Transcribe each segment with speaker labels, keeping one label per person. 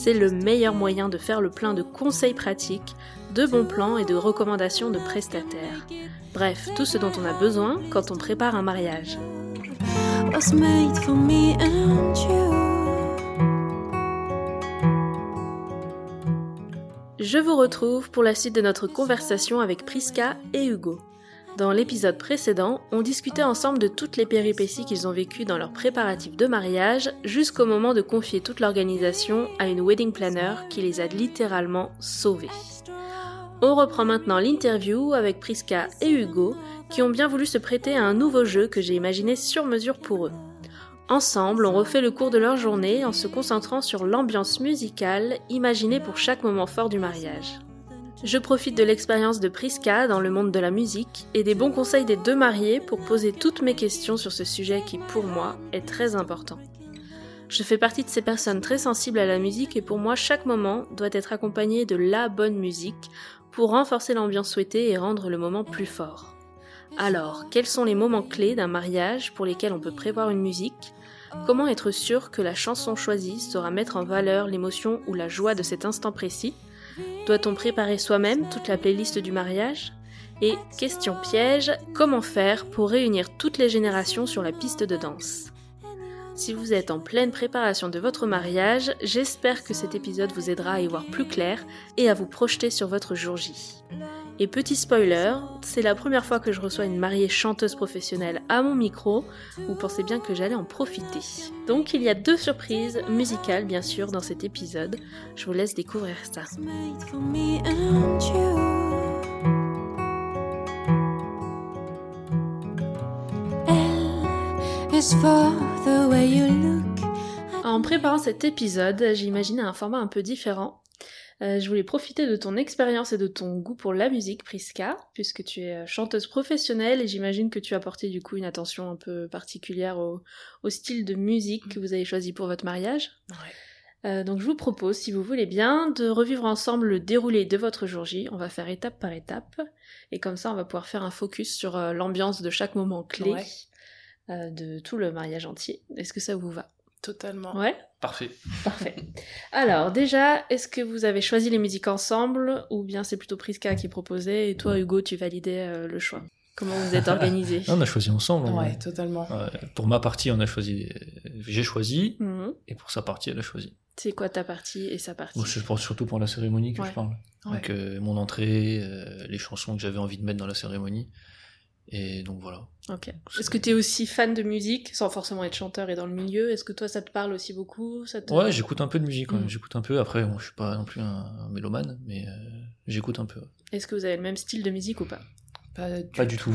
Speaker 1: C'est le meilleur moyen de faire le plein de conseils pratiques, de bons plans et de recommandations de prestataires. Bref, tout ce dont on a besoin quand on prépare un mariage. Je vous retrouve pour la suite de notre conversation avec Priska et Hugo. Dans l'épisode précédent, on discutait ensemble de toutes les péripéties qu'ils ont vécues dans leurs préparatifs de mariage jusqu'au moment de confier toute l'organisation à une wedding planner qui les a littéralement sauvés. On reprend maintenant l'interview avec Priska et Hugo qui ont bien voulu se prêter à un nouveau jeu que j'ai imaginé sur mesure pour eux. Ensemble, on refait le cours de leur journée en se concentrant sur l'ambiance musicale imaginée pour chaque moment fort du mariage. Je profite de l'expérience de Priska dans le monde de la musique et des bons conseils des deux mariés pour poser toutes mes questions sur ce sujet qui, pour moi, est très important. Je fais partie de ces personnes très sensibles à la musique et pour moi, chaque moment doit être accompagné de la bonne musique pour renforcer l'ambiance souhaitée et rendre le moment plus fort. Alors, quels sont les moments clés d'un mariage pour lesquels on peut prévoir une musique? Comment être sûr que la chanson choisie saura mettre en valeur l'émotion ou la joie de cet instant précis? Doit-on préparer soi-même toute la playlist du mariage? Et question piège, comment faire pour réunir toutes les générations sur la piste de danse? Si vous êtes en pleine préparation de votre mariage, j'espère que cet épisode vous aidera à y voir plus clair et à vous projeter sur votre jour J. Et petit spoiler, c'est la première fois que je reçois une mariée chanteuse professionnelle à mon micro. Vous pensez bien que j'allais en profiter. Donc il y a deux surprises musicales bien sûr dans cet épisode. Je vous laisse découvrir ça. En préparant cet épisode, j'ai imaginé un format un peu différent. Euh, je voulais profiter de ton expérience et de ton goût pour la musique, Priska, puisque tu es euh, chanteuse professionnelle et j'imagine que tu as porté du coup une attention un peu particulière au, au style de musique que vous avez choisi pour votre mariage. Euh, donc je vous propose, si vous voulez bien, de revivre ensemble le déroulé de votre jour J. On va faire étape par étape. Et comme ça, on va pouvoir faire un focus sur euh, l'ambiance de chaque moment clé
Speaker 2: Ouais.
Speaker 1: euh, de tout le mariage entier. Est-ce que ça vous va?
Speaker 2: Totalement.
Speaker 1: Ouais
Speaker 3: Parfait.
Speaker 1: Parfait. Alors déjà, est-ce que vous avez choisi les musiques ensemble ou bien c'est plutôt Priska qui proposait et toi Hugo tu validais euh, le choix? Comment vous êtes organisés
Speaker 3: Non, on a choisi ensemble. hein.
Speaker 2: Ouais, totalement.
Speaker 3: Ouais, pour ma partie, on a choisi. J'ai choisi,
Speaker 1: Mhm.
Speaker 3: et pour sa partie, elle a choisi.
Speaker 1: C'est quoi ta partie et sa partie?
Speaker 3: Moi, je pense surtout pour la cérémonie que
Speaker 1: Ouais.
Speaker 3: je parle.
Speaker 2: Ouais.
Speaker 3: Donc, euh, mon entrée, euh, les chansons que j'avais envie de mettre dans la cérémonie. Et donc voilà.
Speaker 1: Ok. Est-ce que tu es aussi fan de musique sans forcément être chanteur et dans le milieu? Est-ce que toi ça te parle aussi beaucoup? Ça te...
Speaker 3: Ouais, j'écoute un peu de musique. ouais.
Speaker 1: Mm.
Speaker 3: J'écoute un peu. Après, bon, je suis pas non plus un, un mélomane, mais euh, j'écoute un peu. ouais.
Speaker 1: Est-ce que vous avez le même style de musique ou pas?
Speaker 2: Pas du,
Speaker 3: Pas du tout.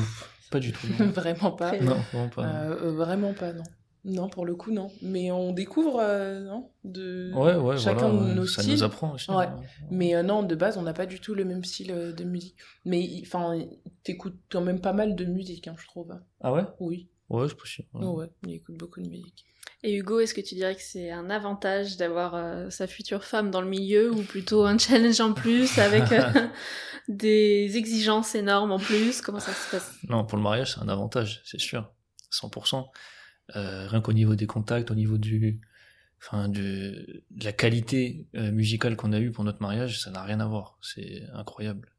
Speaker 3: Pas du tout. non.
Speaker 2: vraiment pas.
Speaker 3: Non, vraiment pas.
Speaker 2: Euh, euh, vraiment pas, non. Non, pour le coup, non. Mais on découvre, euh, non de...
Speaker 3: Ouais, ouais,
Speaker 2: chacun
Speaker 3: voilà.
Speaker 2: de nos
Speaker 3: ça
Speaker 2: styles.
Speaker 3: nous apprend aussi.
Speaker 2: Ouais.
Speaker 3: hein.
Speaker 2: Mais euh, non, de base, on n'a pas du tout le même style euh, de musique. Mais enfin, t'écoutes quand même pas mal de musique, hein, je trouve.
Speaker 3: Ah ouais?
Speaker 2: Oui,
Speaker 3: Ouais, c'est possible. ouais.
Speaker 2: ouais. ouais, il écoute beaucoup de musique.
Speaker 1: Et Hugo, est-ce que tu dirais que c'est un avantage d'avoir euh, sa future femme dans le milieu ou plutôt un challenge en plus avec euh, des exigences énormes en plus? Comment ça se passe?
Speaker 3: Non, pour le mariage, c'est un avantage, c'est sûr. 100%. Euh, rien qu'au niveau des contacts, au niveau du, enfin, de, de la qualité euh, musicale qu'on a eue pour notre mariage, ça n'a rien à voir. C'est incroyable.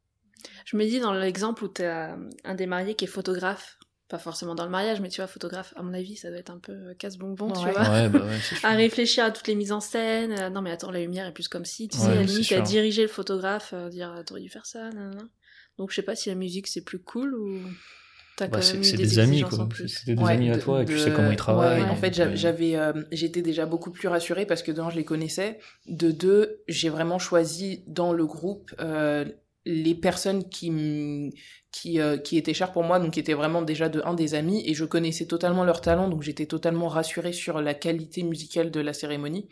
Speaker 1: Je me dis dans l'exemple où tu as un des mariés qui est photographe, pas forcément dans le mariage, mais tu vois, photographe, à mon avis, ça doit être un peu casse-bonbon, tu vois.
Speaker 3: Ouais, bah ouais, c'est sûr.
Speaker 1: À réfléchir à toutes les mises en scène. euh, non, mais attends, la lumière est plus comme si, tu sais, à la limite, à diriger le photographe, euh, dire, t'aurais dû faire ça, nanana. Donc, je sais pas si la musique c'est plus cool ou
Speaker 3: Bah, c'est
Speaker 1: des,
Speaker 3: des amis, quoi. C'était des
Speaker 2: Ouais,
Speaker 3: amis à
Speaker 2: de-
Speaker 3: toi et tu
Speaker 2: de-
Speaker 3: sais comment ils travaillent.
Speaker 2: Ouais, en fait,
Speaker 3: euh,
Speaker 2: j'avais, euh, j'étais déjà beaucoup plus rassurée parce que d'un, je les connaissais. De deux, j'ai vraiment choisi dans le groupe euh, les personnes qui qui euh, qui étaient chères pour moi, donc qui étaient vraiment déjà de un des amis et je connaissais totalement leur talent, donc j'étais totalement rassurée sur la qualité musicale de la cérémonie.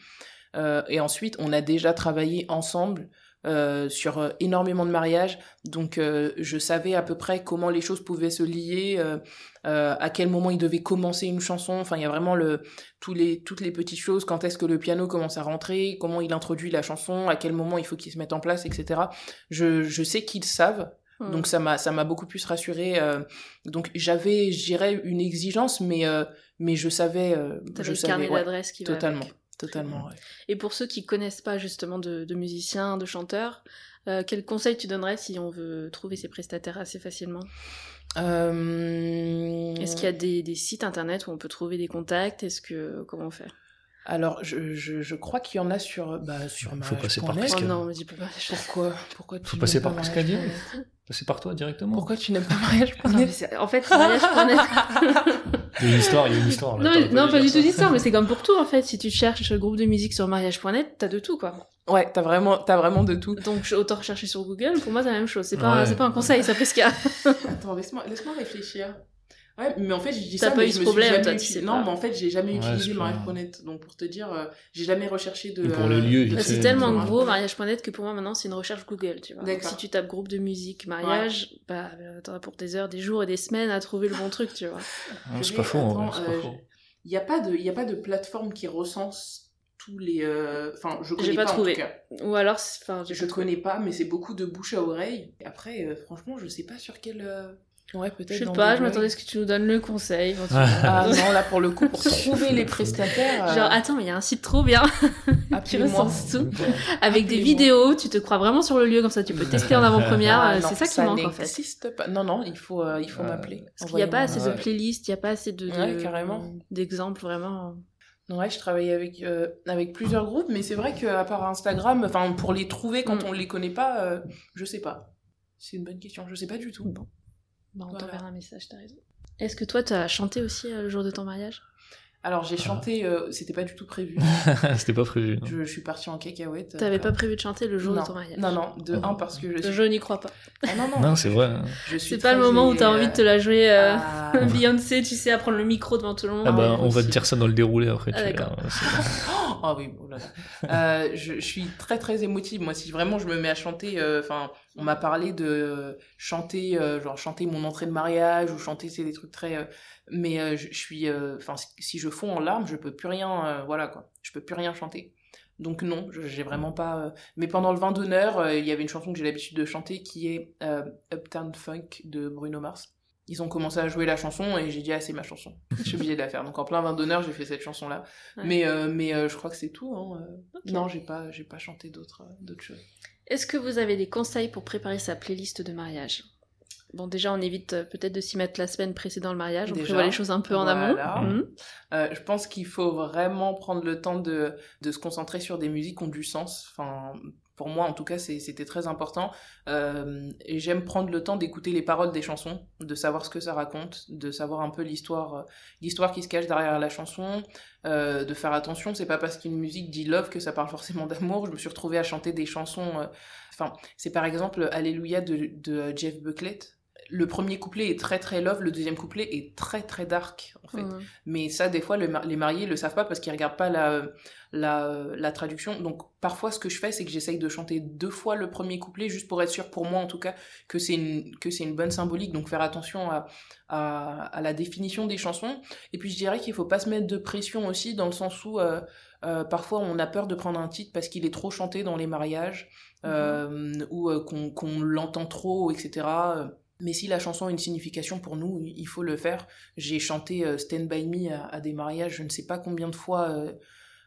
Speaker 2: Euh, et ensuite, on a déjà travaillé ensemble euh, sur euh, énormément de mariages, donc euh, je savais à peu près comment les choses pouvaient se lier, euh, euh, à quel moment il devait commencer une chanson. Enfin, il y a vraiment le tous les toutes les petites choses. Quand est-ce que le piano commence à rentrer, comment il introduit la chanson, à quel moment il faut qu'il se mette en place, etc. Je je sais qu'ils savent.
Speaker 1: Hmm.
Speaker 2: Donc ça m'a ça m'a beaucoup plus rassurée. euh, donc j'avais, je dirais, une exigence, mais euh, mais je savais, euh, je savais, ouais,
Speaker 1: va
Speaker 2: totalement,
Speaker 1: avec.
Speaker 2: Totalement. ouais.
Speaker 1: Et pour ceux qui connaissent pas justement de, de musiciens, de chanteurs, euh, quel conseil tu donnerais si on veut trouver ses prestataires assez facilement?
Speaker 2: Euh,
Speaker 1: Est-ce qu'il y a des, des sites internet où on peut trouver des contacts? Est-ce que comment on fait?
Speaker 2: Alors, je, je, je crois qu'il y en a sur, bah, sur
Speaker 3: Faut passer par.
Speaker 1: Oh
Speaker 3: Pascal.
Speaker 1: non, me dis pas.
Speaker 2: Pourquoi Pourquoi tu
Speaker 3: Faut passer par
Speaker 2: pas
Speaker 3: Pascal C'est par toi directement.
Speaker 2: Pourquoi tu n'aimes pas
Speaker 1: Non, mais
Speaker 2: mariage.net
Speaker 1: c'est- en fait, mariage.net.
Speaker 3: Il y a une histoire, il y a une histoire. là,
Speaker 1: non, pas du tout d'histoire, mais c'est comme pour tout en fait. Si tu cherches le groupe de musique sur mariage.net, t'as de tout quoi.
Speaker 2: Ouais, t'as vraiment, t'as vraiment de tout.
Speaker 1: Donc autant rechercher sur Google, pour moi c'est la même chose. C'est pas,
Speaker 3: Ouais.
Speaker 1: c'est pas un conseil, ça fait ce qu'il y a.
Speaker 2: Attends, laisse-moi laisse laisse-moi Ouais, mais en fait, je dis
Speaker 1: T'as
Speaker 2: ça,
Speaker 1: pas
Speaker 2: mais
Speaker 1: eu ce
Speaker 2: me
Speaker 1: problème, toi, tu
Speaker 2: utilisé-
Speaker 1: sais
Speaker 2: Non,
Speaker 1: pas.
Speaker 2: mais en fait, j'ai jamais
Speaker 3: Ouais,
Speaker 2: utilisé
Speaker 3: pas-
Speaker 2: mariage.net. Donc, pour te dire, euh, j'ai jamais recherché de.
Speaker 3: Et pour
Speaker 2: euh,
Speaker 3: le lieu, vite
Speaker 1: Bah,
Speaker 3: fait,
Speaker 1: c'est tellement gros
Speaker 2: mariage.net.
Speaker 1: que pour moi maintenant c'est une recherche Google, tu vois. Donc, si tu tapes groupe de musique mariage, bah euh, t'auras pour des heures, des jours et des semaines à trouver le bon truc, tu vois.
Speaker 2: Je
Speaker 3: C'est pas faux, pas
Speaker 2: euh. Il n'y a pas de, il y a pas de plateforme qui recense tous les. euh, Enfin, je connais
Speaker 1: pas
Speaker 2: pas,
Speaker 1: trouvé.
Speaker 2: en tout cas.
Speaker 1: Ou alors, enfin,
Speaker 2: Je
Speaker 1: pas
Speaker 2: connais pas, mais c'est beaucoup de bouche à oreille. Après, euh, franchement, je sais pas sur quel. Ouais, peut-être.
Speaker 1: Je sais pas, je m'attendais à ce que tu nous donnes le conseil. quand tu-
Speaker 2: Ah non, là pour le coup, pour trouver les prestataires. euh,
Speaker 1: Genre, attends, mais il y a un site trop bien qui recense tout. Avec des vidéos, tu te crois vraiment sur le lieu, comme ça tu peux tester en avant-première.
Speaker 2: Ah,
Speaker 1: euh, c'est ça qui manque en fait.
Speaker 2: n'existe pas. Non, non, il faut, euh, il faut
Speaker 3: Euh,
Speaker 2: m'appeler.
Speaker 1: Parce qu'il n'y a pas assez de playlists, il n'y a pas assez de, de-
Speaker 2: Ouais, carrément.
Speaker 1: d'exemples vraiment.
Speaker 2: Ouais, je travaille avec, euh, avec plusieurs groupes, mais c'est vrai qu'à part Instagram, enfin, pour les trouver quand
Speaker 1: Mm.
Speaker 2: on les connaît pas, euh, je sais pas. C'est une bonne question, je sais pas du tout.
Speaker 1: Bon. Bah, on
Speaker 2: Voilà.
Speaker 1: t'enverra un message, t'as raison. Est-ce que toi, t'as chanté aussi euh, le jour de ton mariage?
Speaker 2: Alors, j'ai chanté, euh, c'était pas du tout prévu.
Speaker 3: C'était pas prévu. non.
Speaker 2: je, je suis partie en cacahuète.
Speaker 1: T'avais
Speaker 2: euh,
Speaker 1: pas prévu de chanter le jour
Speaker 2: non.
Speaker 1: de ton mariage?
Speaker 2: Non, non, de
Speaker 3: Oh.
Speaker 2: un, parce que je suis.
Speaker 1: Je n'y crois pas.
Speaker 2: Ah, non, non,
Speaker 3: Non, c'est vrai.
Speaker 2: je suis
Speaker 1: C'est pas le moment où t'as envie de te la jouer euh,
Speaker 2: Ah.
Speaker 1: Beyoncé, tu sais, à prendre le micro devant tout le monde.
Speaker 3: Ah bah, on va te dire ça dans le déroulé après.
Speaker 1: Ah,
Speaker 3: tu
Speaker 1: d'accord.
Speaker 2: Ah oui, oh Euh, je, suis très très émotive. Moi, si vraiment je me mets à chanter, euh, enfin, on m'a parlé de chanter, euh, genre chanter mon entrée de mariage ou chanter, c'est des trucs très. mais je, suis, enfin, si, je fonds en larmes, je peux plus rien, voilà quoi. Je peux plus rien chanter. Donc non, j'ai vraiment pas. Mais pendant le vin d'honneur, il y avait une chanson que j'ai l'habitude de chanter qui est euh, Uptown Funk de Bruno Mars. Ils ont commencé à jouer la chanson et j'ai dit ah c'est ma chanson. Je suis obligée de la faire. Donc en plein vin d'honneur, j'ai fait cette chanson là.
Speaker 1: Ouais.
Speaker 2: Mais euh, mais euh, je crois que c'est tout. Hein. euh. Non, j'ai pas j'ai pas chanté d'autres d'autres choses.
Speaker 1: Est-ce que vous avez des conseils pour préparer sa playlist de mariage? Bon, déjà, on évite peut-être de s'y mettre la semaine précédant le mariage. On
Speaker 2: Déjà.
Speaker 1: prévoit les choses un peu en
Speaker 2: Voilà.
Speaker 1: amont.
Speaker 2: Euh, je pense qu'il faut vraiment prendre le temps de, de se concentrer sur des musiques qui ont du sens. Enfin, pour moi, en tout cas, c'était très important. Euh, et j'aime prendre le temps d'écouter les paroles des chansons, de savoir ce que ça raconte, de savoir un peu l'histoire, euh, l'histoire qui se cache derrière la chanson, euh, de faire attention. C'est pas parce qu'une musique dit love que ça parle forcément d'amour. Je me suis retrouvée à chanter des chansons. Enfin, c'est par exemple Alléluia de, de Jeff Bucklett. Le premier couplet est très très love, le deuxième couplet est très très dark en fait.
Speaker 1: Mhm.
Speaker 2: Mais ça, des fois, le les mariés le savent pas parce qu'ils regardent pas la, la, la traduction. Donc, parfois, ce que je fais, c'est que j'essaye de chanter deux fois le premier couplet, juste pour être sûr, pour moi en tout cas, que c'est une, que c'est une bonne symbolique. Donc, faire attention à, à, à la définition des chansons. Et puis, je dirais qu'il faut pas se mettre de pression aussi, dans le sens où euh, euh, parfois on a peur de prendre un titre parce qu'il est trop chanté dans les mariages, euh, ou euh, qu'on qu'on l'entend trop, etc. Mais si la chanson a une signification pour nous, il faut le faire. J'ai chanté euh, Stand By Me à, des mariages, je ne sais pas combien de fois euh,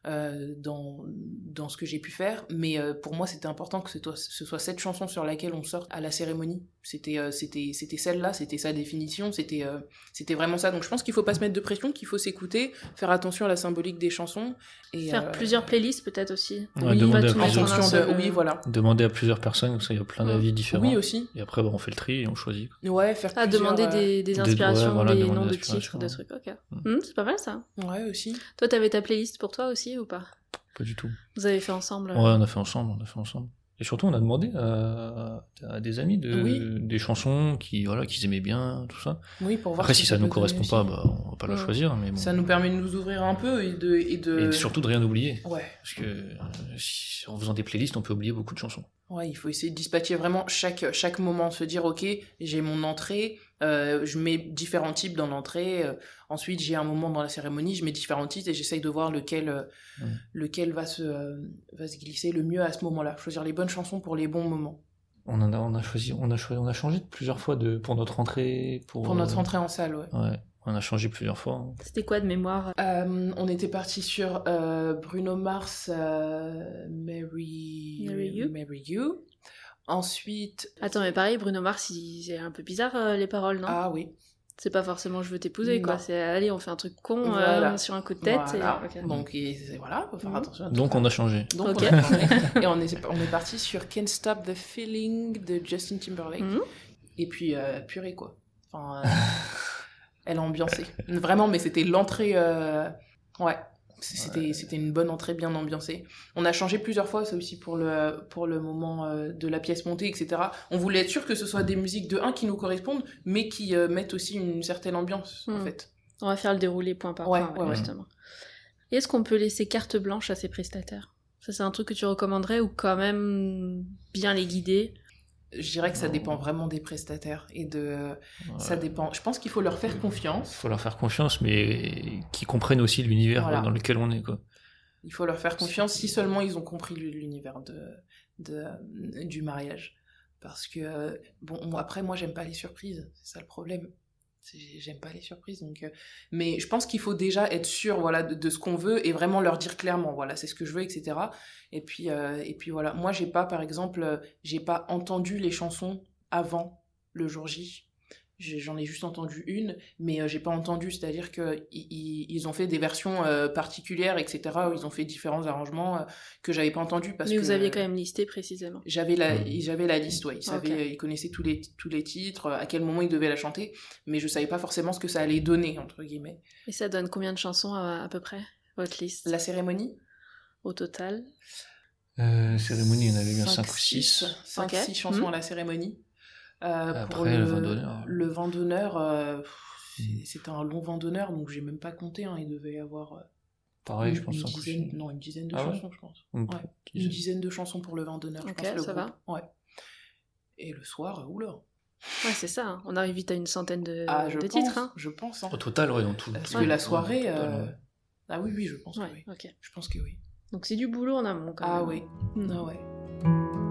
Speaker 2: euh, dans, ce que j'ai pu faire, mais pour moi c'était important que ce soit, ce soit cette chanson sur laquelle on sort à la cérémonie. C'était euh, c'était c'était celle-là, c'était sa définition, c'était euh, c'était vraiment ça. Donc je pense qu'il faut pas se mettre de pression, qu'il faut s'écouter, faire attention à la symbolique des chansons et
Speaker 1: Faire
Speaker 2: euh,
Speaker 1: plusieurs playlists peut-être aussi.
Speaker 3: Ouais,
Speaker 1: Oui,
Speaker 3: demander à plusieurs-
Speaker 2: de oui voilà.
Speaker 3: Demander à plusieurs personnes, comme ça il y a plein d'avis différents.
Speaker 2: Oui aussi.
Speaker 3: Et après, bon, on fait le tri et on choisit.
Speaker 2: Ouais, faire
Speaker 1: Ah,
Speaker 2: plusieurs,
Speaker 1: demander
Speaker 2: euh,
Speaker 1: des, des
Speaker 3: Des-
Speaker 1: inspirations,
Speaker 3: ouais, voilà,
Speaker 1: des
Speaker 3: demander
Speaker 1: noms de titres, de trucs. Ok.
Speaker 3: Mm.
Speaker 1: Mhm, c'est pas mal ça.
Speaker 2: Ouais aussi.
Speaker 1: Toi, t'avais ta playlist pour toi aussi ou pas?
Speaker 3: Pas du tout.
Speaker 1: Vous avez fait ensemble
Speaker 3: Ouais, on a fait ensemble, on a fait ensemble. Et surtout, on a demandé à, à des amis de,
Speaker 2: Oui.
Speaker 3: des chansons qui, voilà, qu'ils aimaient bien, tout ça.
Speaker 2: Oui, pour voir
Speaker 3: Après, si ça nous correspond pas, bah, on va pas la
Speaker 2: Ouais.
Speaker 3: choisir. Mais bon.
Speaker 2: Ça nous permet de nous ouvrir un peu et de. Et, de...
Speaker 3: Et surtout de rien oublier.
Speaker 2: Ouais.
Speaker 3: Parce que euh, si- en faisant des playlists, on peut oublier beaucoup de chansons.
Speaker 2: Ouais, il faut essayer de dispatcher vraiment chaque, chaque moment, se dire, ok, j'ai mon entrée, euh, je mets différents types dans l'entrée, euh, ensuite j'ai un moment dans la cérémonie, je mets différents titres et j'essaye de voir lequel, euh, lequel va, se, euh, va se glisser le mieux à ce moment-là. Choisir les bonnes chansons pour les bons moments.
Speaker 3: On en a, on a choisi, on a choisi, on a changé plusieurs fois de, pour notre entrée, pour,
Speaker 2: Pour notre
Speaker 3: euh,
Speaker 2: entrée en salle, ouais.
Speaker 3: Ouais, on a changé plusieurs fois. hein.
Speaker 1: C'était quoi de mémoire?
Speaker 2: Euh, on était parti sur euh, Bruno Mars, euh, Mary...
Speaker 1: Marry You.
Speaker 2: Marry You. Ensuite...
Speaker 1: Attends, mais pareil, Bruno Mars, il- c'est un peu bizarre euh, les paroles, non?
Speaker 2: Ah oui.
Speaker 1: C'est pas forcément je veux t'épouser, quoi. C'est allez, on fait un truc con euh,
Speaker 2: Voilà.
Speaker 1: sur un coup de tête.
Speaker 2: Voilà.
Speaker 1: Et... ok.
Speaker 2: Donc et voilà, faut faire
Speaker 1: Mhm.
Speaker 2: attention. à tout
Speaker 3: Donc
Speaker 2: ça.
Speaker 3: on a changé.
Speaker 2: Donc on a changé. et on est, on est parti sur Can't Stop the Feeling de Justin Timberlake.
Speaker 1: Mhm.
Speaker 2: Et puis euh, purée quoi. Enfin, euh, elle a ambiancé. Vraiment, mais c'était l'entrée. euh, Ouais. C'était
Speaker 3: Ouais.
Speaker 2: c'était une bonne entrée bien ambiancée. On a changé plusieurs fois, ça aussi pour le, pour le moment euh, de la pièce montée, etc. On voulait être sûr que ce soit des musiques de 1 qui nous correspondent, mais qui euh, mettent aussi une certaine ambiance, en
Speaker 1: Mhm.
Speaker 2: fait.
Speaker 1: On va faire le déroulé point par
Speaker 2: Ouais,
Speaker 1: point,
Speaker 2: ouais,
Speaker 1: justement. Est-ce qu'on peut laisser carte blanche à ces prestataires? Ça, c'est un truc que tu recommanderais ou quand même bien les guider?
Speaker 2: Je dirais que ça dépend vraiment des prestataires et de. Ça dépend. Je pense qu'il faut leur faire confiance.
Speaker 3: faut leur faire confiance, mais qu'ils comprennent aussi l'univers
Speaker 2: Voilà.
Speaker 3: dans lequel on est, quoi.
Speaker 2: Il faut leur faire confiance si seulement ils ont compris l'univers de, de, du mariage. Parce que, euh, bon, après, moi, j'aime pas les surprises. C'est ça le problème. J'aime pas les surprises. Donc, euh, mais je pense qu'il faut déjà être sûr voilà, de, de ce qu'on veut et vraiment leur dire clairement, voilà, c'est ce que je veux, etc. Et puis, euh, et puis voilà. Moi, j'ai pas, par exemple, euh, j'ai pas entendu les chansons avant le jour J. J'en ai juste entendu une, mais euh, j'ai pas entendu, c'est-à-dire que ils ont fait des versions euh, particulières, etc. Où ils ont fait différents arrangements euh, que j'avais pas entendu parce
Speaker 1: Mais
Speaker 2: que
Speaker 1: vous aviez quand même listé précisément.
Speaker 2: j'avais la, j'avais la liste, ouais. Ils, savaient, ils connaissaient tous les, tous les titres, à quel moment ils devaient la chanter, mais je savais pas forcément ce que ça allait donner, entre guillemets.
Speaker 1: Et ça donne combien de chansons à, à peu près Votre liste?
Speaker 2: La cérémonie?
Speaker 1: Au total?
Speaker 3: Euh, cérémonie, on avait bien 5 ou 6.
Speaker 2: 5
Speaker 1: Ok.
Speaker 2: 6 chansons
Speaker 1: Mhm.
Speaker 2: à la cérémonie. Euh, pour
Speaker 3: Après, le vin d'honneur.
Speaker 2: Le vin d'honneur, euh, pff,
Speaker 3: Mhm.
Speaker 2: c'était un long vin d'honneur, donc j'ai même pas compté, hein, il devait y avoir euh,
Speaker 3: Pareil,
Speaker 2: une,
Speaker 3: je pense.
Speaker 2: une
Speaker 3: cinq ou
Speaker 2: dizaine,
Speaker 3: six.
Speaker 2: non, une dizaine de
Speaker 3: Ah ouais
Speaker 2: chansons, je pense.
Speaker 3: Une
Speaker 2: Ouais.
Speaker 3: dizaine.
Speaker 2: Une dizaine de chansons pour le vin d'honneur, je
Speaker 1: Ok,
Speaker 2: pense. le
Speaker 1: ça
Speaker 2: groupe. Ouais. Et le soir, euh, oula.
Speaker 1: Ouais, c'est ça. hein. On arrive vite à une centaine de,
Speaker 2: Ah, je
Speaker 1: de
Speaker 2: pense,
Speaker 1: titres. Hein.
Speaker 2: je pense. hein.
Speaker 3: Au total, ouais, dans tout.
Speaker 2: Parce que la soirée.
Speaker 3: total,
Speaker 2: euh. Ah oui, oui, je pense
Speaker 1: Ouais,
Speaker 2: que oui.
Speaker 1: ok.
Speaker 2: Je pense que oui.
Speaker 1: Donc c'est du boulot en amont quand
Speaker 2: Ah
Speaker 1: même.
Speaker 2: oui. Ah ouais.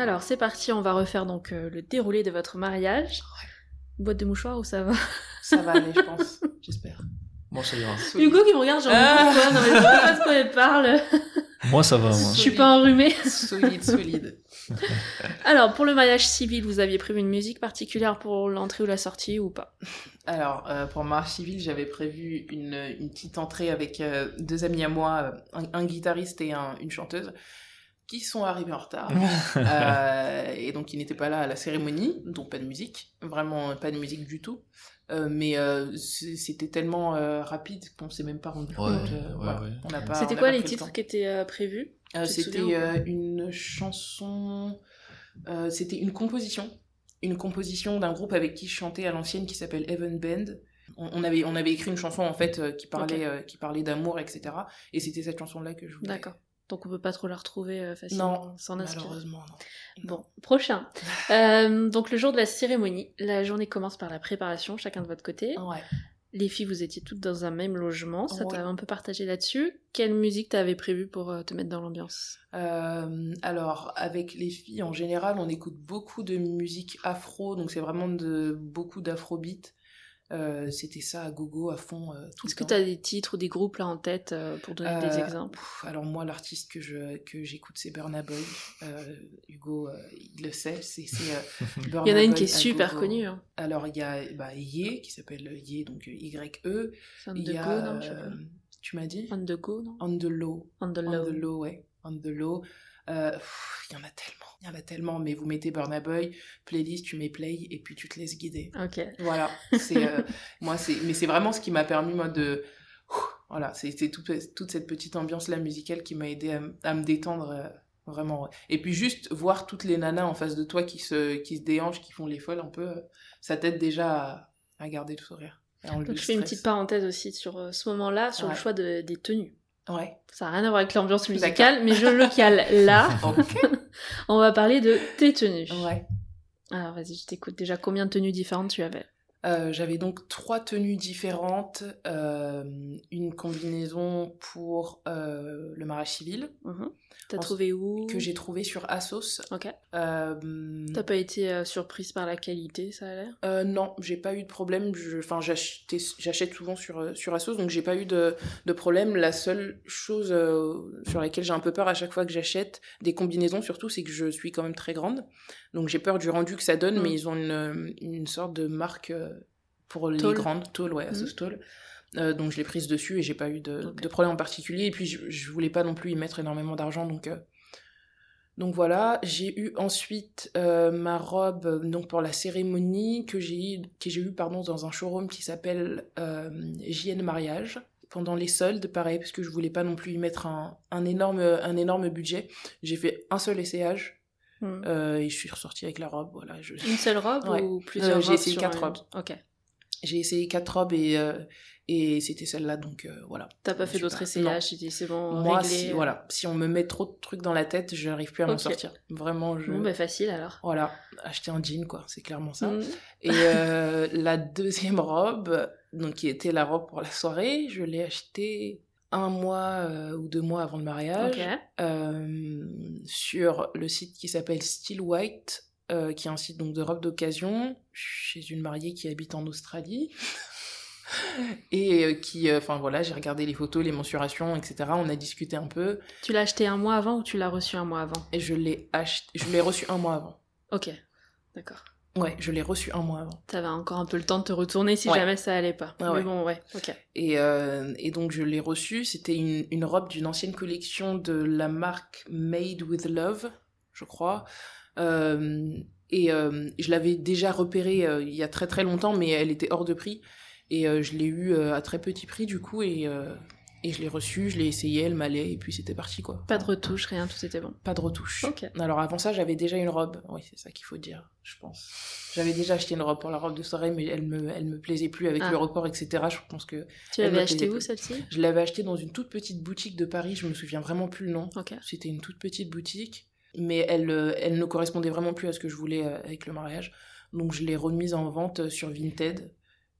Speaker 1: Alors c'est parti, on va refaire donc euh, le déroulé de votre mariage. Boîte de mouchoirs ou ça va?
Speaker 2: Ça va aller, je pense. J'espère.
Speaker 3: Moi, ça ira.
Speaker 1: Hugo qui me regarde genre
Speaker 2: Ah.
Speaker 1: pourquoi? Non mais je sais pas de quoi elle parle.
Speaker 3: Moi, ça va, moi.
Speaker 1: Je suis pas enrhumée.
Speaker 2: Solide, solide.
Speaker 1: Alors pour le mariage civil, vous aviez prévu une musique particulière pour l'entrée ou la sortie ou pas?
Speaker 2: Alors, euh, pour marche civile, j'avais prévu une, une petite entrée avec euh, deux amis à moi, un, un guitariste et un- une chanteuse, qui sont arrivés en retard. Euh, et donc, ils n'étaient pas là à la cérémonie, donc pas de musique, vraiment pas de musique du tout. Euh, mais euh, c'était tellement euh, rapide qu'on s'est même pas rendu
Speaker 3: Ouais,
Speaker 2: compte. euh,
Speaker 3: ouais,
Speaker 2: voilà.
Speaker 3: ouais.
Speaker 1: C'était quoi les
Speaker 2: le
Speaker 1: titres
Speaker 2: temps.
Speaker 1: qui étaient euh, prévus?
Speaker 2: Euh, C'était euh, une chanson, euh, c'était une composition, une composition d'un groupe avec qui je chantais à l'ancienne qui s'appelle Heaven Band. On, on avait on avait écrit une chanson en fait euh, qui parlait euh, qui parlait d'amour etc. Et c'était cette chanson là que je voulais.
Speaker 1: D'accord. Donc on peut pas trop la retrouver euh, facilement
Speaker 2: Non, malheureusement non.
Speaker 1: Bon, prochain. Euh, donc le jour de la cérémonie, la journée commence par la préparation, chacun de votre côté.
Speaker 2: Ouais.
Speaker 1: Les filles, vous étiez toutes dans un même logement, ça
Speaker 2: Ouais.
Speaker 1: t'a un peu partagé là-dessus. Quelle musique t'avais prévu pour euh, te mettre dans l'ambiance?
Speaker 2: Euh, alors, avec les filles, en général, on écoute beaucoup de musique afro, donc c'est vraiment de, beaucoup d'afrobeat. Euh, C'était ça à gogo, à fond, euh,
Speaker 1: Est-ce que
Speaker 2: temps.
Speaker 1: t'as des titres ou des groupes là en tête euh, pour donner des
Speaker 2: Euh,
Speaker 1: exemples?
Speaker 2: pff, Alors moi, l'artiste que je que j'écoute, c'est Burna Boy. Euh, Hugo, euh, il le sait, c'est euh,
Speaker 1: Il y en a une
Speaker 2: Boy
Speaker 1: qui est super
Speaker 2: gogo.
Speaker 1: connue. Hein.
Speaker 2: Alors il y a bah, Ye, qui s'appelle Ye, donc Y-E.
Speaker 1: C'est On
Speaker 2: Il
Speaker 1: the
Speaker 2: y a,
Speaker 1: go, non
Speaker 2: euh, tu m'as dit?
Speaker 1: On the go, non?
Speaker 2: On the Low.
Speaker 1: On the
Speaker 2: On
Speaker 1: low.
Speaker 2: the Low, ouais. On the Low. Euh, Il y en a tellement, il y en a tellement, mais vous mettez Burna Boy, playlist, tu mets play et puis tu te laisses guider.
Speaker 1: Ok.
Speaker 2: Voilà, c'est euh, moi c'est mais c'est vraiment ce qui m'a permis moi de Voilà, c'était tout, toute cette petite ambiance-là musicale qui m'a aidé à, me détendre euh, vraiment. ouais. Et puis juste voir toutes les nanas en face de toi qui se, qui se déhanchent, qui font les folles un peu, euh, ça t'aide déjà à, à garder le sourire.
Speaker 1: Donc je fais une petite parenthèse aussi sur ce moment-là, sur le choix de- des tenues.
Speaker 2: Ouais.
Speaker 1: Ça n'a rien à voir avec l'ambiance musicale, mais je le cale là.
Speaker 2: Ok.
Speaker 1: On va parler de tes tenues.
Speaker 2: ouais.
Speaker 1: Alors vas-y, je t'écoute. Déjà, combien de tenues différentes tu avais?
Speaker 2: Euh, J'avais donc trois tenues différentes. euh, une combinaison pour euh, le mariage civil,
Speaker 1: T'as
Speaker 2: En-
Speaker 1: trouvé où?
Speaker 2: que j'ai trouvé sur Asos.
Speaker 1: Ok. T'as pas été surprise par la qualité, ça a l'air?
Speaker 2: Non, j'ai pas eu de problème. Enfin, j'achète souvent sur, sur Asos, donc j'ai pas eu de, de problème. La seule chose sur laquelle j'ai un peu peur à chaque fois que j'achète des combinaisons, surtout, c'est que je suis quand même très grande. Donc j'ai peur du rendu que ça donne,
Speaker 1: Mm.
Speaker 2: mais ils ont une, une sorte de marque pour les
Speaker 1: Tôle.
Speaker 2: grandes, Tôle, ouais, Asos
Speaker 1: Mm.
Speaker 2: Tôle. Euh, donc je l'ai prise dessus et j'ai pas eu de, de problème en particulier. Et puis je, je voulais pas non plus y mettre énormément d'argent, donc euh, donc voilà, j'ai eu ensuite euh, ma robe donc pour la cérémonie que j'ai que j'ai eu pardon dans un showroom qui s'appelle JN Mariage pendant les soldes pareil parce que je voulais pas non plus y mettre un, un énorme un énorme budget. J'ai fait un seul essayage
Speaker 1: Hmm.
Speaker 2: et je suis ressortie avec la robe voilà, je
Speaker 1: Une seule robe
Speaker 2: Ouais.
Speaker 1: ou plusieurs
Speaker 2: Euh, j'ai
Speaker 1: robes
Speaker 2: essayé quatre robes.
Speaker 1: Ok.
Speaker 2: J'ai essayé quatre robes et euh, et c'était celle-là donc euh, voilà.
Speaker 1: T'as pas fait d'autres essayages, tu dis c'est bon,
Speaker 2: Moi
Speaker 1: réglé.
Speaker 2: si
Speaker 1: euh.
Speaker 2: voilà, si on me met trop de trucs dans la tête, je n'arrive plus à m'en
Speaker 1: Ok.
Speaker 2: sortir. Vraiment je
Speaker 1: Bon, bah facile alors.
Speaker 2: voilà, acheter un jean quoi, c'est clairement ça.
Speaker 1: Hmm.
Speaker 2: Et la deuxième robe, donc qui était la robe pour la soirée, je l'ai achetée un mois ou deux mois avant le mariage sur le site qui s'appelle Still White, euh, qui est un site donc de robes d'occasion chez une mariée qui habite en Australie. Et euh, qui, euh, enfin voilà, j'ai regardé les photos, les mensurations, etc. On a discuté un peu
Speaker 1: Tu l'as acheté un mois avant ou tu l'as reçu un mois avant?
Speaker 2: Et je l'ai acheté, je l'ai reçu un mois avant.
Speaker 1: Ok. D'accord.
Speaker 2: Ouais, je l'ai reçu un mois avant.
Speaker 1: T'avais encore un peu le temps de te retourner si
Speaker 2: Ouais.
Speaker 1: jamais ça allait pas.
Speaker 2: Ouais,
Speaker 1: Mais
Speaker 2: ouais.
Speaker 1: bon, ouais. Ok.
Speaker 2: Et, euh, et donc je l'ai reçu. C'était une, une robe d'une ancienne collection de la marque Made with Love, je crois. Euh, et euh, je l'avais déjà repérée euh, il y a très très longtemps, mais elle était hors de prix. Et je l'ai eu à très petit prix du coup. Et, et je l'ai reçue, je l'ai essayée, elle m'allait, et puis c'était parti quoi.
Speaker 1: Pas de retouche, rien, tout était bon.
Speaker 2: Pas de retouche.
Speaker 1: Ok.
Speaker 2: Alors avant ça, j'avais déjà une robe. Oui, c'est ça qu'il faut dire, je pense. J'avais déjà acheté une robe pour la robe de soirée, mais elle me, elle me plaisait plus avec
Speaker 1: Ah.
Speaker 2: le report, etc. Je pense que
Speaker 1: Tu l'avais
Speaker 2: me
Speaker 1: acheté
Speaker 2: plaisait
Speaker 1: où celle-ci?
Speaker 2: Je l'avais achetée dans une toute petite boutique de Paris. Je me souviens vraiment plus le nom.
Speaker 1: Ok.
Speaker 2: C'était une toute petite boutique, mais elle, euh, elle ne correspondait vraiment plus à ce que je voulais euh, avec le mariage. Donc je l'ai remise en vente sur Vinted.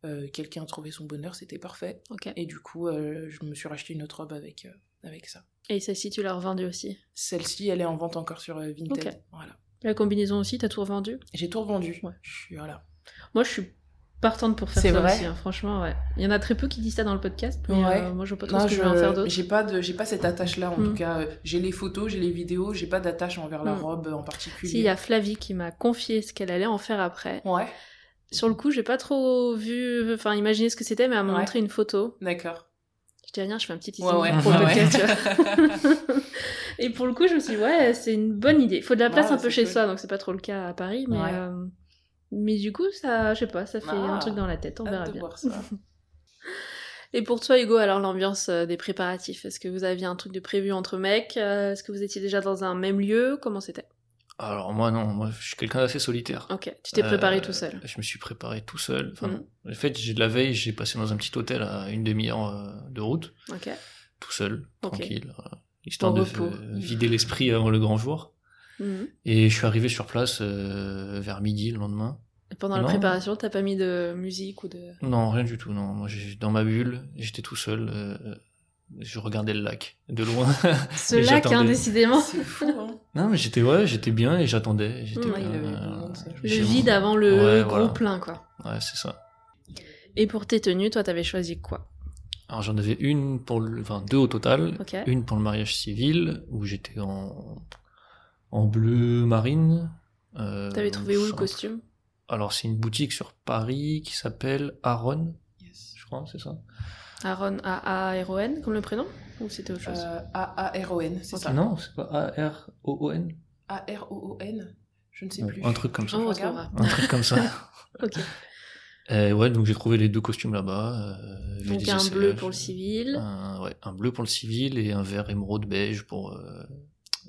Speaker 2: Euh, Quelqu'un a trouvé son bonheur, c'était parfait. Et du coup, euh, je me suis racheté une autre robe avec, euh, avec ça.
Speaker 1: Et celle-ci, tu l'as revendue aussi?
Speaker 2: Celle-ci, elle est en vente encore sur euh, Vinted. Voilà.
Speaker 1: La combinaison aussi, t'as tout revendu?
Speaker 2: J'ai tout revendu.
Speaker 1: Ouais.
Speaker 2: Je suis voilà.
Speaker 1: Moi, je suis partante pour faire ça
Speaker 2: vrai
Speaker 1: aussi, hein, franchement, ouais. Il y en a très peu qui disent ça dans le podcast, mais
Speaker 2: Ouais.
Speaker 1: euh, moi, je vois pas trop
Speaker 2: Non,
Speaker 1: ce que je
Speaker 2: je-
Speaker 1: vais en faire d'autre.
Speaker 2: j'ai pas de, j'ai pas cette attache là en
Speaker 1: Mm.
Speaker 2: tout cas. Euh, J'ai les photos, j'ai les vidéos, j'ai pas d'attache envers la
Speaker 1: Mm.
Speaker 2: robe en particulier.
Speaker 1: Si, il y a Flavie qui m'a confié ce qu'elle allait en faire après.
Speaker 2: Ouais,
Speaker 1: Sur le coup, j'ai pas trop vu, enfin, imaginé ce que c'était, mais elle m'a
Speaker 2: Ouais.
Speaker 1: montré une photo.
Speaker 2: d'accord.
Speaker 1: Je dis, viens, je fais un petit teasing
Speaker 2: Ouais,
Speaker 1: pour le podcast. Et pour le coup, je me suis dit, ouais, c'est une bonne idée. Faut de la place un peu chez soi, donc c'est pas trop le cas à Paris, mais, euh, mais du coup, ça, je sais pas, ça fait
Speaker 2: Ah.
Speaker 1: un truc dans la tête, on verra
Speaker 2: de
Speaker 1: bien.
Speaker 2: voir ça.
Speaker 1: Et pour toi, Hugo, alors l'ambiance euh, des préparatifs, est-ce que vous aviez un truc de prévu entre mecs Euh, Est-ce que vous étiez déjà dans un même lieu Comment c'était?
Speaker 3: Alors moi non, moi je suis quelqu'un d'assez solitaire.
Speaker 1: Ok, tu t'es préparé
Speaker 3: Euh,
Speaker 1: tout seul.
Speaker 3: Je me suis préparé tout seul. Enfin, non. En fait, la veille, j'ai passé dans un petit hôtel à une demi-heure euh, de route,
Speaker 1: Ok.
Speaker 3: tout seul, tranquille, euh, histoire
Speaker 1: Au
Speaker 3: de
Speaker 1: repos.
Speaker 3: euh, vider l'esprit avant le grand jour.
Speaker 1: Mhm.
Speaker 3: Et je suis arrivé sur place euh, vers midi le lendemain.
Speaker 1: Et pendant la préparation, t'as pas mis de musique ou de...
Speaker 3: Non, rien du tout. Non, moi dans ma bulle, j'étais tout seul. euh, je regardais le lac de loin.
Speaker 1: Ce lac, hein, décidément.
Speaker 2: C'est fou, hein.
Speaker 3: non, mais j'étais ouais, j'étais bien et j'attendais. J'étais
Speaker 1: Mhm.
Speaker 2: Ouais,
Speaker 3: euh.
Speaker 1: Le vide avant le
Speaker 3: Ouais,
Speaker 1: gros
Speaker 3: voilà.
Speaker 1: plein, quoi.
Speaker 3: Ouais, c'est ça.
Speaker 1: Et pour tes tenues, toi, t'avais choisi quoi?
Speaker 3: Alors j'en avais une pour le, enfin deux au total. Une pour le mariage civil où j'étais en en bleu marine. Euh,
Speaker 1: T'avais trouvé où le costume?
Speaker 3: Alors c'est une boutique sur Paris qui s'appelle Aaron,
Speaker 2: Yes.
Speaker 3: je crois, c'est ça?
Speaker 1: Aaron, A-A-R-O-N, comme le prénom? Ou c'était autre chose?
Speaker 2: Euh, A-A-R-O-N, c'est
Speaker 1: Ok.
Speaker 2: ça.
Speaker 3: Non, c'est pas A R O O N.
Speaker 2: A-R-O-O-N Je ne sais plus.
Speaker 3: un truc comme ça.
Speaker 1: Retrouvera.
Speaker 3: Un truc comme ça.
Speaker 1: Ok.
Speaker 3: Euh, ouais, donc j'ai trouvé les deux costumes là-bas. euh, j'ai
Speaker 1: Donc un bleu pour le civil.
Speaker 3: Un, ouais, un bleu pour le civil et un vert émeraude beige pour euh,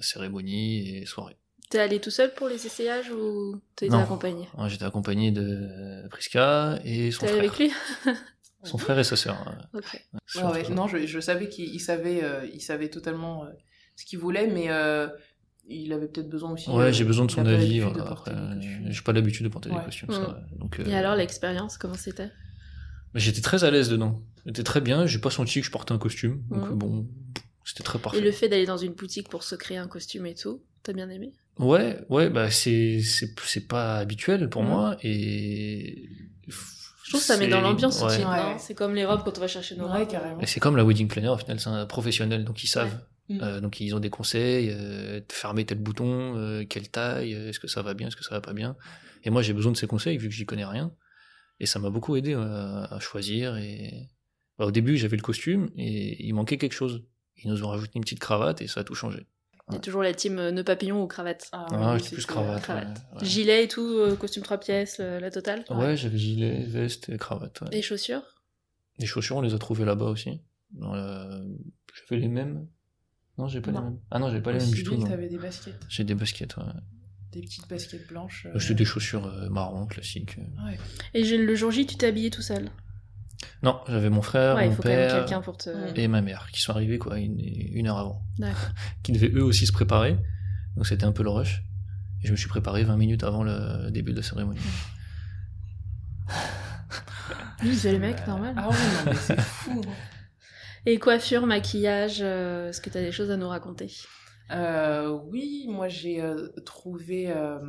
Speaker 3: cérémonie et soirée.
Speaker 1: T'es allé tout seul pour les essayages ou t'as été
Speaker 3: Non.
Speaker 1: accompagné?
Speaker 3: J'étais accompagné de Prisca et son
Speaker 1: T'es allé
Speaker 3: frère.
Speaker 1: avec lui?
Speaker 3: Son frère et sa sœur.
Speaker 2: Ouais, ouais, non, je, je savais qu'il il savait, euh, il savait totalement euh, ce qu'il voulait, mais euh, il avait peut-être besoin aussi.
Speaker 3: Ouais,
Speaker 2: euh,
Speaker 3: j'ai besoin de son avis. voilà, après, j'ai pas l'habitude de porter
Speaker 2: Ouais.
Speaker 3: des costumes.
Speaker 1: Mm.
Speaker 3: ça, ouais. donc, euh,
Speaker 1: Et alors l'expérience, comment c'était?
Speaker 3: Mais J'étais très à l'aise dedans. J'étais très bien. J'ai pas senti que je portais un costume. Donc
Speaker 1: Mhm.
Speaker 3: bon, c'était très parfait.
Speaker 1: Et le fait d'aller dans une boutique pour se créer un costume et tout, t'as bien aimé?
Speaker 3: Ouais, ouais, bah c'est c'est c'est pas habituel pour moi et
Speaker 1: Je trouve que ça met dans l'ambiance
Speaker 3: ouais.
Speaker 2: Ouais.
Speaker 1: non? C'est comme les robes quand on va chercher nos
Speaker 2: Ouais,
Speaker 1: robes.
Speaker 2: carrément.
Speaker 3: Et c'est comme la wedding planner au final, c'est un professionnel donc ils savent.
Speaker 2: Ouais.
Speaker 3: Euh, donc ils ont des conseils, euh, fermer tel bouton, euh, quelle taille, euh, est-ce que ça va bien, est-ce que ça va pas bien? Et moi j'ai besoin de ces conseils vu que j'y connais rien. Et ça m'a beaucoup aidé euh, à choisir. Et bah, au début j'avais le costume et il manquait quelque chose. Ils nous ont rajouté une petite cravate et ça a tout changé.
Speaker 1: Il y a toujours la team euh, nœud papillon ou cravate.
Speaker 2: Ah,
Speaker 3: Ah,
Speaker 2: oui,
Speaker 3: plus cravate.
Speaker 1: cravate.
Speaker 3: ouais, ouais.
Speaker 1: Gilet et tout, euh, costume trois pièces, le- la totale.
Speaker 3: Ouais, j'avais gilet, veste et cravate. ouais.
Speaker 1: Et chaussures?
Speaker 3: Les chaussures, on les a trouvées là-bas aussi. La- J'avais les mêmes? Non, j'ai pas
Speaker 2: Non.
Speaker 3: les mêmes. Ah non, j'avais pas les mêmes du tout.
Speaker 2: t'avais des baskets,
Speaker 3: J'ai des baskets, ouais.
Speaker 2: des petites baskets blanches. euh,
Speaker 3: Bah, C'était des chaussures euh, marron classiques.
Speaker 2: Ouais.
Speaker 1: Et le jour J, tu t'es habillé tout seul?
Speaker 3: Non, j'avais mon frère,
Speaker 1: ouais,
Speaker 3: mon
Speaker 1: faut quand même
Speaker 3: père
Speaker 1: quelqu'un pour te.
Speaker 3: Et ma mère qui sont arrivés quoi une, une heure avant. Qui devaient eux aussi se préparer. Donc c'était un peu le rush. Et je me suis préparé 20 minutes avant le début de la cérémonie.
Speaker 1: Oui, c'est le mec, normal.
Speaker 2: Ah ouais, non, mais c'est fou.
Speaker 1: Et coiffure, maquillage, euh, est-ce que t'as des choses à nous raconter?
Speaker 2: Euh, oui, moi j'ai euh, trouvé euh,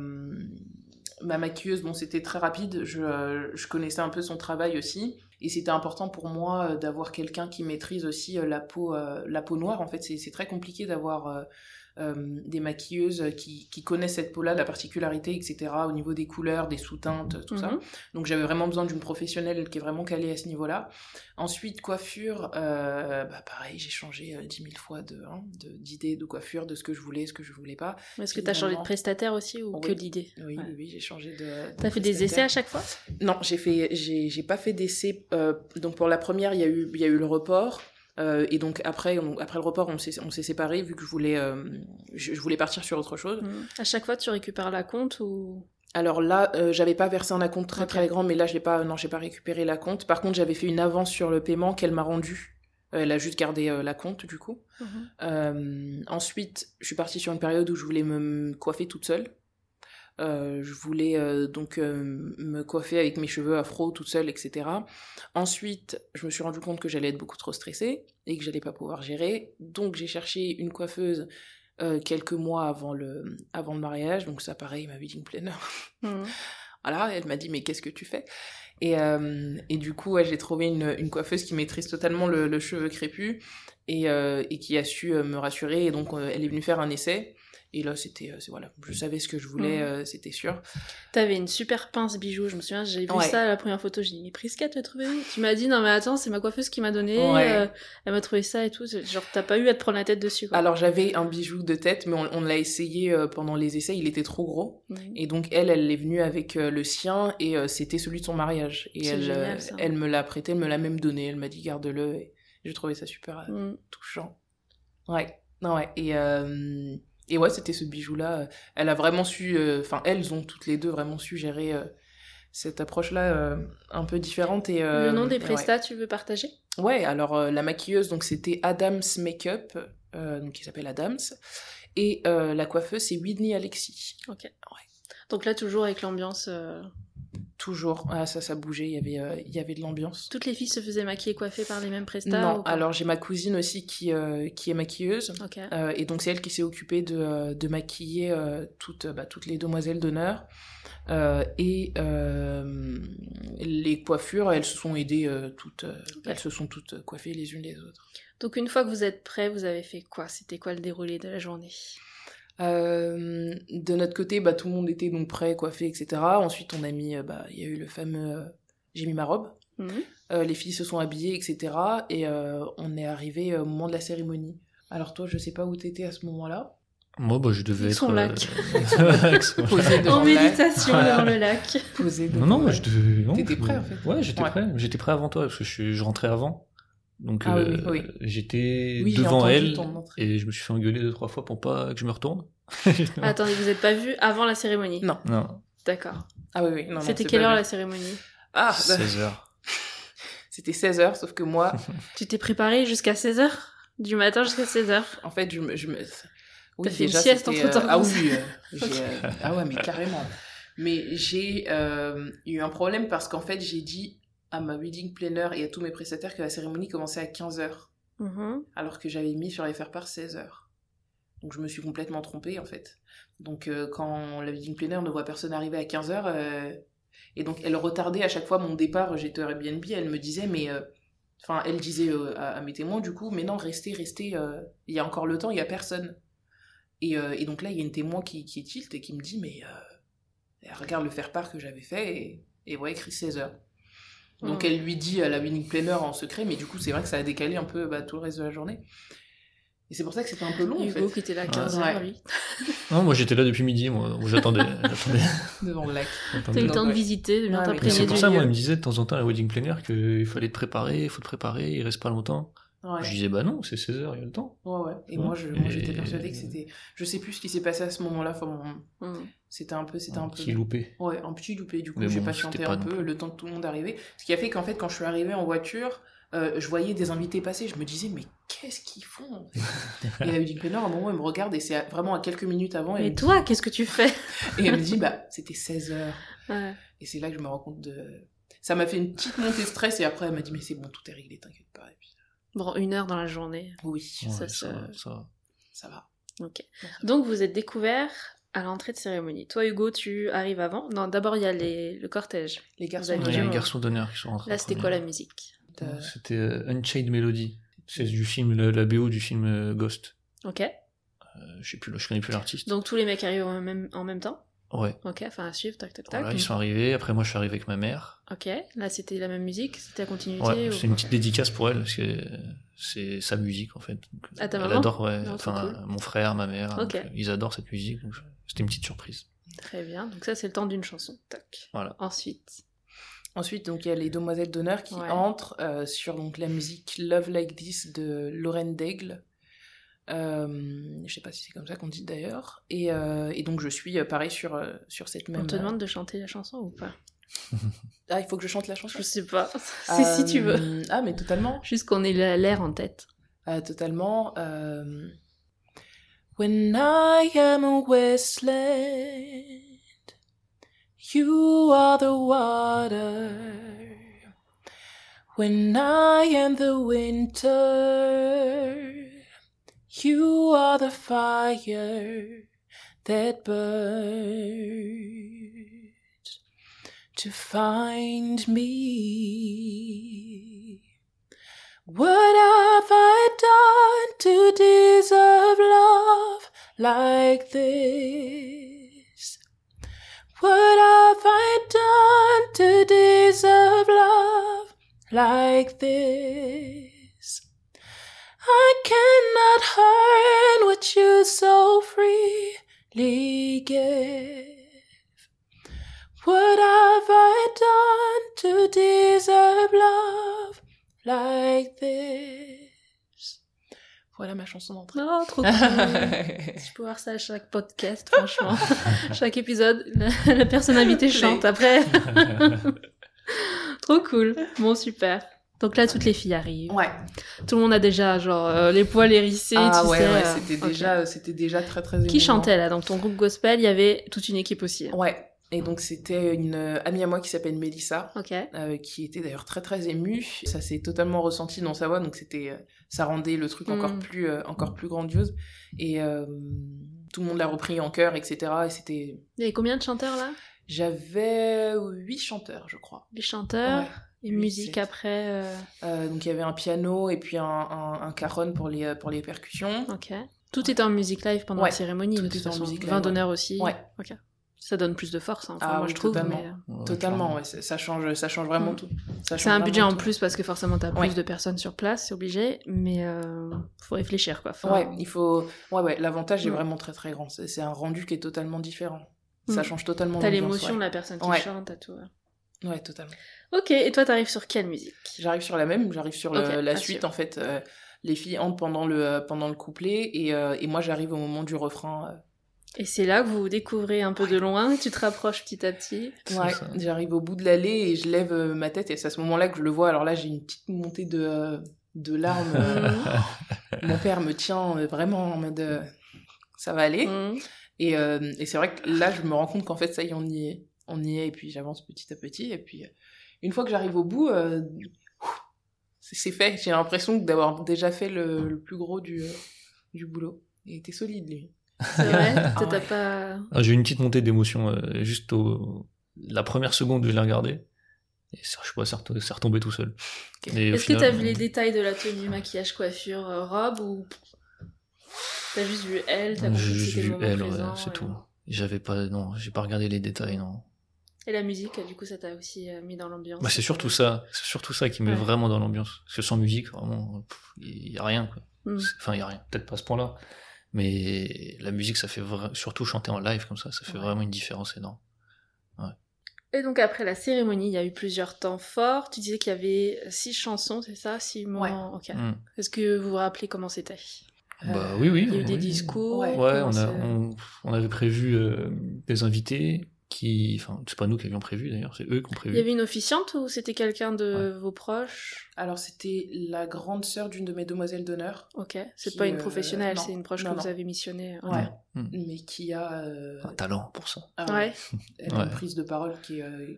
Speaker 2: ma maquilleuse, bon c'était très rapide, je, euh, je connaissais un peu son travail aussi, et c'était important pour moi euh, d'avoir quelqu'un qui maîtrise aussi euh, la, peau, euh, la peau noire, en fait. C'est c'est très compliqué d'avoir euh, euh, des maquilleuses qui, qui connaissent cette peau-là, la particularité, etc., au niveau des couleurs, des sous-teintes, tout ça.
Speaker 1: Mhm.
Speaker 2: Donc j'avais vraiment besoin d'une professionnelle qui est vraiment calée à ce niveau-là. Ensuite, coiffure, euh, bah pareil, j'ai changé euh, dix mille fois de hein, de- d'idées de, coiffure, de ce que je voulais, ce que je voulais pas.
Speaker 1: Est-ce que t'as changé de prestataire aussi ou que d'idée
Speaker 2: Oui,
Speaker 1: Ouais.
Speaker 2: oui, oui, j'ai changé de.
Speaker 1: T'as
Speaker 2: de
Speaker 1: fait des essais à chaque fois?
Speaker 2: Non, j'ai fait, j'ai, pas fait d'essai. euh, donc pour la première, il y a eu, il y a eu le report. Euh, et donc après, on- après le report, on s'est, on s'est séparés vu que je voulais, euh, je, je voulais partir sur autre chose.
Speaker 1: Mhm. À chaque fois, tu récupères la compte ou?
Speaker 2: Alors là, euh, j'avais pas versé un acompte très très grand, mais là, je l'ai pas, non, j'ai pas récupéré la compte. Par contre, j'avais fait une avance sur le paiement qu'elle m'a rendu. Euh, Elle a juste gardé la compte du coup.
Speaker 1: Mhm.
Speaker 2: Euh, ensuite, je suis partie sur une période où je voulais me coiffer toute seule. Euh, je voulais euh, donc euh, me coiffer avec mes cheveux afro toute seule, etc. Ensuite, je me suis rendu compte que j'allais être beaucoup trop stressée et que j'allais pas pouvoir gérer. Donc, j'ai cherché une coiffeuse quelques mois avant le, avant le mariage. Donc, ça, pareil, ma wedding planner.
Speaker 1: Mhm.
Speaker 2: Voilà, elle m'a dit mais qu'est-ce que tu fais? Et, et du coup ouais, j'ai trouvé une, une coiffeuse qui maîtrise totalement le, le cheveu crépus et, et qui a su me rassurer et donc elle est venue faire un essai et là c'était euh, voilà je savais ce que je voulais
Speaker 1: Mhm.
Speaker 2: euh, c'était sûr
Speaker 1: T'avais une super pince bijou, je me souviens, j'ai vu
Speaker 2: Ouais.
Speaker 1: ça la première photo, j'ai dit mais Prisca, tu l'as trouvé Tu m'as dit non mais attends, c'est ma coiffeuse qui m'a donné,
Speaker 2: Ouais.
Speaker 1: euh, elle m'a trouvé ça et tout, genre t'as pas eu à te prendre la tête dessus quoi.
Speaker 2: alors j'avais un bijou de tête mais on, on l'a essayé pendant les essais il était trop gros
Speaker 1: Mhm.
Speaker 2: et donc elle elle est venue avec le sien et c'était celui de son mariage et elle
Speaker 1: génial,
Speaker 2: elle me l'a prêté elle me l'a même donné elle m'a dit garde-le et j'ai trouvé ça super euh, touchant. Ouais, non, ouais. Et, euh, et ouais, c'était ce bijou-là. Elle a vraiment su, euh, enfin, elles ont toutes les deux vraiment su gérer euh, cette approche-là euh, un peu différente. Et, euh,
Speaker 1: Le nom des prestats, tu veux partager?
Speaker 2: Ouais, Ouais, alors euh, la maquilleuse, donc c'était Adams Makeup, euh, donc qui s'appelle Adams. Et euh, la coiffeuse, c'est Whitney Alexis.
Speaker 1: Ok. Donc là toujours avec l'ambiance, euh,
Speaker 2: Toujours. Ah, ça, ça bougeait, il y avait, euh, il y avait de l'ambiance.
Speaker 1: toutes les filles se faisaient maquiller et coiffer par les mêmes prestats
Speaker 2: Non, alors j'ai ma cousine aussi qui, euh, qui est maquilleuse. Euh, et donc c'est elle qui s'est occupée de, de maquiller toutes, bah, toutes les demoiselles d'honneur. Et les coiffures, elles se sont aidées toutes, elles se sont toutes coiffées les unes les autres.
Speaker 1: Donc une fois que vous êtes prêts, vous avez fait quoi? C'était quoi le déroulé de la journée?
Speaker 2: Euh, de notre côté, bah, tout le monde était donc prêt, coiffé, etc. Ensuite, on a mis, euh, bah, il y a eu le fameux, euh, j'ai mis ma robe.
Speaker 1: Mhm.
Speaker 2: Euh, les filles se sont habillées, etc. Et euh, on est arrivé au moment de la cérémonie. Alors toi, je sais pas où t'étais à ce moment-là.
Speaker 3: Moi, bah, je devais
Speaker 1: Avec
Speaker 3: être.
Speaker 1: son lac.
Speaker 3: avec son-
Speaker 2: Posé devant
Speaker 1: En
Speaker 2: le lac.
Speaker 1: méditation
Speaker 3: Voilà.
Speaker 1: dans le lac.
Speaker 2: Posé
Speaker 3: Non,
Speaker 2: devant
Speaker 3: non,
Speaker 2: lac.
Speaker 3: je devais.
Speaker 2: T'étais prêt, en fait
Speaker 3: Ouais, j'étais
Speaker 2: Ouais.
Speaker 3: prêt. J'étais prêt avant toi parce que je, je rentrais avant. Donc,
Speaker 2: Ah
Speaker 3: euh,
Speaker 2: oui.
Speaker 3: j'étais
Speaker 2: Oui,
Speaker 3: devant elle et je me suis fait engueuler deux, trois fois pour pas que je me retourne.
Speaker 1: Attendez, vous n'êtes pas vu avant la cérémonie?
Speaker 2: Non.
Speaker 3: Non,
Speaker 1: D'accord.
Speaker 2: Ah oui, oui. Non,
Speaker 1: C'était quelle heure la cérémonie?
Speaker 2: Ah,
Speaker 3: 16 heures.
Speaker 2: c'était 16h, sauf que moi,
Speaker 1: Tu t'es préparé jusqu'à 16h Du matin jusqu'à 16h
Speaker 2: en fait, je me. Je me... Oui,
Speaker 1: T'as fait une
Speaker 2: déjà,
Speaker 1: sieste
Speaker 2: c'était,
Speaker 1: entre-temps,
Speaker 2: euh, Ah oui, euh, j'ai, euh, ah ouais, mais carrément. Mais j'ai euh, eu un problème parce qu'en fait, j'ai dit à ma wedding planner et à tous mes prestataires que la cérémonie commençait à 15h,
Speaker 1: Mhm.
Speaker 2: alors que j'avais mis sur les faire part 16h. Donc je me suis complètement trompée en fait. Donc euh, quand la wedding planner ne voit personne arriver à 15h, euh, et donc elle retardait à chaque fois mon départ, j'étais au Airbnb, elle me disait mais... euh, Enfin, elle disait à, à mes témoins du coup, mais non, restez, restez, il y a encore le temps, il y a personne. Et, et donc là, il y a une témoin qui, qui est tilt et qui me dit, mais regarde le faire-part que j'avais fait et, et ouais, écrit 16 heures. Donc elle lui dit à la winning planner en secret, mais du coup, c'est vrai que ça a décalé un peu bah, tout le reste de la journée. Et c'est pour ça que c'était un peu long, en
Speaker 1: Hugo
Speaker 2: fait,
Speaker 1: qui était là à
Speaker 3: Ouais.
Speaker 1: 15h,
Speaker 2: Ouais.
Speaker 1: lui.
Speaker 3: Non, moi j'étais là depuis midi, moi. Moi, J'attendais.
Speaker 2: devant le lac.
Speaker 1: T'as eu le temps de
Speaker 2: ouais.
Speaker 1: visiter, de bien
Speaker 2: Mais
Speaker 1: t'imprégner
Speaker 3: c'est pour ça, moi,
Speaker 1: lieu.
Speaker 3: il me disait de temps en temps à la wedding planner qu'il fallait te préparer, il faut te préparer, il reste pas longtemps.
Speaker 2: Ouais.
Speaker 3: Je disais, bah non, c'est 16 heures, il y a le temps.
Speaker 2: Ouais, ouais. Et
Speaker 3: Ouais.
Speaker 2: moi, je, moi, j'étais
Speaker 3: Et-
Speaker 2: persuadée que c'était. Je sais plus ce qui s'est passé à ce moment-là. Enfin, bon,
Speaker 1: Mhm.
Speaker 2: c'était un peu. C'était un peu.
Speaker 3: Qui est loupé.
Speaker 2: Ouais, un petit loupé. Du coup,
Speaker 3: Mais
Speaker 2: j'ai
Speaker 3: bon,
Speaker 2: patienté un
Speaker 3: non
Speaker 2: peu le temps que tout le monde arrivait. Ce qui a fait qu'en fait, quand je suis arrivée en voiture, euh, je voyais des invités passer. Je me disais, mais qu'est-ce qu'ils font Et la wedding planner, à un moment, elle me regarde et c'est vraiment à quelques minutes avant. Elle
Speaker 1: Mais
Speaker 2: me
Speaker 1: toi, qu'est-ce que tu fais?
Speaker 2: Dit- et elle me dit, bah, c'était 16 heures.
Speaker 1: Ouais.
Speaker 2: Et c'est là que je me rends compte de. Ça m'a fait une petite montée de stress et après, elle m'a dit, mais c'est bon, tout est réglé, t'inquiète pas. Et puis,
Speaker 1: Bon, une heure dans la journée.
Speaker 2: oui,
Speaker 3: Ouais,
Speaker 1: Ça,
Speaker 3: ça,
Speaker 1: ça-
Speaker 2: va.
Speaker 1: Ok. Donc vous êtes découverts à l'entrée de cérémonie. Toi, Hugo, tu arrives avant? Non, d'abord, il y a les... le cortège.
Speaker 2: Les garçons,
Speaker 1: avez
Speaker 3: Il y a
Speaker 1: du
Speaker 3: les garçons d'honneur qui sont rentrés.
Speaker 1: Là, c'était quoi la musique?
Speaker 3: C'était euh, Unchained Melody. C'est du film, la, la BO du film euh, Ghost.
Speaker 1: Ok.
Speaker 3: Euh, je sais plus, je connais plus l'artiste.
Speaker 1: Donc tous les mecs arrivent en même, en même temps?
Speaker 3: Ouais.
Speaker 1: Ok, enfin à suivre, tac, tac, tac.
Speaker 3: Voilà, ils sont arrivés. Après, moi, je suis arrivé avec ma mère.
Speaker 1: Ok, là c'était la même musique, c'était à continuité
Speaker 3: Ouais,
Speaker 1: ou-
Speaker 3: c'est une petite dédicace pour elle parce que c'est sa musique en fait. Donc,
Speaker 1: Ah, ta
Speaker 3: elle
Speaker 1: maman
Speaker 3: adore, ouais.
Speaker 1: Non,
Speaker 3: enfin,
Speaker 1: cool.
Speaker 3: mon frère, ma mère, donc, ils adorent cette musique. donc C'était une petite surprise.
Speaker 1: Très bien, donc ça c'est le temps d'une chanson. Tac.
Speaker 3: Voilà.
Speaker 1: Ensuite.
Speaker 2: Ensuite, donc il y a les demoiselles d'honneur qui
Speaker 1: Ouais.
Speaker 2: entrent euh, sur donc la musique Love Like This de Lorraine Daigle. Euh, je sais pas si c'est comme ça qu'on dit d'ailleurs. Et, euh, et donc je suis euh, pareil sur, euh, sur cette même.
Speaker 1: On te demande de chanter la chanson ou pas?
Speaker 2: Ah, il faut que je chante la chanson.
Speaker 1: Je sais pas. C'est si tu veux.
Speaker 2: Ah, mais totalement.
Speaker 1: Juste qu'on ait l'air en tête.
Speaker 2: Ah, totalement. When I am a wasteland, you are the water. When I am the winter, you are the fire that burns to find me. What have I done to deserve love like this? What have I done to deserve love like this? I cannot earn what you so freely give. What have I done to deserve love like this? Voilà ma chanson d'entrée.
Speaker 1: Non, trop cool. Je peux voir ça à chaque podcast, franchement. chaque épisode, la, la personne invitée chante après. trop cool. Bon, super. Donc là, toutes les filles arrivent.
Speaker 2: ouais.
Speaker 1: Tout le monde a déjà, genre, euh, les poils hérissés,
Speaker 2: Ah
Speaker 1: tu
Speaker 2: ouais,
Speaker 1: sais.
Speaker 2: ouais,
Speaker 1: euh,
Speaker 2: c'était déjà, c'était déjà très très
Speaker 1: Qui
Speaker 2: émouvant.
Speaker 1: chantait là? Dans ton groupe gospel, il y avait toute une équipe aussi. hein.
Speaker 2: Ouais. Et donc c'était une euh, amie à moi qui s'appelle Mélissa,
Speaker 1: Ok.
Speaker 2: euh, qui était d'ailleurs très très émue. Ça s'est totalement ressenti dans sa voix, donc c'était, euh, ça rendait le truc encore
Speaker 1: Mm.
Speaker 2: plus, euh, encore plus grandiose. Et euh, tout le monde l'a repris en chœur, etc. Et c'était,
Speaker 1: Il y avait combien de chanteurs là?
Speaker 2: J'avais huit chanteurs, je crois.
Speaker 1: Les chanteurs
Speaker 2: Ouais.
Speaker 1: Et musique après. euh,
Speaker 2: Euh, donc il y avait un piano et puis un, un, un cajon pour les, euh, pour les percussions.
Speaker 1: Ok. Tout était en musique live pendant
Speaker 2: Ouais,
Speaker 1: la cérémonie,
Speaker 2: tout était en musique live,
Speaker 1: Vin
Speaker 2: ouais.
Speaker 1: d'honneur aussi.
Speaker 2: Ouais.
Speaker 1: Ok. Ça donne plus de force, hein, enfin,
Speaker 2: Ah
Speaker 1: moi
Speaker 2: oui,
Speaker 1: je trouve.
Speaker 2: totalement.
Speaker 1: mais,
Speaker 3: Ouais,
Speaker 2: Totalement, ouais, ça change, ça change vraiment
Speaker 1: Mm.
Speaker 2: tout.
Speaker 1: C'est un budget en plus parce que forcément t'as plus
Speaker 2: Ouais.
Speaker 1: de personnes sur place, c'est obligé, mais euh, faut réfléchir quoi. Enfin,
Speaker 2: Ouais, il faut. Ouais, ouais, l'avantage est
Speaker 1: Mm.
Speaker 2: vraiment très très grand. C'est un rendu qui est totalement différent. Ça
Speaker 1: Mm.
Speaker 2: change totalement
Speaker 1: T'as l'émotion de la personne qui chante, t'as tout. Ouais.
Speaker 2: Totalement.
Speaker 1: Ok, et toi t'arrives sur quelle musique?
Speaker 2: J'arrive sur la même, j'arrive sur le- la suite
Speaker 1: sûr.
Speaker 2: en fait. euh, les filles entrent pendant le, euh, pendant le couplet et, euh, et moi j'arrive au moment du refrain. euh.
Speaker 1: Et c'est là que vous vous découvrez un peu de loin, tu te rapproches petit à petit?
Speaker 2: Ouais, j'arrive au bout de l'allée et je lève euh, ma tête et c'est à ce moment-là que je le vois. Alors là j'ai une petite montée de, euh, de larmes. euh, Mon père me tient euh, vraiment en mode euh, ça va aller.
Speaker 1: Mhm.
Speaker 2: Et, euh, et c'est vrai que là, je me rends compte qu'en fait, ça y est, on y est. On y est, et puis j'avance petit à petit. Et puis, euh, une fois que j'arrive au bout, euh, c'est fait. J'ai l'impression d'avoir déjà fait le, le plus gros du, euh, du boulot. Il était solide, lui.
Speaker 1: C'est vrai,
Speaker 2: Ah ouais.
Speaker 1: pas.
Speaker 3: Ah, J'ai eu une petite montée d'émotion euh, juste au... la première seconde où je l'ai regardé. Et ça, je sais pas, c'est retom- c'est retombé tout seul.
Speaker 1: Est-ce que
Speaker 3: final,
Speaker 1: t'as vu les détails de la tenue, maquillage, coiffure, robe ou t'as juste vu elle, t'as compris que
Speaker 3: juste
Speaker 1: c'était le
Speaker 3: vu
Speaker 1: moment
Speaker 3: elle, ouais, c'est
Speaker 1: et-
Speaker 3: tout. J'avais pas, non, j'ai pas regardé les détails, non.
Speaker 1: Et la musique, du coup, ça t'a aussi euh, mis dans l'ambiance.
Speaker 3: Bah, c'est surtout ça, c'est surtout ça qui met
Speaker 1: Ouais.
Speaker 3: vraiment dans l'ambiance. Parce que sans musique, vraiment, il y a rien, quoi.
Speaker 1: Mm.
Speaker 3: Enfin, il y a rien, peut-être pas à ce point-là. Mais la musique, ça fait vra- surtout chanter en live comme ça, ça fait
Speaker 2: Ouais.
Speaker 3: vraiment une différence énorme.
Speaker 1: Et donc après la cérémonie, il y a eu plusieurs temps forts. Tu disais qu'il y avait six chansons, c'est ça? Six moments Ok.
Speaker 3: Mm.
Speaker 1: Est-ce que vous vous rappelez comment c'était?
Speaker 3: Bah oui, oui.
Speaker 1: Il y a eu des
Speaker 3: oui.
Speaker 1: discours
Speaker 2: Ouais.
Speaker 3: Ouais,
Speaker 1: comment
Speaker 3: on, a,
Speaker 1: c'est-
Speaker 3: on, on avait prévu euh, des invités qui. Enfin, c'est pas nous qui avions prévu d'ailleurs, c'est eux qui ont
Speaker 1: Il
Speaker 3: prévu.
Speaker 1: y avait une officiante ou c'était quelqu'un de vos proches?
Speaker 2: Alors, c'était la grande sœur d'une de mes demoiselles d'honneur,
Speaker 1: Ok. C'est pas une
Speaker 2: euh,
Speaker 1: professionnelle, c'est une proche
Speaker 2: Non,
Speaker 1: que vous avez missionnée. Ok.
Speaker 2: Ouais.
Speaker 3: Mm.
Speaker 2: mais qui a. euh,
Speaker 3: Un talent pour ça.
Speaker 2: ah
Speaker 1: Ouais.
Speaker 2: Elle a une prise de parole qui est. euh,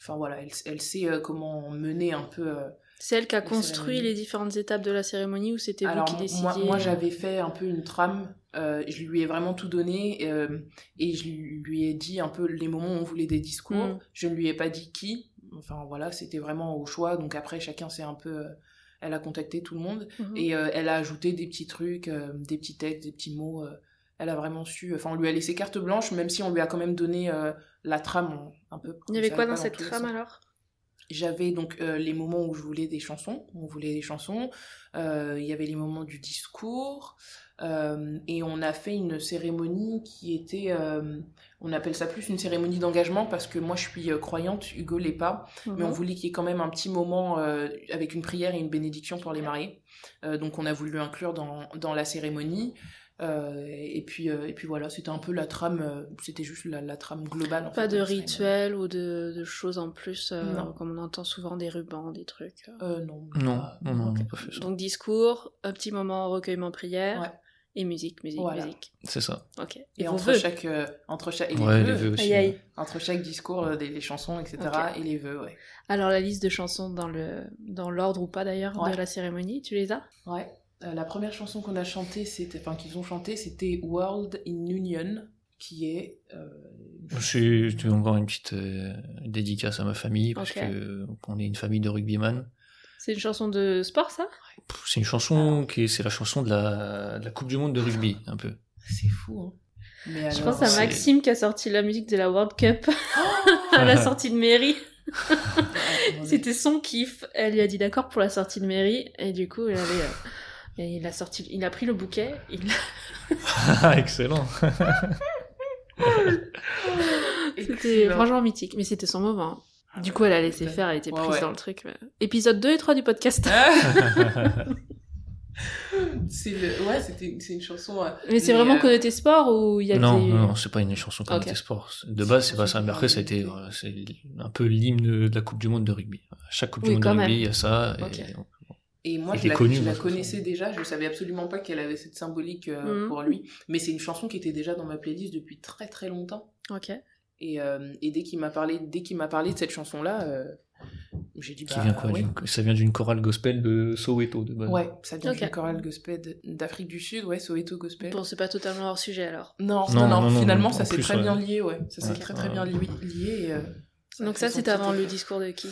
Speaker 2: Enfin voilà, elle, elle sait euh, comment mener un peu. euh,
Speaker 1: C'est elle qui a construit les différentes étapes de la cérémonie ou c'était vous qui décidiez
Speaker 2: moi, moi j'avais fait un peu une trame, euh, je lui ai vraiment tout donné euh, et je lui, ai dit un peu les moments où on voulait des discours.
Speaker 1: Mm.
Speaker 2: Je ne lui ai pas dit qui, enfin voilà, c'était vraiment au choix. Donc après, chacun s'est un peu. euh, elle a contacté tout le monde
Speaker 1: Mhm.
Speaker 2: et elle a ajouté des petits trucs, des petits textes, des petits mots. elle a vraiment su. Enfin, on lui a laissé carte blanche, même si on lui a quand même donné la trame un peu.
Speaker 1: Il y avait quoi dans
Speaker 2: pas
Speaker 1: cette trame alors?
Speaker 2: J'avais donc euh, les moments où je voulais des chansons, on voulait des chansons. Euh, Il y avait les moments du discours. euh, et on a fait une cérémonie qui était, on appelle ça plus une cérémonie d'engagement parce que moi je suis croyante, Hugo l'est pas, mais on
Speaker 1: Mhm.
Speaker 2: voulait qu'il y ait quand même un petit moment avec une prière et une bénédiction pour les mariés. Donc on a voulu inclure dans, dans la cérémonie. Euh, et puis euh, et puis voilà, c'était un peu la trame, euh, c'était juste la, la trame globale. en
Speaker 1: Pas
Speaker 2: fait,
Speaker 1: de rituel ou de, de choses en plus, euh, comme on entend souvent des rubans, des trucs.
Speaker 2: Euh, non.
Speaker 3: Non,
Speaker 2: pas-
Speaker 3: non, non, on
Speaker 1: ok.
Speaker 3: n'a pas fait ça.
Speaker 1: Donc discours, un petit moment recueillement prière
Speaker 2: Ouais.
Speaker 1: et musique, musique,
Speaker 2: Voilà.
Speaker 1: musique.
Speaker 3: C'est ça.
Speaker 1: Ok. Et,
Speaker 2: entre chaque, euh, entre chaque, et les
Speaker 3: Ouais,
Speaker 2: vœux,
Speaker 3: les vœux aussi.
Speaker 1: Aïe aïe.
Speaker 2: entre chaque discours, euh, des, les chansons, etc. Et les vœux, ouais.
Speaker 1: Alors la liste de chansons dans le dans l'ordre ou pas d'ailleurs
Speaker 2: Ouais.
Speaker 1: de la cérémonie, tu les as?
Speaker 2: Ouais. Euh, la première chanson qu'on a chantée, c'était, enfin qu'ils ont chanté, c'était World in Union, qui est. euh,
Speaker 3: C'est c'est encore une petite euh, dédicace à ma famille parce que on est une famille de rugbyman.
Speaker 1: C'est une chanson de sport ça?
Speaker 3: C'est une chanson qui est, c'est la chanson de la, de la Coupe du Monde de rugby, un peu.
Speaker 2: C'est fou, hein. Mais
Speaker 1: Je pense à Maxime qui a sorti la musique de la World Cup à la sortie de mairie. C'était son kiff. Elle lui a dit d'accord pour la sortie de mairie et du coup il avait euh, et il a sorti, il a pris le bouquet, il
Speaker 3: Excellent.
Speaker 1: C'était franchement mythique, mais c'était son moment. Du coup, elle a laissé faire, elle était prise
Speaker 2: ouais.
Speaker 1: dans le truc. mais- Épisode 2 et 3 du podcast.
Speaker 2: c'est le, ouais, c'était, c'est une chanson. euh,
Speaker 1: Mais c'est vraiment
Speaker 2: euh,
Speaker 1: connoté sport ou il y a
Speaker 3: non,
Speaker 1: des...
Speaker 3: non, non, c'est pas une chanson comme
Speaker 1: Ok.
Speaker 3: des sports. De base, c'est pas ça. Mais après, ça a été, euh, c'est un peu l'hymne de la Coupe du Monde de rugby. À chaque Coupe
Speaker 1: Oui,
Speaker 3: du Monde de rugby, il y a ça. Et,
Speaker 2: Et moi, je la,
Speaker 3: connu,
Speaker 2: je
Speaker 3: moi,
Speaker 2: la
Speaker 3: je
Speaker 2: connaissais déjà, je savais absolument pas qu'elle avait cette symbolique euh,
Speaker 1: Mhm.
Speaker 2: pour lui. Mais c'est une chanson qui était déjà dans ma playlist depuis très très longtemps.
Speaker 1: Ok.
Speaker 2: Et, euh, et dès qu'il m'a parlé, dès qu'il m'a parlé de cette chanson-là, euh, j'ai dit
Speaker 3: qui
Speaker 2: bah
Speaker 3: vient quoi
Speaker 2: ouais.
Speaker 3: Ça vient d'une chorale gospel de Soweto de base.
Speaker 2: Ouais, ça vient d'une chorale gospel d'Afrique du Sud, ouais, Soweto Gospel.
Speaker 1: Bon, c'est pas totalement hors sujet alors.
Speaker 2: Non,
Speaker 3: Non,
Speaker 2: non, non,
Speaker 3: non, non,
Speaker 2: finalement,
Speaker 3: en
Speaker 2: ça s'est très
Speaker 3: ouais.
Speaker 2: bien lié, ouais. Ça s'est
Speaker 3: Ouais,
Speaker 2: très très
Speaker 3: ouais.
Speaker 2: bien lié. lié et, euh, a
Speaker 1: Donc ça, c'était avant le discours de qui?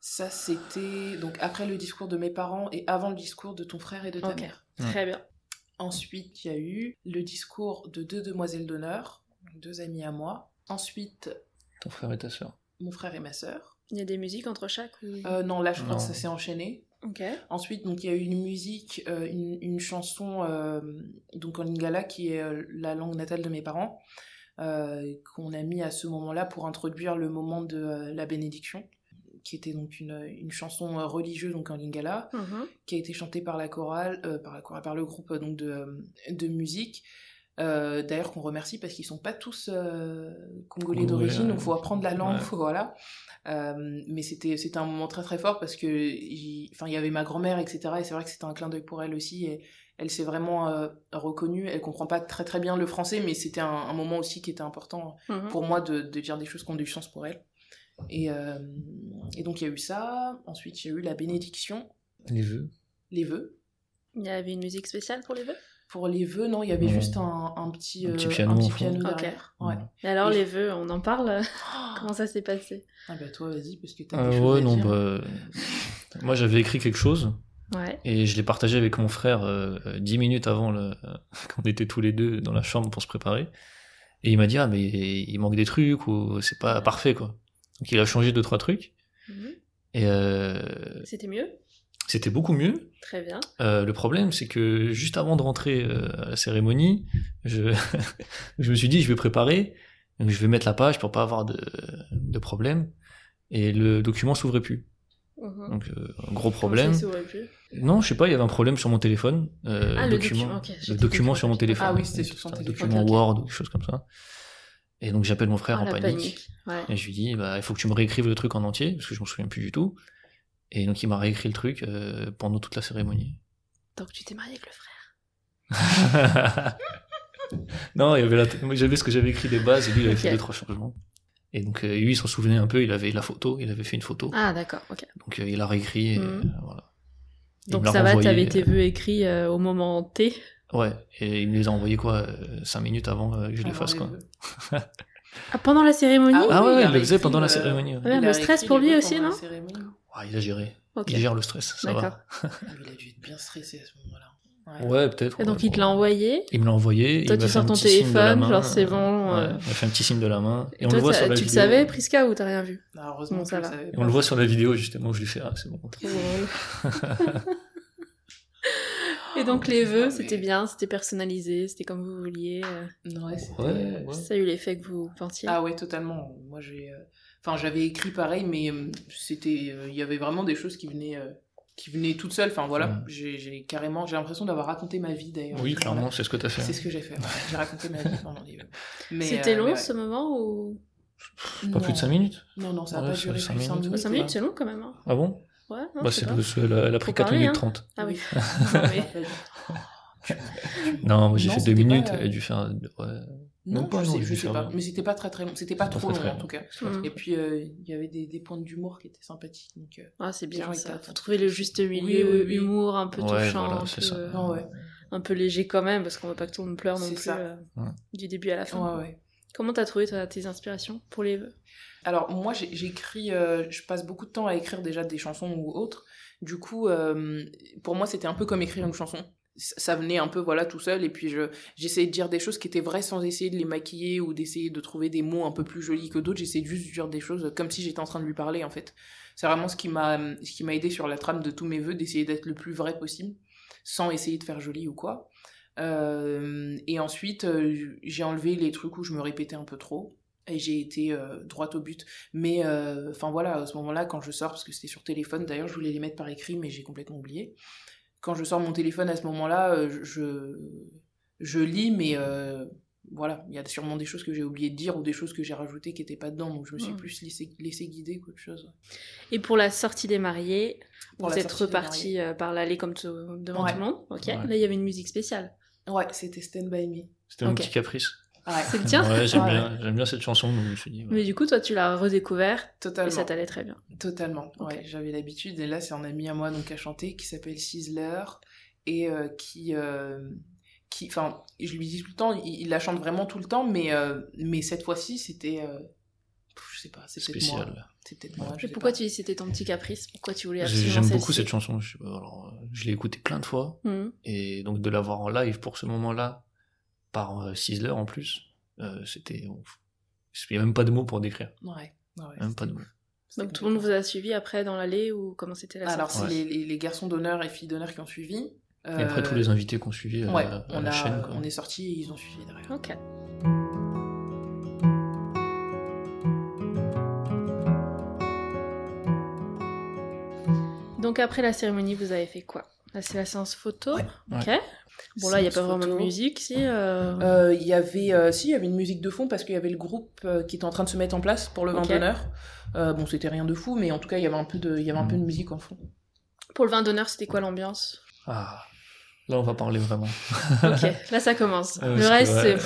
Speaker 2: Ça, c'était donc après le discours de mes parents et avant le discours de ton frère et de ta mère.
Speaker 1: Très bien.
Speaker 2: Ensuite, il y a eu le discours de deux demoiselles d'honneur, deux amies à moi. Ensuite,
Speaker 3: Ton frère et ta sœur.
Speaker 2: mon frère et ma sœur.
Speaker 1: Il y a des musiques entre chaque ou...
Speaker 2: Euh, non, là, je crois que ça s'est enchaîné.
Speaker 1: Ok.
Speaker 2: Ensuite, donc il y a eu une musique, euh, une, une chanson euh, donc en lingala qui est euh, la langue natale de mes parents, euh, qu'on a mis à ce moment-là pour introduire le moment de euh, la bénédiction, qui était donc une, une chanson euh, religieuse donc en lingala,
Speaker 1: Mhm.
Speaker 2: qui a été chantée par la chorale, euh, par la chorale, par le groupe donc de, euh, de musique. Euh, D'ailleurs qu'on remercie parce qu'ils sont pas tous euh, congolais d'origine,
Speaker 3: ouais.
Speaker 2: donc faut apprendre la langue,
Speaker 3: Ouais.
Speaker 2: faut- voilà. Euh, mais c'était c'était un moment très très fort parce que enfin il y avait ma grand-mère etc et c'est vrai que c'était un clin d'œil pour elle aussi et elle s'est vraiment euh, reconnue elle comprend pas très très bien le français mais c'était un, un moment aussi qui était important
Speaker 1: Mhm.
Speaker 2: pour moi de, de dire des choses qui ont du sens pour elle et, euh, et donc il y a eu ça ensuite il y a eu la bénédiction
Speaker 3: Les vœux.
Speaker 2: les vœux
Speaker 1: Il y avait une musique spéciale pour les vœux?
Speaker 2: Pour les vœux non il y avait juste un, un petit
Speaker 3: Un petit
Speaker 2: euh,
Speaker 3: piano
Speaker 2: un petit piano
Speaker 1: Ok.
Speaker 2: derrière ouais.
Speaker 1: Et alors
Speaker 2: Et-
Speaker 1: les vœux, on en parle? Comment ça s'est passé?
Speaker 2: Ah bah toi vas-y parce que t'as
Speaker 3: Euh,
Speaker 2: des choses
Speaker 3: ouais,
Speaker 2: à
Speaker 3: non,
Speaker 2: dire.
Speaker 3: bah, moi j'avais écrit quelque chose
Speaker 1: Ouais.
Speaker 3: et je l'ai partagé avec mon frère euh, euh, dix minutes avant le... qu'on était tous les deux dans la chambre pour se préparer. Et il m'a dit, ah, mais il manque des trucs ou c'est pas parfait, quoi. Donc il a changé deux, trois trucs.
Speaker 1: Mhm.
Speaker 3: Et euh,
Speaker 1: C'était mieux?
Speaker 3: c'était beaucoup mieux.
Speaker 1: Très bien.
Speaker 3: Euh, le problème, c'est que juste avant de rentrer euh, à la cérémonie, je, je me suis dit, je vais préparer, donc je vais mettre la page pour pas avoir de, de problème. Et le document s'ouvrait plus.
Speaker 1: Mhm.
Speaker 3: Donc, euh, un gros problème.
Speaker 1: ça s'ouvrait plus?
Speaker 3: Non, je sais pas, il y avait un problème sur mon téléphone. Euh,
Speaker 1: Ah, le
Speaker 3: document,
Speaker 1: document,
Speaker 3: le document sur mon téléphone.
Speaker 2: Ah oui, c'était sur son
Speaker 3: un
Speaker 2: téléphone.
Speaker 3: document
Speaker 1: Ok, ok.
Speaker 3: Word ou quelque chose comme ça. Et donc j'appelle mon frère
Speaker 1: Ah,
Speaker 3: en panique.
Speaker 1: panique. Ouais.
Speaker 3: Et je lui dis, bah, il faut que tu me réécrives le truc en entier, parce que je m'en souviens plus du tout. Et donc il m'a réécrit le truc euh, pendant toute la cérémonie.
Speaker 1: Donc tu t'es marié avec le frère.
Speaker 3: non, il y avait la... moi, j'avais ce que j'avais écrit des bases et lui il avait fait deux trois changements. Et donc euh, lui il s'en souvenait un peu, il avait la photo, il avait fait une photo.
Speaker 1: Ah d'accord, ok.
Speaker 3: Donc euh, il a réécrit et
Speaker 1: Mhm.
Speaker 3: voilà. Il
Speaker 1: Donc ça va, t'avais tes vœux écrits au moment T.
Speaker 3: Ouais, et il me les a envoyés quoi, 5 minutes avant euh, que je les
Speaker 2: Avant
Speaker 3: fasse
Speaker 2: les
Speaker 3: quoi.
Speaker 1: Ah, pendant la cérémonie
Speaker 2: Ah
Speaker 3: Ah ouais,
Speaker 2: il a
Speaker 3: il le faisait pendant la
Speaker 2: euh,
Speaker 3: cérémonie. ouais.
Speaker 1: Ouais,
Speaker 2: Il
Speaker 1: le stress pour
Speaker 2: les
Speaker 1: lui aussi, non
Speaker 3: il a géré. Il gère le stress, ça va.
Speaker 2: Il a dû être bien stressé à ce moment-là.
Speaker 3: Ouais, peut-être.
Speaker 1: Et donc
Speaker 3: ouais,
Speaker 1: il te l'a envoyé.
Speaker 3: Il me l'a envoyé.
Speaker 1: Toi,
Speaker 3: il
Speaker 1: tu sors ton téléphone, genre, c'est
Speaker 3: euh,
Speaker 1: bon,
Speaker 3: ouais,
Speaker 1: euh.
Speaker 3: il m'a fait un petit signe de la main. Et,
Speaker 1: Et
Speaker 3: on
Speaker 1: toi,
Speaker 3: le voit sur la
Speaker 1: tu le
Speaker 3: vidéo.
Speaker 1: savais, Priska, ou t'as rien vu?
Speaker 2: Ah, heureusement
Speaker 1: ça va.
Speaker 3: Et on le voit sur la vidéo, justement, je lui fais, ah, c'est bon.
Speaker 1: Trop drôle. Et donc les vœux,
Speaker 2: mais-
Speaker 1: c'était bien, c'était personnalisé, c'était comme vous vouliez. euh,
Speaker 2: Non, ouais, c'était-
Speaker 3: Ouais, ouais.
Speaker 1: Ça a eu l'effet que vous pensiez.
Speaker 2: Ah ouais, totalement. Moi, j'ai, euh, enfin, j'avais écrit pareil, mais euh, c'était, euh, il y avait vraiment des choses qui venaient, euh, qui venaient toutes seules. Enfin voilà,
Speaker 3: Mm.
Speaker 2: j'ai, j'ai carrément, j'ai l'impression d'avoir raconté ma vie d'ailleurs.
Speaker 3: Oui,
Speaker 2: Voilà.
Speaker 3: clairement, c'est ce que t'as fait.
Speaker 2: C'est ce que j'ai fait. ouais. J'ai raconté ma vie pendant les. Mais,
Speaker 1: C'était
Speaker 2: euh,
Speaker 1: long
Speaker 2: mais ouais.
Speaker 1: ce moment ou?
Speaker 3: Pas plus de 5 minutes
Speaker 2: Non, non, ça n'a
Speaker 3: Ouais,
Speaker 2: pas duré
Speaker 3: cinq
Speaker 2: plus de 5
Speaker 3: minutes.
Speaker 2: minutes.
Speaker 1: 5 minutes, c'est long quand même. hein.
Speaker 3: Ah bon?
Speaker 1: Ouais, non,
Speaker 3: Bah, c'est
Speaker 1: pas.
Speaker 3: parce qu'elle a, elle a pris
Speaker 1: Faut
Speaker 3: 4
Speaker 1: parler,
Speaker 3: minutes
Speaker 1: hein.
Speaker 3: 30.
Speaker 1: Ah oui.
Speaker 2: Non,
Speaker 3: moi j'ai fait 2
Speaker 2: c'était
Speaker 3: minutes,
Speaker 2: pas,
Speaker 3: elle a dû faire. Ouais.
Speaker 2: Non,
Speaker 3: Non, pas,
Speaker 2: je
Speaker 3: non,
Speaker 2: sais,
Speaker 3: je
Speaker 2: pas. Mais c'était pas très très long. C'était pas
Speaker 3: Pas
Speaker 2: trop
Speaker 3: très,
Speaker 2: long
Speaker 3: très
Speaker 2: en tout cas.
Speaker 1: Mm.
Speaker 2: Et puis euh, il y avait des, des points d'humour qui étaient sympathiques. Donc, euh,
Speaker 1: Ah, c'est bien ça. Faut trouver le juste milieu,
Speaker 2: Oui, oui, oui.
Speaker 1: humour un peu
Speaker 3: Ouais,
Speaker 1: touchant,
Speaker 3: voilà,
Speaker 1: un,
Speaker 3: c'est
Speaker 1: peu,
Speaker 3: ça.
Speaker 1: euh,
Speaker 2: non, ouais.
Speaker 1: un peu léger quand même, parce qu'on veut pas que tout le monde pleure non plus
Speaker 2: ça.
Speaker 1: euh,
Speaker 3: Ouais.
Speaker 1: du début à la fin.
Speaker 2: Ouais, ouais.
Speaker 1: Comment t'as trouvé toi, tes inspirations pour les vœux?
Speaker 2: Alors moi j'écris, euh, je passe beaucoup de temps à écrire déjà des chansons ou autres. Du coup, euh, pour moi c'était un peu comme écrire une chanson. Ça venait un peu voilà tout seul et puis je j'essayais de dire des choses qui étaient vraies sans essayer de les maquiller ou d'essayer de trouver des mots un peu plus jolis que d'autres. J'essayais juste de dire des choses comme si j'étais en train de lui parler en fait. C'est vraiment ce qui m'a ce qui m'a aidé sur la trame de tous mes vœux d'essayer d'être le plus vrai possible sans essayer de faire joli ou quoi. Euh, et ensuite j'ai enlevé les trucs où je me répétais un peu trop et j'ai été euh, droite au but. Mais euh, enfin voilà, à ce moment-là, quand je sors, parce que c'était sur téléphone, d'ailleurs, je voulais les mettre par écrit, mais j'ai complètement oublié. Quand je sors mon téléphone à ce moment-là, euh, je, je lis, mais euh, voilà, il y a sûrement des choses que j'ai oublié de dire ou des choses que j'ai rajoutées qui n'étaient pas dedans, donc je me suis
Speaker 1: Mm.
Speaker 2: plus laissé, laissé guider qu'autre chose.
Speaker 1: Et pour la sortie des mariés,
Speaker 2: Pour
Speaker 1: vous êtes reparti par l'allée comme tout- devant
Speaker 2: Ouais.
Speaker 1: tout le monde. Ok.
Speaker 3: Ouais.
Speaker 1: Là, il y avait une musique spéciale.
Speaker 2: Ouais, c'était Stand By Me.
Speaker 3: C'était un petit caprice.
Speaker 2: Ouais,
Speaker 1: C'est le tien
Speaker 3: Ouais, j'aime
Speaker 2: Ouais.
Speaker 3: bien, j'aime bien cette chanson, donc je me suis dit.
Speaker 1: Mais du coup, toi, tu l'as redécouvert et
Speaker 2: totalement.
Speaker 1: ça t'allait très bien.
Speaker 2: Totalement,
Speaker 1: Ok.
Speaker 2: ouais, j'avais l'habitude. Et là, c'est un ami à moi donc, qui a chanté, qui s'appelle Sizzler, et euh, qui. euh, qui Enfin, je lui dis tout le temps, il, il la chante vraiment tout le temps, mais, euh, mais cette fois-ci, c'était. euh, je sais pas, c'est peut-être moi.
Speaker 3: Spécial.
Speaker 2: C'est peut-être moi. je
Speaker 1: Et
Speaker 2: sais
Speaker 1: pourquoi
Speaker 2: pas.
Speaker 1: tu dis que c'était ton petit caprice? Pourquoi tu voulais absolument
Speaker 3: J'aime beaucoup cette chanson. Je, sais pas, alors, je l'ai écoutée plein de fois.
Speaker 1: Mhm.
Speaker 3: Et donc de l'avoir en live pour ce moment-là, par euh, Sizzler en plus, euh, c'était Il n'y a même pas de mots pour décrire.
Speaker 2: Ouais. ouais
Speaker 3: Même pas de mots.
Speaker 1: Donc tout le monde vous a suivi après dans l'allée ou comment c'était la
Speaker 2: Alors, c'est
Speaker 3: Ouais.
Speaker 2: les, garçons d'honneur et filles d'honneur qui ont suivi.
Speaker 3: Et après,
Speaker 2: Euh,
Speaker 3: tous les invités qu'on suivi à,
Speaker 2: Ouais,
Speaker 3: à
Speaker 2: on,
Speaker 3: la
Speaker 2: a,
Speaker 3: chaîne. Quoi.
Speaker 2: on est sortis et ils ont suivi derrière.
Speaker 1: Ok. Donc après la cérémonie, vous avez fait quoi? Là, c'est la séance photo.
Speaker 2: Ouais.
Speaker 1: Ok. Bon, là, il n'y a pas vraiment de musique, si. euh,
Speaker 2: Euh, Il y avait, euh, si, il y avait une musique de fond parce qu'il y avait le groupe euh, qui était en train de se mettre en place pour le vin d'honneur. Euh, bon, c'était rien de fou, mais en tout cas, il y avait un peu de, il y avait un peu de musique en fond.
Speaker 1: Pour le vin d'honneur, c'était quoi l'ambiance?
Speaker 3: Ah, là, on va parler vraiment.
Speaker 1: Ok, là, ça commence.
Speaker 3: Ah
Speaker 1: le
Speaker 3: c'est
Speaker 1: reste, c'est...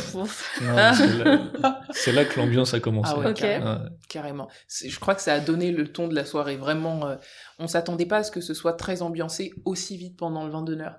Speaker 3: c'est là, que l'ambiance a commencé.
Speaker 2: Ah ouais, carrément.
Speaker 3: Ouais.
Speaker 2: carrément. C'est- Je crois que ça a donné le ton de la soirée. Vraiment, euh, on s'attendait pas à ce que ce soit très ambiancé aussi vite pendant le vin d'honneur.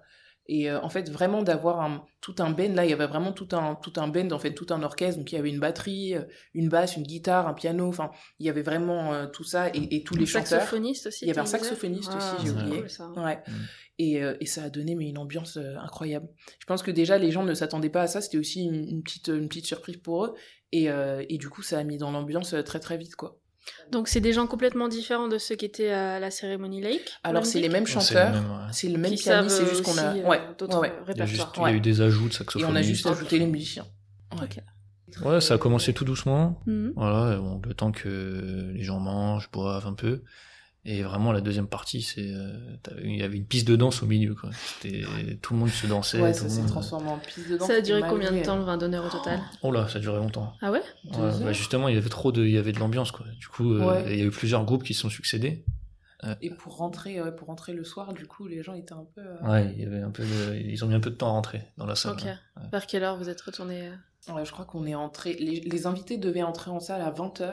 Speaker 2: Et euh, en fait, vraiment d'avoir un, tout un band, là, il y avait vraiment tout un, tout un band, en fait, tout un orchestre. Donc, il y avait une batterie, euh, une basse, une guitare, un piano. Enfin, il y avait vraiment euh, tout ça et, et tous les
Speaker 1: Un
Speaker 2: chanteurs.
Speaker 1: saxophoniste aussi
Speaker 2: Il y avait un saxophoniste aussi,
Speaker 1: Ah,
Speaker 2: j'ai
Speaker 1: c'est
Speaker 2: oublié.
Speaker 1: cool, ça.
Speaker 2: Ouais.
Speaker 3: Mm.
Speaker 2: Et, euh, et ça a donné mais une ambiance euh, incroyable. Je pense que déjà les gens ne s'attendaient pas à ça, c'était aussi une, une petite, une petite surprise pour eux. Et, euh, et du coup, ça a mis dans l'ambiance très très vite quoi.
Speaker 1: Donc, c'est des gens complètement différents de ceux qui étaient à la cérémonie Lake
Speaker 2: Alors c'est les mêmes
Speaker 3: Ouais, c'est
Speaker 2: chanteurs,
Speaker 3: le même, ouais.
Speaker 2: c'est le même
Speaker 1: qui
Speaker 2: pianiste, c'est juste qu'on a.
Speaker 1: euh,
Speaker 2: ouais,
Speaker 1: d'autres
Speaker 2: ouais, ouais.
Speaker 3: Il y, a juste-
Speaker 1: répertoires.
Speaker 3: il y a eu des ajouts de
Speaker 2: Et
Speaker 3: saxophonistes.
Speaker 2: on a juste ajouté les musiciens.
Speaker 1: Ok.
Speaker 3: Ouais, ça a commencé tout doucement.
Speaker 1: Mhm.
Speaker 3: Voilà, et bon, le temps que les gens mangent, boivent un peu. Et vraiment, la deuxième partie, c'est, euh, il y avait une piste de danse au milieu, quoi. C'était, tout le monde se dansait.
Speaker 2: Ouais,
Speaker 3: tout
Speaker 2: ça s'est
Speaker 3: monde...
Speaker 2: transformé en piste de danse.
Speaker 1: Ça a duré combien de temps le vin d'honneur au total?
Speaker 3: Oh là, ça a duré longtemps.
Speaker 1: Ah ouais?
Speaker 3: Bah justement, il y avait trop de, il y avait de l'ambiance, quoi. Du coup, euh, il y a eu plusieurs groupes qui se sont succédés.
Speaker 2: Et pour rentrer, euh, pour rentrer le soir, du coup, les gens étaient un peu. euh,
Speaker 3: Ouais, il y avait un peu de, ils ont mis un peu de temps à rentrer dans la salle.
Speaker 1: Ok.
Speaker 3: hein.
Speaker 1: Vers quelle heure vous êtes retourné euh?
Speaker 2: Ouais, je crois qu'on est entré. Les, les invités devaient entrer en salle à 20h.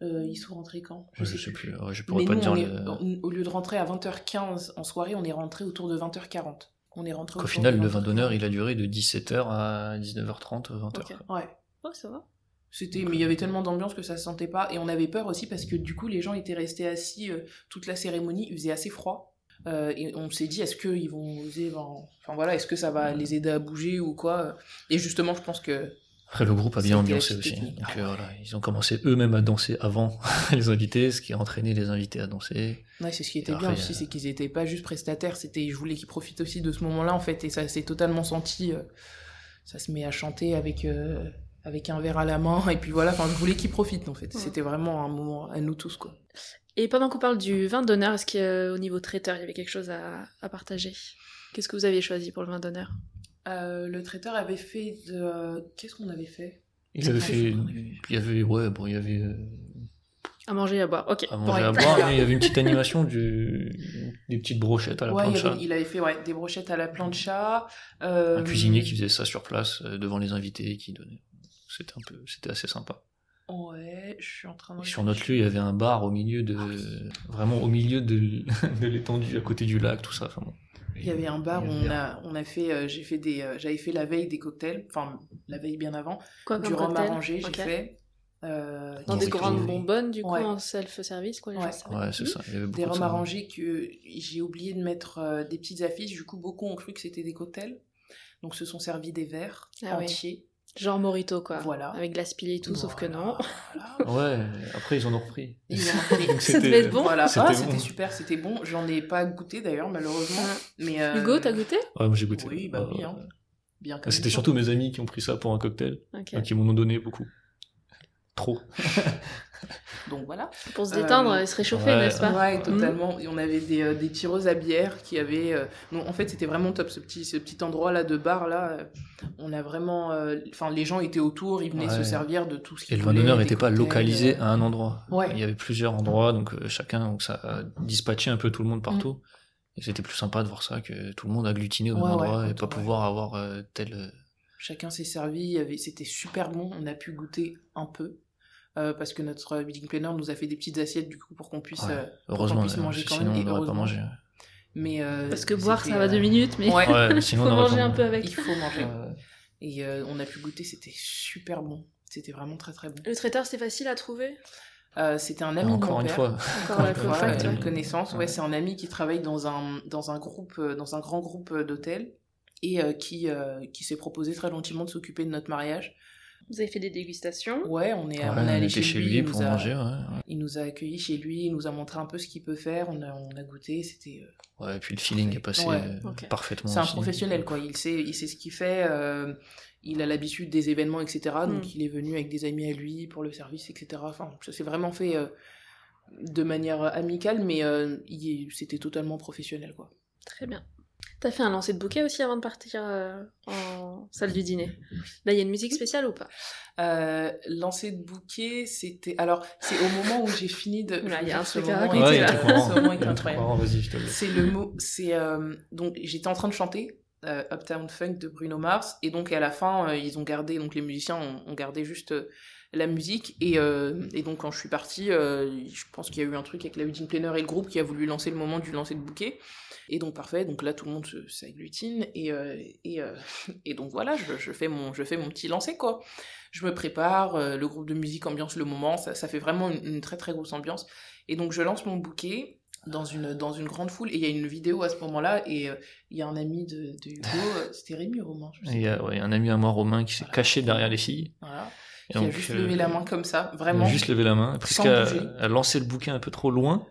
Speaker 2: Ils sont rentrés quand?
Speaker 3: Je, sais plus, ouais, je pourrais
Speaker 2: Mais
Speaker 3: pas
Speaker 2: nous,
Speaker 3: te dire le...
Speaker 2: on- au lieu de rentrer à 20h15 en soirée, on est rentré autour de 20h40. On est rentré
Speaker 3: Qu'au
Speaker 2: autour
Speaker 3: final, le vin
Speaker 2: 20h40.
Speaker 3: d'honneur, il a duré de 17h à 19h30, 20h.
Speaker 1: Ok.
Speaker 2: Ouais.
Speaker 1: Oh, ça va.
Speaker 2: C'était, mais il y avait tellement d'ambiance que ça se sentait pas, et on avait peur aussi parce que du coup les gens étaient restés assis euh, toute la cérémonie, il faisait assez froid, Euh, et on s'est dit est-ce qu'ils vont oser, ben, enfin voilà, est-ce que ça va les aider à bouger ou quoi? Et justement, je pense que
Speaker 3: Après, le groupe a bien ambiancé aussi. Donc,
Speaker 2: Ah ouais.
Speaker 3: voilà, ils ont commencé eux-mêmes à danser avant les invités, ce qui a entraîné les invités à danser.
Speaker 2: ouais, c'est ce qui était bien aussi,
Speaker 3: euh,
Speaker 2: c'est qu'ils étaient pas juste prestataires, c'était, je voulais qu'ils profitent aussi de ce moment-là en fait, et ça s'est totalement senti. euh, ça se met à chanter avec euh, avec un verre à la main, et puis voilà, enfin je voulais qu'ils profitent en fait.
Speaker 1: Ouais.
Speaker 2: C'était vraiment un moment à nous tous quoi.
Speaker 1: Et pendant qu'on parle du vin d'honneur, est-ce qu'au niveau traiteur, il y avait quelque chose à, à partager? Qu'est-ce que vous aviez choisi pour le vin d'honneur?
Speaker 2: Euh, le traiteur avait fait de, euh, qu'est-ce qu'on avait fait?
Speaker 3: Il avait fait, il y avait, ouais, bon, il y avait euh,
Speaker 1: À manger et à boire. Ok.
Speaker 3: à manger,
Speaker 2: Ouais.
Speaker 3: à boire, mais il y avait une petite animation du, des petites brochettes à la
Speaker 2: Ouais, il,
Speaker 3: plancha.
Speaker 2: avait- il avait fait ouais, des brochettes à la plancha. Euh,
Speaker 3: Un cuisinier qui faisait ça sur place devant les invités, qui donnait. C'était un peu, c'était assez sympa.
Speaker 2: Ouais, je suis en train de.
Speaker 3: Et sur notre lieu, il y avait un bar au milieu de, vraiment au milieu de, de l'étendue, à côté du lac, tout ça. Enfin, bon.
Speaker 2: Il y avait un bar où on a, on a fait, euh, j'ai fait des, euh, j'avais fait la veille des cocktails, enfin la veille bien avant,
Speaker 1: Quoi
Speaker 2: du rhum arrangé, j'ai fait. Euh,
Speaker 1: Dans des
Speaker 3: des
Speaker 1: grandes bonbonnes, du coup,
Speaker 2: Ouais.
Speaker 1: en self-service, quoi, les
Speaker 2: Ouais.
Speaker 1: gens savaient.
Speaker 3: Ouais, c'est ça. Il y avait beaucoup
Speaker 2: des
Speaker 3: de
Speaker 2: rhums
Speaker 3: ça.
Speaker 2: arrangés que j'ai oublié de mettre euh, des petites affiches, du coup beaucoup ont cru que c'était des cocktails. Donc se sont servis des verres
Speaker 1: Ah
Speaker 2: entiers.
Speaker 1: Genre Morito, quoi.
Speaker 2: Voilà.
Speaker 1: Avec de la spilée et tout, sauf que non.
Speaker 2: Voilà.
Speaker 3: Ouais, après ils en ont repris.
Speaker 2: Ils ont repris.
Speaker 3: Donc,
Speaker 1: Ça
Speaker 3: c'était-
Speaker 1: devait être bon.
Speaker 2: Voilà,
Speaker 3: C'était
Speaker 2: Ah,
Speaker 3: bon.
Speaker 2: c'était super, c'était bon. J'en ai pas goûté d'ailleurs, malheureusement. Mais euh,
Speaker 1: Hugo, t'as goûté?
Speaker 3: Ouais, moi j'ai goûté.
Speaker 2: Oui, bah oui,
Speaker 3: Euh,
Speaker 2: hein. bien comme
Speaker 3: C'était surtout mes amis qui ont pris ça pour un cocktail, qui m'en ont donné beaucoup. Trop.
Speaker 2: Donc voilà.
Speaker 1: Pour se
Speaker 2: Euh,
Speaker 1: détendre et se réchauffer,
Speaker 3: ouais,
Speaker 1: n'est-ce pas
Speaker 2: Ouais, totalement. Et on avait des, euh, des tireuses à bière qui avaient. euh, non, en fait, c'était vraiment top ce petit, ce petit endroit là de bar là. euh, On a vraiment. euh, Enfin, les gens étaient autour, ils venaient
Speaker 3: Ouais.
Speaker 2: se servir de tout ce
Speaker 3: Et
Speaker 2: qu'ils
Speaker 3: le vin d'honneur n'était pas localisé
Speaker 2: euh,
Speaker 3: à un endroit.
Speaker 2: Ouais.
Speaker 3: Il y avait plusieurs endroits, donc euh, chacun, donc ça a dispatché un peu tout le monde partout.
Speaker 2: Mm.
Speaker 3: Et c'était plus sympa de voir ça que tout le monde agglutiné au
Speaker 2: Ouais,
Speaker 3: même
Speaker 2: ouais,
Speaker 3: endroit et pas
Speaker 2: ouais.
Speaker 3: pouvoir avoir euh, tel. euh,
Speaker 2: Chacun s'est servi. avait- C'était super bon. On a pu goûter un peu. Euh, parce que notre wedding planner nous a fait des petites assiettes du coup pour qu'on puisse,
Speaker 3: Ouais.
Speaker 2: euh,
Speaker 3: Heureusement,
Speaker 2: puisse
Speaker 3: euh,
Speaker 2: manger quand
Speaker 3: sinon
Speaker 2: même,
Speaker 3: on n'aurait pas mangé.
Speaker 2: mais euh,
Speaker 1: Parce que boire, ça va
Speaker 2: euh,
Speaker 1: deux minutes, mais
Speaker 2: Ouais.
Speaker 3: Ouais,
Speaker 1: il
Speaker 3: sinon
Speaker 1: faut
Speaker 3: on
Speaker 1: manger un peu avec.
Speaker 2: il faut manger.
Speaker 3: Ouais.
Speaker 2: Et euh, on a pu goûter, c'était super bon. C'était vraiment très très bon.
Speaker 1: Le traiteur, c'est facile à trouver?
Speaker 2: Euh, c'était un ami de
Speaker 3: Encore
Speaker 2: mon
Speaker 3: une
Speaker 2: père.
Speaker 3: fois.
Speaker 1: Encore
Speaker 2: Une fois,
Speaker 1: contact,
Speaker 2: une
Speaker 1: ouais.
Speaker 2: connaissance. Ouais,
Speaker 3: Ouais.
Speaker 2: c'est un ami qui travaille dans un, dans un groupe, euh, dans un grand groupe euh, d'hôtels et euh, qui, euh, qui s'est proposé très gentiment de s'occuper de notre mariage.
Speaker 1: Vous avez fait des dégustations
Speaker 2: Ouais, on est,
Speaker 3: Ouais,
Speaker 2: on est allé chez, lui,
Speaker 3: pour
Speaker 2: a-
Speaker 3: manger, ouais. ouais.
Speaker 2: Il nous a accueillis chez lui, il nous a montré un peu ce qu'il peut faire, on a, on a goûté, c'était... euh,
Speaker 3: Ouais, et puis le feeling est passé
Speaker 2: Ouais,
Speaker 3: euh, parfaitement.
Speaker 2: C'est un professionnel, quoi. Il sait, il sait ce qu'il fait. euh, il a l'habitude des événements, etc. Donc,
Speaker 1: Mm.
Speaker 2: il est venu avec des amis à lui pour le service, etc. Enfin, ça s'est vraiment fait euh, de manière amicale, mais euh, c'était totalement professionnel, quoi.
Speaker 1: Très bien. T'as fait un lancer de bouquet aussi avant de partir euh, en salle du dîner? Là, il y a une musique spéciale ou pas?
Speaker 2: Euh, lancer de bouquet, c'était. Alors, c'est au moment où j'ai fini de.
Speaker 1: Oula,
Speaker 2: je
Speaker 1: il y a un truc à
Speaker 2: moment
Speaker 1: raconter,
Speaker 3: Ouais, il y a
Speaker 1: là.
Speaker 3: un truc marrant.
Speaker 2: ce moment est
Speaker 3: Il y a un truc
Speaker 2: incroyable. C'est le mot. C'est euh, donc j'étais en train de chanter euh, Uptown Funk de Bruno Mars et donc à la fin euh, ils ont gardé donc les musiciens ont, ont gardé juste euh, la musique. Et, euh, et donc quand je suis partie euh, je pense qu'il y a eu un truc avec la Eugene Planner et le groupe qui a voulu lancer le moment du lancer de bouquet. Et donc parfait. Donc là tout le monde s'agglutine. Et euh, et, et donc voilà je, je fais mon je fais mon petit lancer quoi. Je me prépare le groupe de musique ambiance le moment. Ça, ça fait vraiment une, une très très grosse ambiance. Et donc je lance mon bouquet dans une, dans une grande foule. Et il y a une vidéo à ce moment-là, et il y a un ami de, de Hugo, c'était Rémi Romain, je sais
Speaker 3: Il y a ouais, un ami à moi, Romain, qui s'est caché derrière les filles.
Speaker 2: Voilà.
Speaker 3: Et
Speaker 2: Qui a
Speaker 3: donc,
Speaker 2: juste
Speaker 3: euh,
Speaker 2: levé la main comme ça,
Speaker 3: Il
Speaker 2: vraiment.
Speaker 3: a juste levé la main.
Speaker 2: Sans
Speaker 3: Prisca
Speaker 2: bouger.
Speaker 3: a, a lancé le bouquet un peu trop loin.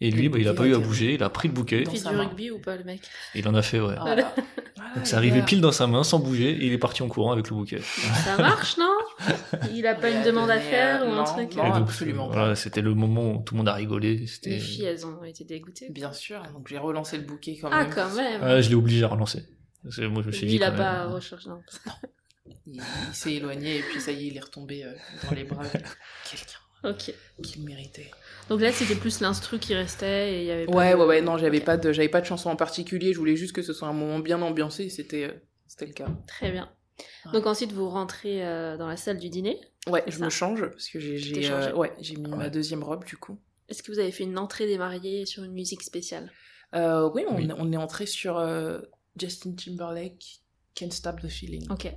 Speaker 3: Et lui, bah, il a pas eu à bouger. Il a pris le bouquet.
Speaker 1: Il fait du rugby ou pas, le mec?
Speaker 3: Il en a fait, ouais.
Speaker 2: Voilà. Voilà,
Speaker 3: Donc
Speaker 2: les
Speaker 3: c'est arrivé
Speaker 2: gars.
Speaker 3: pile dans sa main, sans bouger, et il est parti en courant avec le bouquet.
Speaker 1: Ça marche, non? Il a pas
Speaker 2: Il
Speaker 1: une
Speaker 2: a
Speaker 1: demande à faire
Speaker 2: euh,
Speaker 1: ou un
Speaker 2: non,
Speaker 1: truc
Speaker 2: non.
Speaker 3: Donc,
Speaker 2: absolument
Speaker 3: Voilà,
Speaker 2: pas.
Speaker 3: c'était le moment où tout le monde a rigolé.
Speaker 1: Les filles, elles ont été dégoûtées.
Speaker 2: Bien sûr, donc j'ai relancé le bouquet quand
Speaker 1: Ah,
Speaker 2: même.
Speaker 1: quand même
Speaker 3: Ah, je l'ai obligé à relancer. Parce que Moi, je me suis
Speaker 1: Lui,
Speaker 3: dit.
Speaker 1: il a
Speaker 3: quand
Speaker 1: pas recherché, non.
Speaker 2: Il, il s'est éloigné, et puis ça y est, il est retombé euh, dans les bras de quelqu'un
Speaker 1: Ok.
Speaker 2: qui le méritait.
Speaker 1: Donc là, c'était plus l'instru qui restait et il y avait pas
Speaker 2: Ouais,
Speaker 1: de-
Speaker 2: ouais, ouais, non, j'avais pas de, j'avais pas de chanson en particulier, je voulais juste que ce soit un moment bien ambiancé, et c'était, euh, c'était le cas.
Speaker 1: Très bien.
Speaker 2: Ouais.
Speaker 1: Donc ensuite, vous rentrez euh, dans la salle du dîner.
Speaker 2: Ouais, je
Speaker 1: ça.
Speaker 2: me change, parce que j'ai, euh, ouais, j'ai mis ma deuxième robe, du coup.
Speaker 1: Est-ce que vous avez fait une entrée des mariés sur une musique spéciale?
Speaker 2: Euh, oui, on,
Speaker 3: Oui.
Speaker 2: on est entré sur euh, Justin Timberlake, Can't Stop the Feeling.
Speaker 1: Ok.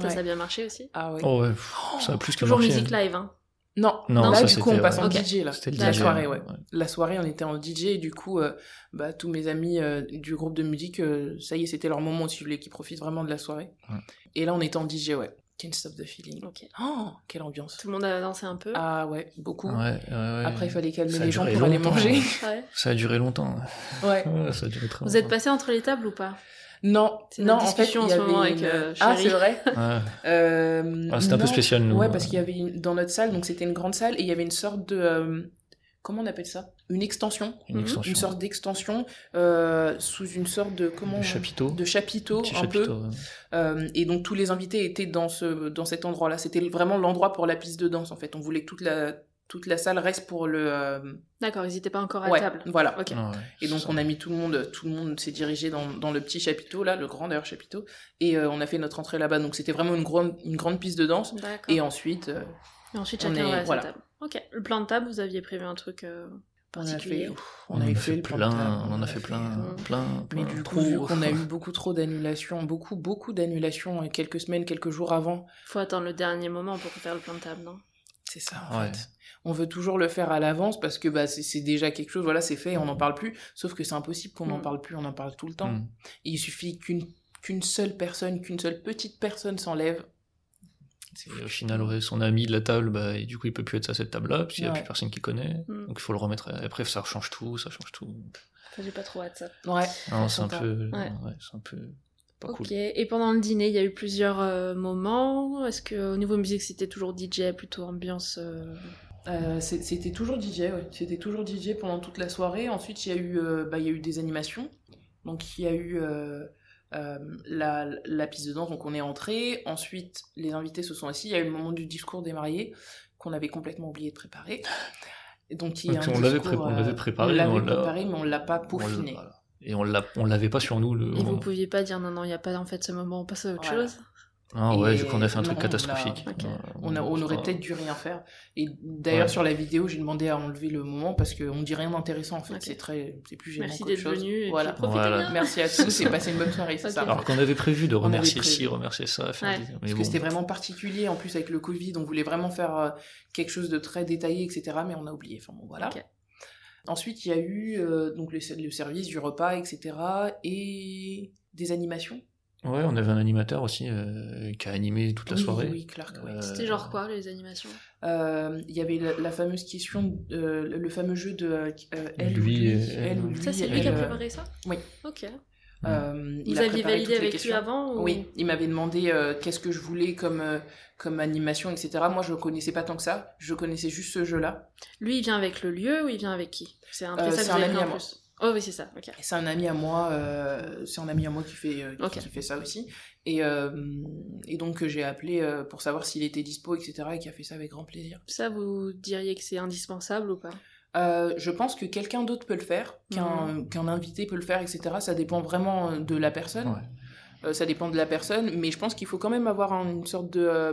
Speaker 1: Ça,
Speaker 2: Ouais.
Speaker 1: ça a bien marché aussi
Speaker 2: Ah ouais.
Speaker 3: Oh ouais, pff, ça a plus que
Speaker 1: Toujours
Speaker 3: marché.
Speaker 1: musique
Speaker 3: hein.
Speaker 1: live, hein
Speaker 2: Non,
Speaker 3: Non,
Speaker 2: là
Speaker 3: ça,
Speaker 2: du coup on passe en
Speaker 1: Ok.
Speaker 2: DJ là.
Speaker 3: C'était le
Speaker 2: La
Speaker 3: DJ,
Speaker 2: soirée, ouais.
Speaker 3: ouais.
Speaker 2: La soirée, on était en DJ et du coup, euh, bah, tous mes amis euh, du groupe de musique, euh, ça y est, c'était leur moment aussi, je voulais qu'ils profitent vraiment de la soirée.
Speaker 3: Ouais.
Speaker 2: Et là, on était en DJ, ouais. Can't Stop the Feeling.
Speaker 1: Ok.
Speaker 2: Oh, quelle ambiance.
Speaker 1: Tout le monde a dansé un peu
Speaker 2: Ah ouais, beaucoup.
Speaker 3: Ouais, ouais, ouais.
Speaker 2: Après, il fallait calmer les gens pour aller
Speaker 3: longtemps.
Speaker 2: manger.
Speaker 1: Ouais.
Speaker 3: Ça a duré longtemps.
Speaker 2: ouais.
Speaker 3: Ouais, ça a duré très
Speaker 1: Vous êtes
Speaker 3: longtemps.
Speaker 1: passé entre les tables ou pas?
Speaker 2: Non,
Speaker 1: C'est
Speaker 2: non, en fait, il y
Speaker 1: ce
Speaker 2: avait
Speaker 1: moment avec,
Speaker 2: une-
Speaker 1: euh,
Speaker 2: Ah, c'est vrai. Euh,
Speaker 3: Ah, c'était un peu spécial, nous.
Speaker 2: Ouais, parce qu'il y avait une- dans notre salle, donc c'était une grande salle, et il y avait une sorte de... euh, comment on appelle ça? Une extension.
Speaker 3: Une
Speaker 1: Mhm.
Speaker 3: extension.
Speaker 2: Une sorte d'extension euh, sous une sorte de... comment
Speaker 3: de chapiteau.
Speaker 2: De chapiteau,
Speaker 3: Petit
Speaker 2: un peu.
Speaker 3: chapiteau, ouais.
Speaker 2: Euh, et donc tous les invités étaient dans, ce, dans cet endroit-là. C'était vraiment l'endroit pour la piste de danse, en fait. On voulait que toute la, toute la salle reste pour le... euh,
Speaker 1: D'accord, ils n'étaient pas encore à
Speaker 2: ouais,
Speaker 1: table.
Speaker 2: voilà.
Speaker 1: Ok.
Speaker 3: Ouais, ouais,
Speaker 2: Et donc on a mis tout le monde, tout le monde s'est dirigé dans, dans le petit chapiteau là, le grand d'ailleurs chapiteau, et euh, on a fait notre entrée là-bas. Donc c'était vraiment une grande, une grande piste de danse.
Speaker 1: D'accord.
Speaker 2: Et ensuite, euh,
Speaker 1: Et ensuite,
Speaker 2: on
Speaker 1: chacun
Speaker 2: est-
Speaker 1: va à sa
Speaker 2: voilà.
Speaker 1: table. Ok. Le plan de table, vous aviez prévu un truc euh,
Speaker 2: on a
Speaker 1: particulier
Speaker 3: On,
Speaker 2: on,
Speaker 3: a
Speaker 2: fait
Speaker 3: fait
Speaker 2: le plan
Speaker 3: plein, on en a fait plein,
Speaker 2: euh,
Speaker 3: plein,
Speaker 2: Mais
Speaker 3: plein,
Speaker 2: du coup, vu qu'on a eu beaucoup trop d'annulations, beaucoup, beaucoup d'annulations quelques semaines, quelques jours avant,
Speaker 1: Faut attendre le dernier moment pour faire le plan de table, non?
Speaker 2: C'est ça en
Speaker 3: Ouais.
Speaker 2: fait. On veut toujours le faire à l'avance parce que bah, c'est déjà quelque chose, voilà, c'est fait, on n'en parle plus. Sauf que c'est impossible qu'on n'en
Speaker 1: Mm.
Speaker 2: parle plus, on en parle tout le temps.
Speaker 3: Mm.
Speaker 2: Et il suffit qu'une qu'une seule personne, qu'une seule petite personne s'enlève.
Speaker 3: Et au final, ouais, son ami de la table, bah, et du coup, il peut plus être à cette table-là, parce qu'il n'y a
Speaker 2: Ouais.
Speaker 3: plus personne qui connaît.
Speaker 1: Mm.
Speaker 3: Donc, il faut le remettre. à- Après, ça change tout, ça change tout.
Speaker 1: Enfin, J'ai pas trop hâte ça.
Speaker 2: Ouais.
Speaker 3: Non, c'est un peu.
Speaker 1: Ouais.
Speaker 3: un peu. Pas
Speaker 1: ok.
Speaker 3: cool.
Speaker 1: Et pendant le dîner, il y a eu plusieurs euh, moments. Est-ce que au niveau musique, c'était toujours DJ, plutôt ambiance euh,
Speaker 2: Euh, c'était toujours DJ, ouais. C'était toujours DJ pendant toute la soirée. Ensuite, il y a eu, euh, bah, il y a eu des animations. Donc, il y a eu euh, euh, la, la piste de danse, donc on est entré. Ensuite, les invités se sont assis. Il y a eu le moment du discours des mariés qu'on avait complètement oublié de préparer. Et donc, il y a
Speaker 3: Donc,
Speaker 2: un
Speaker 3: on l'avait pré-
Speaker 2: euh,
Speaker 3: préparé,
Speaker 2: on
Speaker 3: mais
Speaker 2: l'avait préparé, mais on l'a pas peaufiné.
Speaker 3: Et on l'a, on l'avait pas sur nous. Le...
Speaker 1: Et vous pouviez pas dire non, non, il n'y a pas en fait ce moment, on passe à autre
Speaker 2: Voilà.
Speaker 1: chose?
Speaker 3: Ah ouais,
Speaker 2: Et
Speaker 3: vu qu'on a fait un truc
Speaker 2: on
Speaker 3: catastrophique.
Speaker 2: On, a- on aurait peut-être dû rien faire. Et d'ailleurs,
Speaker 3: Ouais.
Speaker 2: sur la vidéo, j'ai demandé à enlever le moment parce qu'on dit rien d'intéressant en fait. C'est très, c'est plus gênant
Speaker 1: Merci d'être venu. Et
Speaker 2: Voilà. Merci à tous
Speaker 3: C'est
Speaker 2: et passez une bonne soirée, ça.
Speaker 3: Alors qu'on avait prévu de remercier
Speaker 2: prévu.
Speaker 3: ci, remercier ça, faire
Speaker 1: Ouais.
Speaker 3: des- mais
Speaker 2: Parce
Speaker 3: bon.
Speaker 2: que c'était vraiment particulier en plus avec le Covid, on voulait vraiment faire euh, quelque chose de très détaillé, etc. Mais on a oublié. Enfin bon, voilà. Ensuite, il y a eu euh, donc le, le service du repas, etc. et des animations.
Speaker 3: Ouais, on avait un animateur aussi euh, qui a animé toute la
Speaker 2: Oui,
Speaker 3: soirée.
Speaker 2: Oui, Clark, oui.
Speaker 3: Euh,
Speaker 1: C'était genre quoi les animations?
Speaker 2: Euh, Il y avait la, la fameuse question, euh, le fameux jeu de euh, elle
Speaker 3: Lui
Speaker 2: ou lui,
Speaker 3: et elle.
Speaker 2: elle ou lui,
Speaker 1: Ça, c'est lui qui a préparé ça?
Speaker 2: oui.
Speaker 1: Ok.
Speaker 2: euh,
Speaker 1: Vous aviez validé avec lui avant ou...
Speaker 2: Oui, il m'avait demandé euh, qu'est-ce que je voulais comme, euh, comme animation, etc. Moi, je connaissais pas tant que ça. Je connaissais juste ce jeu-là.
Speaker 1: Lui, il vient avec le lieu ou il vient avec qui? C'est un
Speaker 2: Euh, ami à moi.
Speaker 1: Oh oui, c'est ça, ok.
Speaker 2: Et C'est un ami à moi, euh, c'est un ami à moi qui fait, euh, qui, fait ça aussi. Et, euh, et donc, j'ai appelé euh, pour savoir s'il était dispo, etc. Et qui a fait ça avec grand plaisir.
Speaker 1: Ça, vous diriez que c'est indispensable ou pas?
Speaker 2: Euh, je pense que quelqu'un d'autre peut le faire, qu'un qu'un invité peut le faire, etc. Ça dépend vraiment de la personne.
Speaker 3: Ouais.
Speaker 2: Euh, ça dépend de la personne, mais je pense qu'il faut quand même avoir un- une sorte de euh,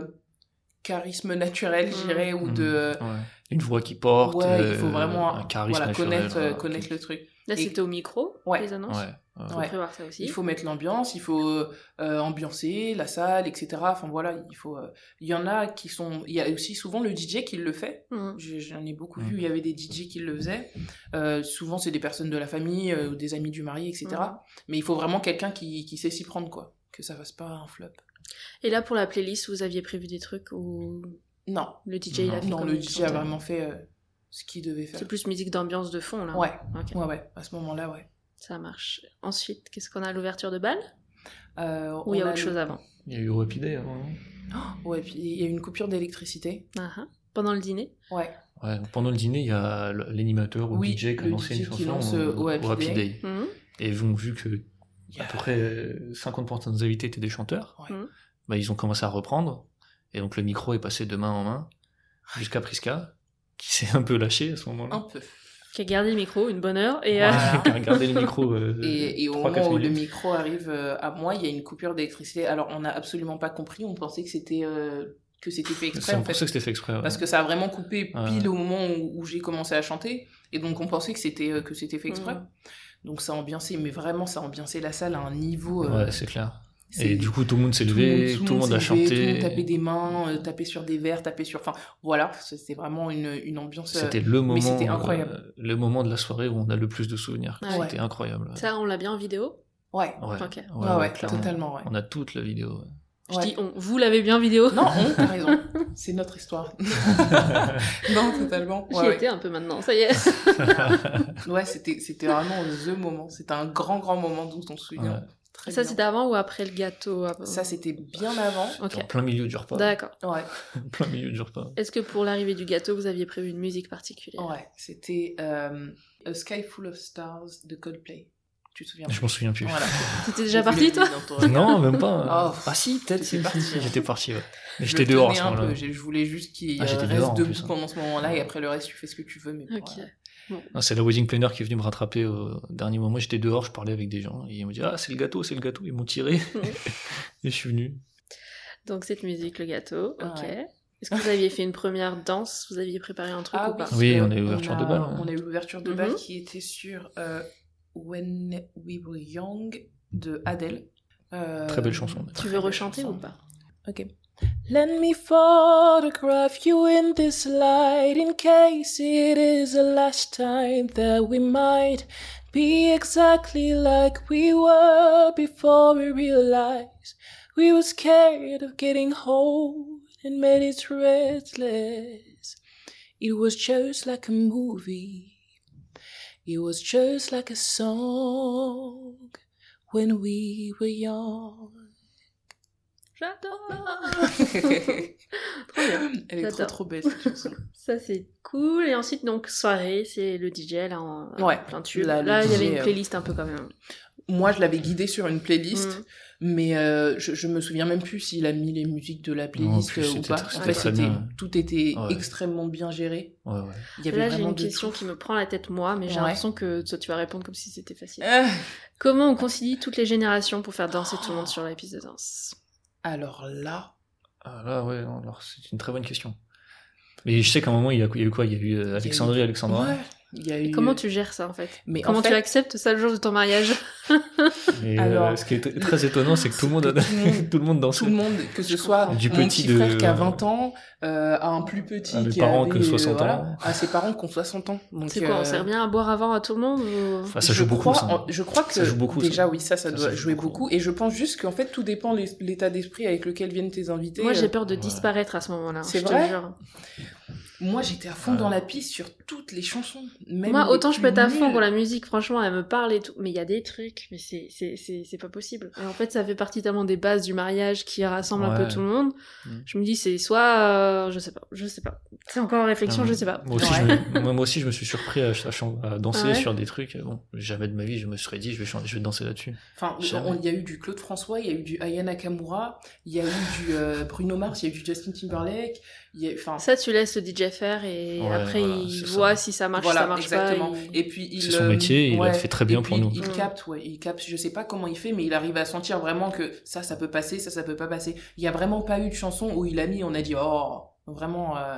Speaker 2: charisme naturel, je dirais, ou de... euh,
Speaker 3: Ouais. Une voix qui porte.
Speaker 2: ouais, il faut
Speaker 3: euh,
Speaker 2: vraiment
Speaker 3: un charisme
Speaker 2: voilà,
Speaker 3: naturel,
Speaker 2: connaître, euh, connaître le truc.
Speaker 1: Là, c'était au micro,
Speaker 2: Ouais.
Speaker 1: les annonces
Speaker 3: Ouais. ouais.
Speaker 1: Faut
Speaker 2: Ouais.
Speaker 1: prévoir ça aussi.
Speaker 2: Il faut mettre l'ambiance, il faut euh, ambiancer la salle, etc. Enfin voilà, il faut. euh, Il y en a qui sont. Il y a aussi souvent le DJ qui le fait. J'ai- J'en ai beaucoup
Speaker 3: Mhm.
Speaker 2: vu. Il y avait des DJ qui le faisaient. Euh, souvent c'est des personnes de la famille euh, ou des amis du marié, etc. Mais il faut vraiment quelqu'un qui, qui sait s'y prendre quoi, que ça fasse pas un flop.
Speaker 1: Et là, pour la playlist, vous aviez prévu des trucs ou
Speaker 2: Non,
Speaker 1: le DJ il a fait
Speaker 2: non,
Speaker 1: comme
Speaker 2: le DJ a vraiment fait euh, ce qu'il devait faire.
Speaker 1: C'est plus musique d'ambiance de fond, là
Speaker 2: Ouais, ouais, ouais. À ce moment-là, ouais.
Speaker 1: ça marche. Ensuite, qu'est-ce qu'on a? À l'ouverture de bal?
Speaker 2: Euh,
Speaker 1: Ou il y a autre chose avant?
Speaker 3: Il y a eu Happy Day avant, non?
Speaker 2: Ouais, puis il y a eu une coupure d'électricité.
Speaker 1: Ah, ah. Pendant le dîner?
Speaker 2: Ouais.
Speaker 3: Ouais, pendant le dîner, il y a l'animateur ou
Speaker 2: Oui,
Speaker 3: le DJ qui a lancé une
Speaker 2: DJ qui
Speaker 3: chanson
Speaker 2: lance, euh, au Happy
Speaker 3: au Happy
Speaker 2: Day.
Speaker 1: Mhm.
Speaker 3: Et ils ont vu que À
Speaker 2: a-
Speaker 3: peu près euh, 50% des invités étaient des chanteurs.
Speaker 2: Ouais.
Speaker 1: Mhm.
Speaker 3: Bah, ils ont commencé à reprendre. Et donc le micro est passé de main en main jusqu'à Priska, qui s'est un peu lâché à ce moment-là.
Speaker 2: Un peu.
Speaker 1: Qui a gardé le micro une bonne heure et...
Speaker 3: Ouais,
Speaker 1: euh,
Speaker 3: qui a gardé le micro. euh,
Speaker 2: Et, et au
Speaker 3: 3-4
Speaker 2: moment où le micro arrive euh, à moi, il y a une coupure d'électricité. Alors, on n'a absolument pas compris. On pensait que c'était euh, que c'était fait exprès,
Speaker 3: C'est
Speaker 2: en
Speaker 3: pour
Speaker 2: fait.
Speaker 3: ça que c'était fait exprès. ouais.
Speaker 2: Parce que ça a vraiment coupé
Speaker 3: Ouais.
Speaker 2: pile au moment où, où j'ai commencé à chanter. Et donc, on pensait que c'était euh, que c'était fait exprès.
Speaker 1: Mhm.
Speaker 2: Donc, ça a ambiancé, mais vraiment, ça a ambiancé la salle à un niveau. euh,
Speaker 3: Ouais, c'est clair.
Speaker 2: c'est-
Speaker 3: Et du coup, tout le monde s'est
Speaker 2: tout
Speaker 3: levé, tout le monde a
Speaker 2: levé, Tout le
Speaker 3: chanté.
Speaker 2: monde tapait des mains, euh, tapait sur des verres, tapait sur. Enfin, voilà, c'était vraiment une, une ambiance. euh,
Speaker 3: C'était le moment,
Speaker 2: c'était incroyable.
Speaker 3: euh, le moment de la soirée où on a le plus de souvenirs.
Speaker 1: Ah ouais.
Speaker 3: C'était incroyable.
Speaker 1: Ça, on l'a bien en vidéo?
Speaker 2: Ouais,
Speaker 3: Ouais,
Speaker 1: Ok.
Speaker 2: ouais, ouais,
Speaker 3: clairement.
Speaker 2: totalement, ouais.
Speaker 3: On a toute la vidéo. Ouais.
Speaker 1: Je
Speaker 2: Ouais.
Speaker 1: dis on. Vous l'avez bien en vidéo
Speaker 2: Non, on, t'as raison. C'est notre histoire. non, totalement.
Speaker 1: J'y
Speaker 2: Ouais, ouais.
Speaker 1: étais un peu maintenant, ça y est.
Speaker 2: Ouais, c'était, c'était vraiment the moment. C'était un grand, grand moment dont on se souvient.
Speaker 3: Ouais.
Speaker 2: Très
Speaker 1: ça,
Speaker 2: bien.
Speaker 1: c'était avant ou après le gâteau
Speaker 2: Ça, c'était bien avant.
Speaker 1: Ok.
Speaker 3: En plein milieu du repas.
Speaker 1: D'accord.
Speaker 2: Ouais,
Speaker 3: plein milieu du repas.
Speaker 1: Est-ce que pour l'arrivée du gâteau, vous aviez prévu une musique particulière?
Speaker 2: Ouais. C'était euh, A Sky Full of Stars de Coldplay. Tu te souviens
Speaker 3: Je m'en souviens plus.
Speaker 2: Voilà.
Speaker 1: T'étais déjà parti, toi
Speaker 2: le ton.
Speaker 3: Non, même pas.
Speaker 2: Oh,
Speaker 3: ah si, peut-être. si,
Speaker 2: parti,
Speaker 3: si, si,
Speaker 2: hein.
Speaker 3: J'étais parti, ouais. Mais j'étais
Speaker 2: le
Speaker 3: dehors à ce moment-là.
Speaker 2: Je je voulais juste qu'il
Speaker 3: Ah, j'étais
Speaker 2: reste
Speaker 3: dehors, en
Speaker 2: debout
Speaker 3: plus, hein.
Speaker 2: pendant ce moment-là et après le reste, tu fais ce que tu veux. Mais voilà.
Speaker 3: C'est la wedding planner qui est venue me rattraper au dernier moment. J'étais dehors, je parlais avec des gens. Et ils m'ont dit Ah, c'est le gâteau, c'est le gâteau. Ils m'ont tiré. et je suis venu.
Speaker 1: Donc, cette musique, le gâteau, ok.
Speaker 2: Ouais.
Speaker 1: Est-ce que vous aviez fait une première danse? Vous aviez préparé un truc
Speaker 2: Ah
Speaker 1: ou pas?
Speaker 3: Oui,
Speaker 2: parce
Speaker 3: on a eu
Speaker 2: on
Speaker 3: de
Speaker 2: a-
Speaker 3: bal, hein.
Speaker 2: On a eu l'ouverture de
Speaker 1: Mhm.
Speaker 2: bal qui était sur euh, When We Were Young de Adele. Euh,
Speaker 3: Très belle chanson.
Speaker 1: Tu veux rechanter ou pas
Speaker 2: Ok. Let me photograph you in this light in case it is the last time that we might be exactly like we were before we realized we were scared of getting old and made it restless. It was just like a movie. It was just like a song when we were young.
Speaker 1: J'adore
Speaker 2: Elle est trop trop belle cette chanson.
Speaker 1: Ça, c'est cool. Et ensuite, donc, soirée, c'est le DJ, là, en
Speaker 2: Ouais,
Speaker 1: plein tube.
Speaker 2: là,
Speaker 1: il y avait une
Speaker 2: euh,
Speaker 1: playlist un peu quand même.
Speaker 2: Moi, je l'avais guidé sur une playlist,
Speaker 1: Mm.
Speaker 2: Mais euh, je, je me souviens même plus s'il a mis les musiques de la playlist
Speaker 3: plus,
Speaker 2: euh, ou pas.
Speaker 3: très-
Speaker 2: En
Speaker 1: c'était
Speaker 2: fait,
Speaker 3: très
Speaker 2: c'était
Speaker 3: bien.
Speaker 2: tout était
Speaker 3: Ouais.
Speaker 2: extrêmement bien géré.
Speaker 3: Ouais, ouais.
Speaker 2: Il y avait
Speaker 1: Là, j'ai une question
Speaker 2: tout.
Speaker 1: qui me prend la tête, moi, mais j'ai
Speaker 2: Ouais.
Speaker 1: l'impression que toi, tu vas répondre comme si c'était facile.
Speaker 2: Ah,
Speaker 1: Comment on concilie toutes les générations pour faire danser tout le monde sur la piste de danse
Speaker 2: Alors là,
Speaker 3: Ah, là, ouais, alors c'est une très bonne question. Mais je sais qu'à un moment, il y a, eu quoi? Il y a eu euh, Alexandrie, Alexandra.
Speaker 2: ouais, Il y a
Speaker 1: Et
Speaker 2: eu...
Speaker 1: comment tu gères ça en fait?
Speaker 2: Mais en
Speaker 1: Comment tu acceptes ça le jour de ton mariage?
Speaker 3: Et
Speaker 2: Alors-
Speaker 3: euh, ce qui est très étonnant, c'est que tout le monde, a...
Speaker 2: Tout le monde-
Speaker 3: tout le monde dansait.
Speaker 2: tout le monde, que ce soit.
Speaker 3: Du
Speaker 2: mon
Speaker 3: petit
Speaker 2: petit
Speaker 3: de-
Speaker 2: frère qui a 20 ans, euh, à un plus petit
Speaker 3: À mes
Speaker 2: qui
Speaker 3: parents
Speaker 2: avait,
Speaker 3: que 60
Speaker 2: voilà,
Speaker 3: ans.
Speaker 2: à ses parents qui ont 60 ans.
Speaker 1: C'est quoi On
Speaker 2: euh,
Speaker 1: sert bien à boire avant à tout le monde ou...
Speaker 3: Enfin, ça
Speaker 2: je
Speaker 3: joue beaucoup,
Speaker 2: crois,
Speaker 3: ça.
Speaker 2: en- je crois que
Speaker 3: Ça joue beaucoup,
Speaker 2: déjà
Speaker 3: ça.
Speaker 2: oui, ça, ça,
Speaker 3: Ça,
Speaker 2: doit
Speaker 3: ça
Speaker 2: jouer
Speaker 3: beaucoup.
Speaker 2: beaucoup. Et je pense juste qu'en fait, tout dépend l'état d'esprit avec lequel viennent tes invités.
Speaker 1: Moi j'ai
Speaker 2: Euh,
Speaker 1: peur de disparaître à ce moment-là.
Speaker 2: C'est vrai? Moi, j'étais à fond
Speaker 3: Ouais.
Speaker 2: dans la piste sur toutes les chansons. Même
Speaker 1: Moi,
Speaker 2: les
Speaker 1: autant je peux être à fond pour la musique, franchement, elle me parle et tout. Mais il y a des trucs, mais c'est, c'est, c'est, c'est pas possible. Et en fait, ça fait partie tellement des bases du mariage qui rassemblent un peu tout le monde.
Speaker 3: Mm.
Speaker 1: Je me dis, c'est soit, euh, je sais pas, je sais pas. C'est encore en réflexion,
Speaker 3: Non,
Speaker 1: je sais pas.
Speaker 3: Moi aussi,
Speaker 2: Ouais.
Speaker 3: je me... moi, moi aussi, je me suis surpris à, à danser
Speaker 1: Ah ouais
Speaker 3: sur des trucs. Bon, jamais de ma vie, je me serais dit, je vais, chan- je vais danser là-dessus.
Speaker 2: Enfin, il y a eu du Claude François, il y a eu du Aya Nakamura, il y a eu du euh, Bruno Mars, il y a eu du Justin Timberlake. Il a,
Speaker 1: Ça, tu laisses le DJ faire et
Speaker 3: Ouais,
Speaker 1: après,
Speaker 3: voilà,
Speaker 1: il
Speaker 3: ça.
Speaker 1: voit si ça marche,
Speaker 2: voilà,
Speaker 1: si ça marche
Speaker 2: exactement.
Speaker 1: pas. il-
Speaker 2: Et puis il,
Speaker 3: C'est son
Speaker 2: euh,
Speaker 3: métier, il
Speaker 2: ouais,
Speaker 3: le fait très bien
Speaker 2: et
Speaker 3: pour nous.
Speaker 2: Il capte, ouais, il capte. Je sais pas comment il fait, mais il arrive à sentir vraiment que ça, ça peut passer, ça, ça peut pas passer. Il y a vraiment pas eu de chanson où il a mis, on a dit oh, vraiment. euh,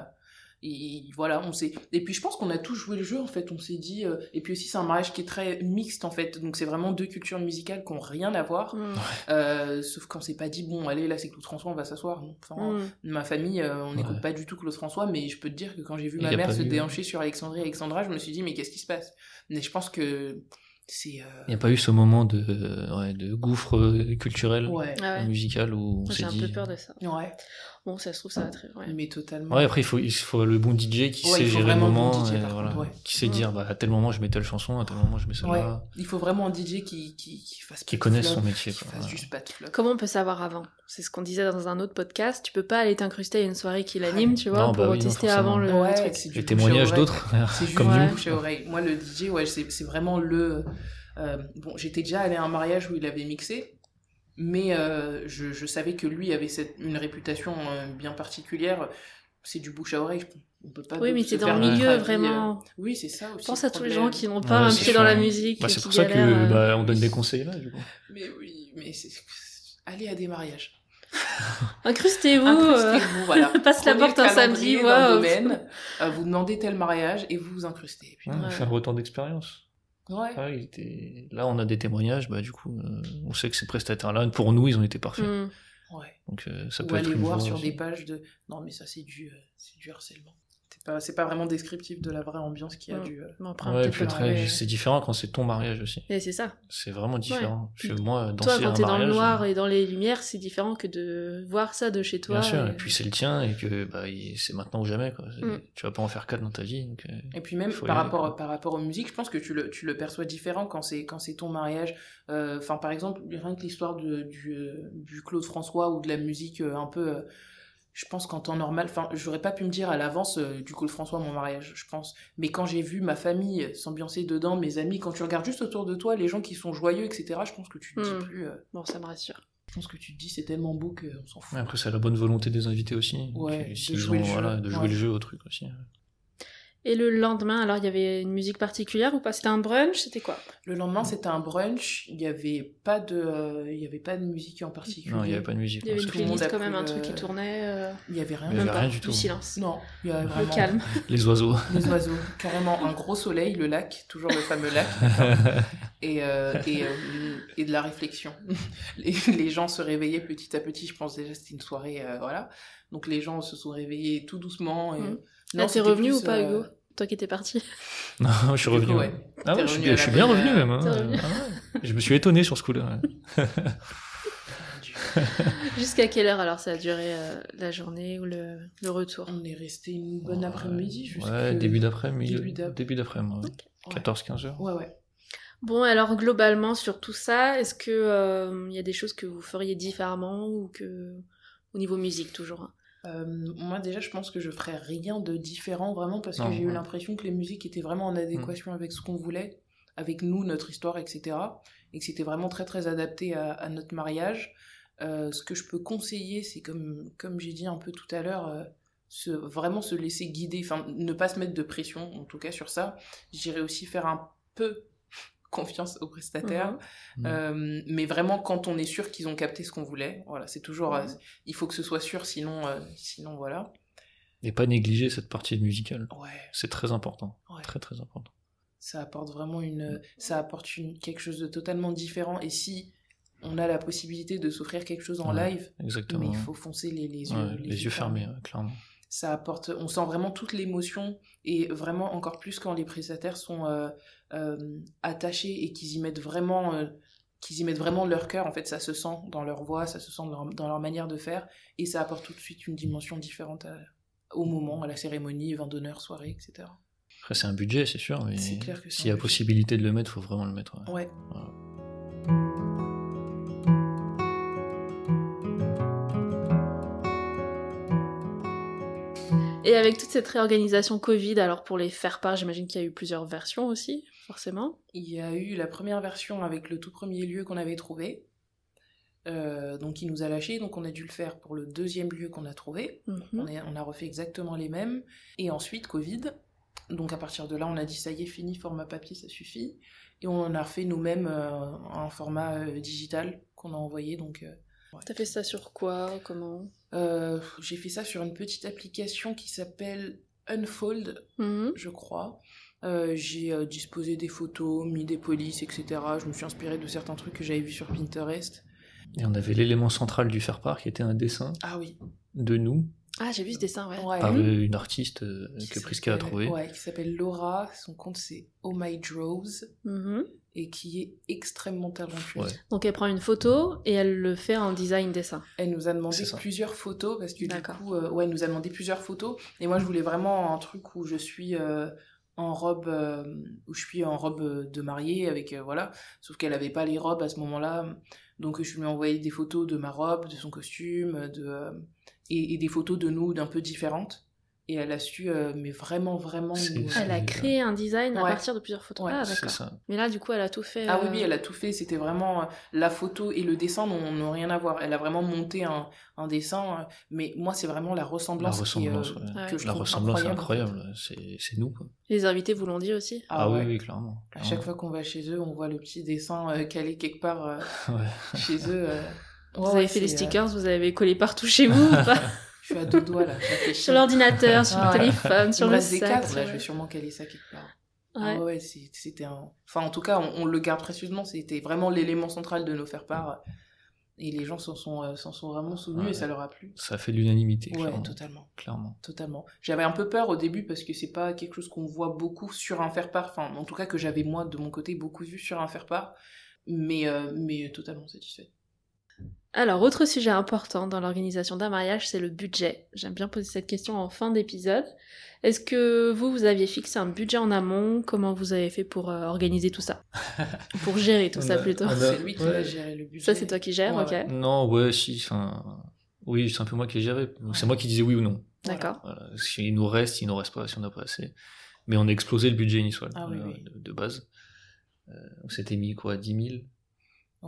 Speaker 2: il- voilà, on sait. Et puis je pense qu'on a tous joué le jeu en fait. On s'est dit. euh, et puis aussi c'est un mariage qui est très mixte en fait. Donc c'est vraiment deux cultures musicales qui ont rien à voir.
Speaker 1: Mm.
Speaker 2: Euh, sauf qu'on s'est pas dit bon allez là c'est Claude François on va s'asseoir. Non. Enfin,
Speaker 1: Mm.
Speaker 2: Ma famille, euh, on n'écoute
Speaker 3: Ouais.
Speaker 2: pas du tout Claude François, mais je peux te dire que quand j'ai vu ma mère se
Speaker 3: eu-
Speaker 2: déhancher sur Alexandrie et Alexandra, je me suis dit, mais qu'est-ce qui se passe? Mais je pense que
Speaker 3: Il n'y a pas eu ce moment de, ouais, de gouffre euh, culturel,
Speaker 2: Ouais,
Speaker 1: Ah ouais.
Speaker 3: musical, où on
Speaker 1: J'ai
Speaker 3: s'est
Speaker 1: un
Speaker 3: dit...
Speaker 1: peu peur de ça.
Speaker 2: ouais,
Speaker 1: Bon, ça se trouve, ça va très. Ouais.
Speaker 2: mais totalement.
Speaker 3: Ouais, après, il faut, il faut le bon DJ qui
Speaker 2: Ouais,
Speaker 3: sait gérer le
Speaker 2: bon
Speaker 3: moment,
Speaker 2: DJ,
Speaker 3: et
Speaker 2: par
Speaker 3: voilà,
Speaker 2: contre, ouais.
Speaker 3: qui sait dire, bah, à tel moment, je mets telle chanson, à tel moment, je mets
Speaker 2: Ouais.
Speaker 3: celle-là,
Speaker 2: Il faut vraiment un DJ qui, qui, qui fasse
Speaker 3: connaisse son métier.
Speaker 2: qui
Speaker 3: quoi,
Speaker 2: fasse
Speaker 3: voilà.
Speaker 2: juste pas de flop.
Speaker 1: Comment on peut savoir avant? C'est ce qu'on disait dans un autre podcast. Tu peux pas aller t'incruster à une soirée qui l'anime, tu vois,
Speaker 3: Non,
Speaker 1: pour
Speaker 3: bah oui, non,
Speaker 1: tester avant le
Speaker 2: Ouais,
Speaker 1: truc.
Speaker 3: Les témoignages d'autres, comme nous.
Speaker 2: bouche à oreille. Moi, le DJ, ouais, c'est c'est vraiment le. Euh, bon, j'étais déjà allé à un mariage où il avait mixé, mais euh, je, je savais que lui avait cette, une réputation euh, bien particulière. C'est du bouche à oreille. je- On peut pas
Speaker 1: Oui, mais c'est dans le milieu,
Speaker 2: avis,
Speaker 1: vraiment.
Speaker 2: euh, Oui, c'est ça aussi.
Speaker 1: Pense à tous les gens qui n'ont pas
Speaker 3: Ouais,
Speaker 1: un pied dans la musique.
Speaker 3: Bah, c'est pour ça que bah, on donne des conseils là, du coup.
Speaker 2: Mais oui, mais c'est. Allez à des mariages.
Speaker 1: Incrustez-vous.
Speaker 2: Incrustez-vous, voilà.
Speaker 1: passe la porte un samedi, wow.
Speaker 2: domaine, euh, vous demandez tel mariage et vous vous incrustez. Et puis,
Speaker 3: Ouais,
Speaker 1: Ouais.
Speaker 3: Faire retour d'expérience.
Speaker 2: Ouais.
Speaker 3: Ouais, il était- Là, on a des témoignages, bah, du coup, euh, on sait que ces prestataires-là, pour nous, ils ont été parfaits.
Speaker 1: mm.
Speaker 2: ouais.
Speaker 3: Donc, euh, ça
Speaker 2: Ou
Speaker 3: peut être
Speaker 2: aller
Speaker 3: une
Speaker 2: voir sur
Speaker 3: aussi.
Speaker 2: des pages de non mais ça c'est du euh, c'est du harcèlement pas c'est pas vraiment descriptif de la vraie ambiance qu'il y a
Speaker 1: Mm.
Speaker 2: du euh,
Speaker 3: Ouais, c'est différent quand c'est ton mariage aussi.
Speaker 1: Et c'est ça.
Speaker 3: C'est vraiment différent. Parce que moi, danser
Speaker 1: Toi, quand t'es dans le noir et dans les lumières, c'est différent que de voir ça de chez toi.
Speaker 3: Bien sûr,
Speaker 1: et-
Speaker 3: et puis c'est le tien, et que bah, c'est maintenant ou jamais. Quoi.
Speaker 1: Mm.
Speaker 3: Tu vas pas en faire quatre dans ta vie. Donc, euh,
Speaker 2: et puis même par
Speaker 3: aller,
Speaker 2: rapport
Speaker 3: quoi.
Speaker 2: par rapport aux musiques je pense que tu le tu le perçois différent quand c'est quand c'est ton mariage Euh, enfin par exemple rien que l'histoire de du euh, du Claude François ou de la musique euh, un peu euh, je pense qu'en temps normal, enfin, j'aurais pas pu me dire à l'avance euh, du Claude François mon mariage, je pense. Mais quand j'ai vu ma famille s'ambiancer dedans, mes amis, quand tu regardes juste autour de toi, les gens qui sont joyeux, etc., je pense que tu te dis plus. euh,
Speaker 1: Bon, ça me rassure.
Speaker 2: je pense que tu te dis c'est tellement beau qu'on s'en fout.
Speaker 3: ouais, après, c'est la bonne volonté des invités aussi.
Speaker 2: Ouais, de
Speaker 3: s'ils
Speaker 2: jouer
Speaker 3: ont-
Speaker 2: le jeu,
Speaker 3: voilà, de jouer
Speaker 2: ouais.
Speaker 3: le jeu au truc aussi.
Speaker 1: Et le lendemain, alors, il y avait une musique particulière ou pas? C'était un brunch? C'était quoi?
Speaker 2: Le lendemain, c'était un brunch. Il y avait pas de, euh, il y avait pas de musique en particulier.
Speaker 3: Non, il n'y avait pas de musique.
Speaker 1: Il y avait une playlist quand même, un truc qui tournait. euh,
Speaker 2: Il y avait rien.
Speaker 3: Il y avait
Speaker 1: même pas,
Speaker 3: rien du tout.
Speaker 1: silence.
Speaker 2: Non, il y avait
Speaker 1: Le calme.
Speaker 3: Les oiseaux.
Speaker 2: les oiseaux, carrément un gros soleil, le lac, toujours le fameux lac, et euh, et, euh, et de la réflexion. Les, les gens se réveillaient petit à petit. Je pense déjà que c'était une soirée, euh, voilà. Donc les gens se sont réveillés tout doucement. Et...
Speaker 1: Mhm.
Speaker 2: Non,
Speaker 1: Là, t'es revenu
Speaker 2: plus,
Speaker 1: ou pas,
Speaker 2: euh,
Speaker 1: Hugo Toi qui étais parti.
Speaker 3: non, je suis revenu.
Speaker 2: coup,
Speaker 3: ouais.
Speaker 2: ouais.
Speaker 3: Ah ouais, je suis bien, je suis revenu même. hein.
Speaker 1: Revenu.
Speaker 3: Ah ouais. Je me suis étonné sur ce coup-là. ouais.
Speaker 1: Jusqu'à quelle heure alors ça a duré euh, la journée ou le, le retour?
Speaker 2: On est resté une bonne après-midi. jusque-
Speaker 3: Ouais, début d'après-midi.
Speaker 2: Début d'après-
Speaker 3: Début d'après-midi.
Speaker 2: Ouais.
Speaker 3: 14-15 heures.
Speaker 2: Ouais, ouais.
Speaker 1: Bon, alors globalement sur tout ça, est-ce que euh, il y a des choses que vous feriez différemment ou que au niveau musique toujours hein?
Speaker 2: Euh, moi déjà je pense que je ferais rien de différent vraiment parce que j'ai eu l'impression que les musiques étaient vraiment en adéquation avec ce qu'on voulait, avec nous, notre histoire, etc. Et que c'était vraiment très très adapté à, à notre mariage. Euh, ce que je peux conseiller, c'est comme, comme j'ai dit un peu tout à l'heure, euh, se, vraiment se laisser guider, enfin ne pas se mettre de pression en tout cas sur ça. J'irais aussi faire un peu confiance aux prestataires.
Speaker 1: Mhm.
Speaker 2: Euh, mais vraiment quand on est sûr qu'ils ont capté ce qu'on voulait, voilà, c'est toujours, euh, il faut que ce soit sûr, sinon, euh, sinon voilà.
Speaker 3: Et pas négliger cette partie musicale.
Speaker 2: Ouais,
Speaker 3: C'est très important.
Speaker 2: ouais.
Speaker 3: Très très important.
Speaker 2: ça apporte vraiment une, ça apporte une, quelque chose de totalement différent. Et si on a la possibilité de s'offrir quelque chose en
Speaker 3: Ouais,
Speaker 2: live,
Speaker 3: Exactement.
Speaker 2: mais il faut foncer les, les yeux,
Speaker 3: Ouais, les, yeux fermés, ouais, clairement.
Speaker 2: Ça apporte, on sent vraiment toute l'émotion et vraiment encore plus quand les prestataires sont euh, euh, attachés et qu'ils y mettent vraiment, euh, qu'ils y mettent vraiment leur cœur. En fait, ça se sent dans leur voix, ça se sent dans leur, dans leur manière de faire et ça apporte tout de suite une dimension différente à- au moment, à la cérémonie, vin d'honneur, soirée, etc.
Speaker 3: Après, c'est un budget, c'est sûr, mais s'il y a
Speaker 2: budget.
Speaker 3: possibilité de le mettre, faut vraiment le mettre. ouais.
Speaker 2: Ouais.
Speaker 3: Voilà.
Speaker 1: Et avec toute cette réorganisation Covid, alors pour les faire part, j'imagine qu'il y a eu plusieurs versions aussi, forcément.
Speaker 2: Il y a eu la première version avec le tout premier lieu qu'on avait trouvé. Euh, donc il nous a lâché, donc on a dû le faire pour le deuxième lieu qu'on a trouvé.
Speaker 1: Mhm.
Speaker 2: On, est- on a refait exactement les mêmes. Et ensuite, Covid. Donc à partir de là, on a dit ça y est, fini, format papier, ça suffit. Et on en a refait nous-mêmes euh, un format euh, digital qu'on a envoyé. Donc
Speaker 1: T'as fait ça sur quoi Comment?
Speaker 2: Euh, j'ai fait ça sur une petite application qui s'appelle Unfold,
Speaker 1: Mhm.
Speaker 2: je crois. Euh, j'ai euh, disposé des photos, mis des polices, etc. Je me suis inspirée de certains trucs que j'avais vus sur Pinterest.
Speaker 3: Et on avait l'élément central du faire part qui était un dessin
Speaker 2: Ah oui.
Speaker 3: de nous
Speaker 1: Ah, j'ai vu ce dessin, ouais.
Speaker 2: Ouais.
Speaker 3: par euh, une artiste euh, que Prisca a trouvé.
Speaker 2: Ouais, qui s'appelle Laura. Son compte c'est Oh My Draws
Speaker 1: Mhm.
Speaker 2: Et qui est extrêmement talentueuse.
Speaker 3: Ouais.
Speaker 1: Donc elle prend une photo et elle le fait en design dessin.
Speaker 2: Elle nous a demandé plusieurs photos parce que du
Speaker 1: D'accord.
Speaker 2: coup, euh, ouais, elle nous a demandé plusieurs photos. Et moi, je voulais vraiment un truc où je suis euh, en robe, euh, où je suis en robe de mariée avec euh, voilà. Sauf qu'elle avait pas les robes à ce moment-là, donc je lui ai envoyé des photos de ma robe, de son costume, de euh, et, et des photos de nous d'un peu différentes. Et elle a su, euh, mais vraiment, vraiment. Nous-
Speaker 3: c'est-
Speaker 1: Elle a créé un design à partir de plusieurs photos.
Speaker 2: Ouais,
Speaker 1: ah,
Speaker 3: C'est
Speaker 1: d'accord.
Speaker 3: ça.
Speaker 1: Mais là, du coup, elle a tout fait.
Speaker 2: Ah oui,
Speaker 1: euh,
Speaker 2: oui, elle a tout fait. C'était vraiment euh, la photo et le dessin n'ont rien à voir. Elle a vraiment monté un, un dessin, euh, mais moi, c'est vraiment la
Speaker 3: La
Speaker 2: ressemblance, qui, euh,
Speaker 3: ressemblance, ouais.
Speaker 1: Ouais.
Speaker 2: que je
Speaker 3: La
Speaker 2: trouve
Speaker 3: ressemblance est
Speaker 2: incroyable.
Speaker 3: incroyable. C'est c'est nous. Quoi.
Speaker 1: Les invités vous l'ont dit aussi.
Speaker 3: Ah,
Speaker 2: ouais.
Speaker 3: oui, oui, clairement.
Speaker 2: À chaque fois qu'on va chez eux, on voit le petit dessin euh, calé quelque part euh,
Speaker 3: Ouais.
Speaker 2: chez eux. euh.
Speaker 1: Vous avez
Speaker 2: ouais,
Speaker 1: fait les
Speaker 2: euh,
Speaker 1: stickers, vous avez collé partout chez vous ou pas?
Speaker 2: je suis à deux doigts là.
Speaker 1: Sur l'ordinateur, sur
Speaker 2: Ah
Speaker 1: le
Speaker 2: ouais.
Speaker 1: téléphone, sur le
Speaker 2: des
Speaker 1: sac.
Speaker 2: cadres,
Speaker 1: sur
Speaker 2: là, je vais sûrement caler ça quelque part.
Speaker 1: Ouais.
Speaker 2: Ah ouais, c'est- c'était un. Enfin, en tout cas, on, on le garde précieusement. C'était vraiment l'élément central de nos faire-part. Et les gens s'en sont, euh, sont vraiment souvenus
Speaker 3: Ouais.
Speaker 2: et ça leur a plu.
Speaker 3: Ça fait l'unanimité,
Speaker 2: Ouais,
Speaker 3: clairement.
Speaker 2: totalement.
Speaker 3: clairement.
Speaker 2: Totalement. J'avais un peu peur au début parce que c'est pas quelque chose qu'on voit beaucoup sur un faire-part. Enfin, en tout cas, que j'avais moi de mon côté beaucoup vu sur un faire-part. Mais, euh, mais totalement satisfait.
Speaker 1: Alors, autre sujet important dans l'organisation d'un mariage, c'est le budget. J'aime bien poser cette question en fin d'épisode. Est-ce que vous, vous aviez fixé un budget en amont? Comment vous avez fait pour euh, organiser tout ça? Pour gérer tout
Speaker 3: On
Speaker 1: ça plutôt?
Speaker 2: C'est lui qui
Speaker 3: ouais.
Speaker 2: va gérer le budget.
Speaker 1: Ça, c'est toi qui gères,
Speaker 2: Ouais,
Speaker 1: ok.
Speaker 2: ouais.
Speaker 3: Non, ouais, si, enfin... Oui, c'est un peu moi qui ai géré. C'est moi qui disais oui ou non.
Speaker 1: D'accord.
Speaker 3: Voilà. S'il nous reste, s'il nous reste pas, si on n'a pas assez. Mais on a explosé le budget initial
Speaker 2: Ah oui,
Speaker 3: voilà,
Speaker 2: oui.
Speaker 3: De, de base. Euh, on s'était mis quoi, 10 000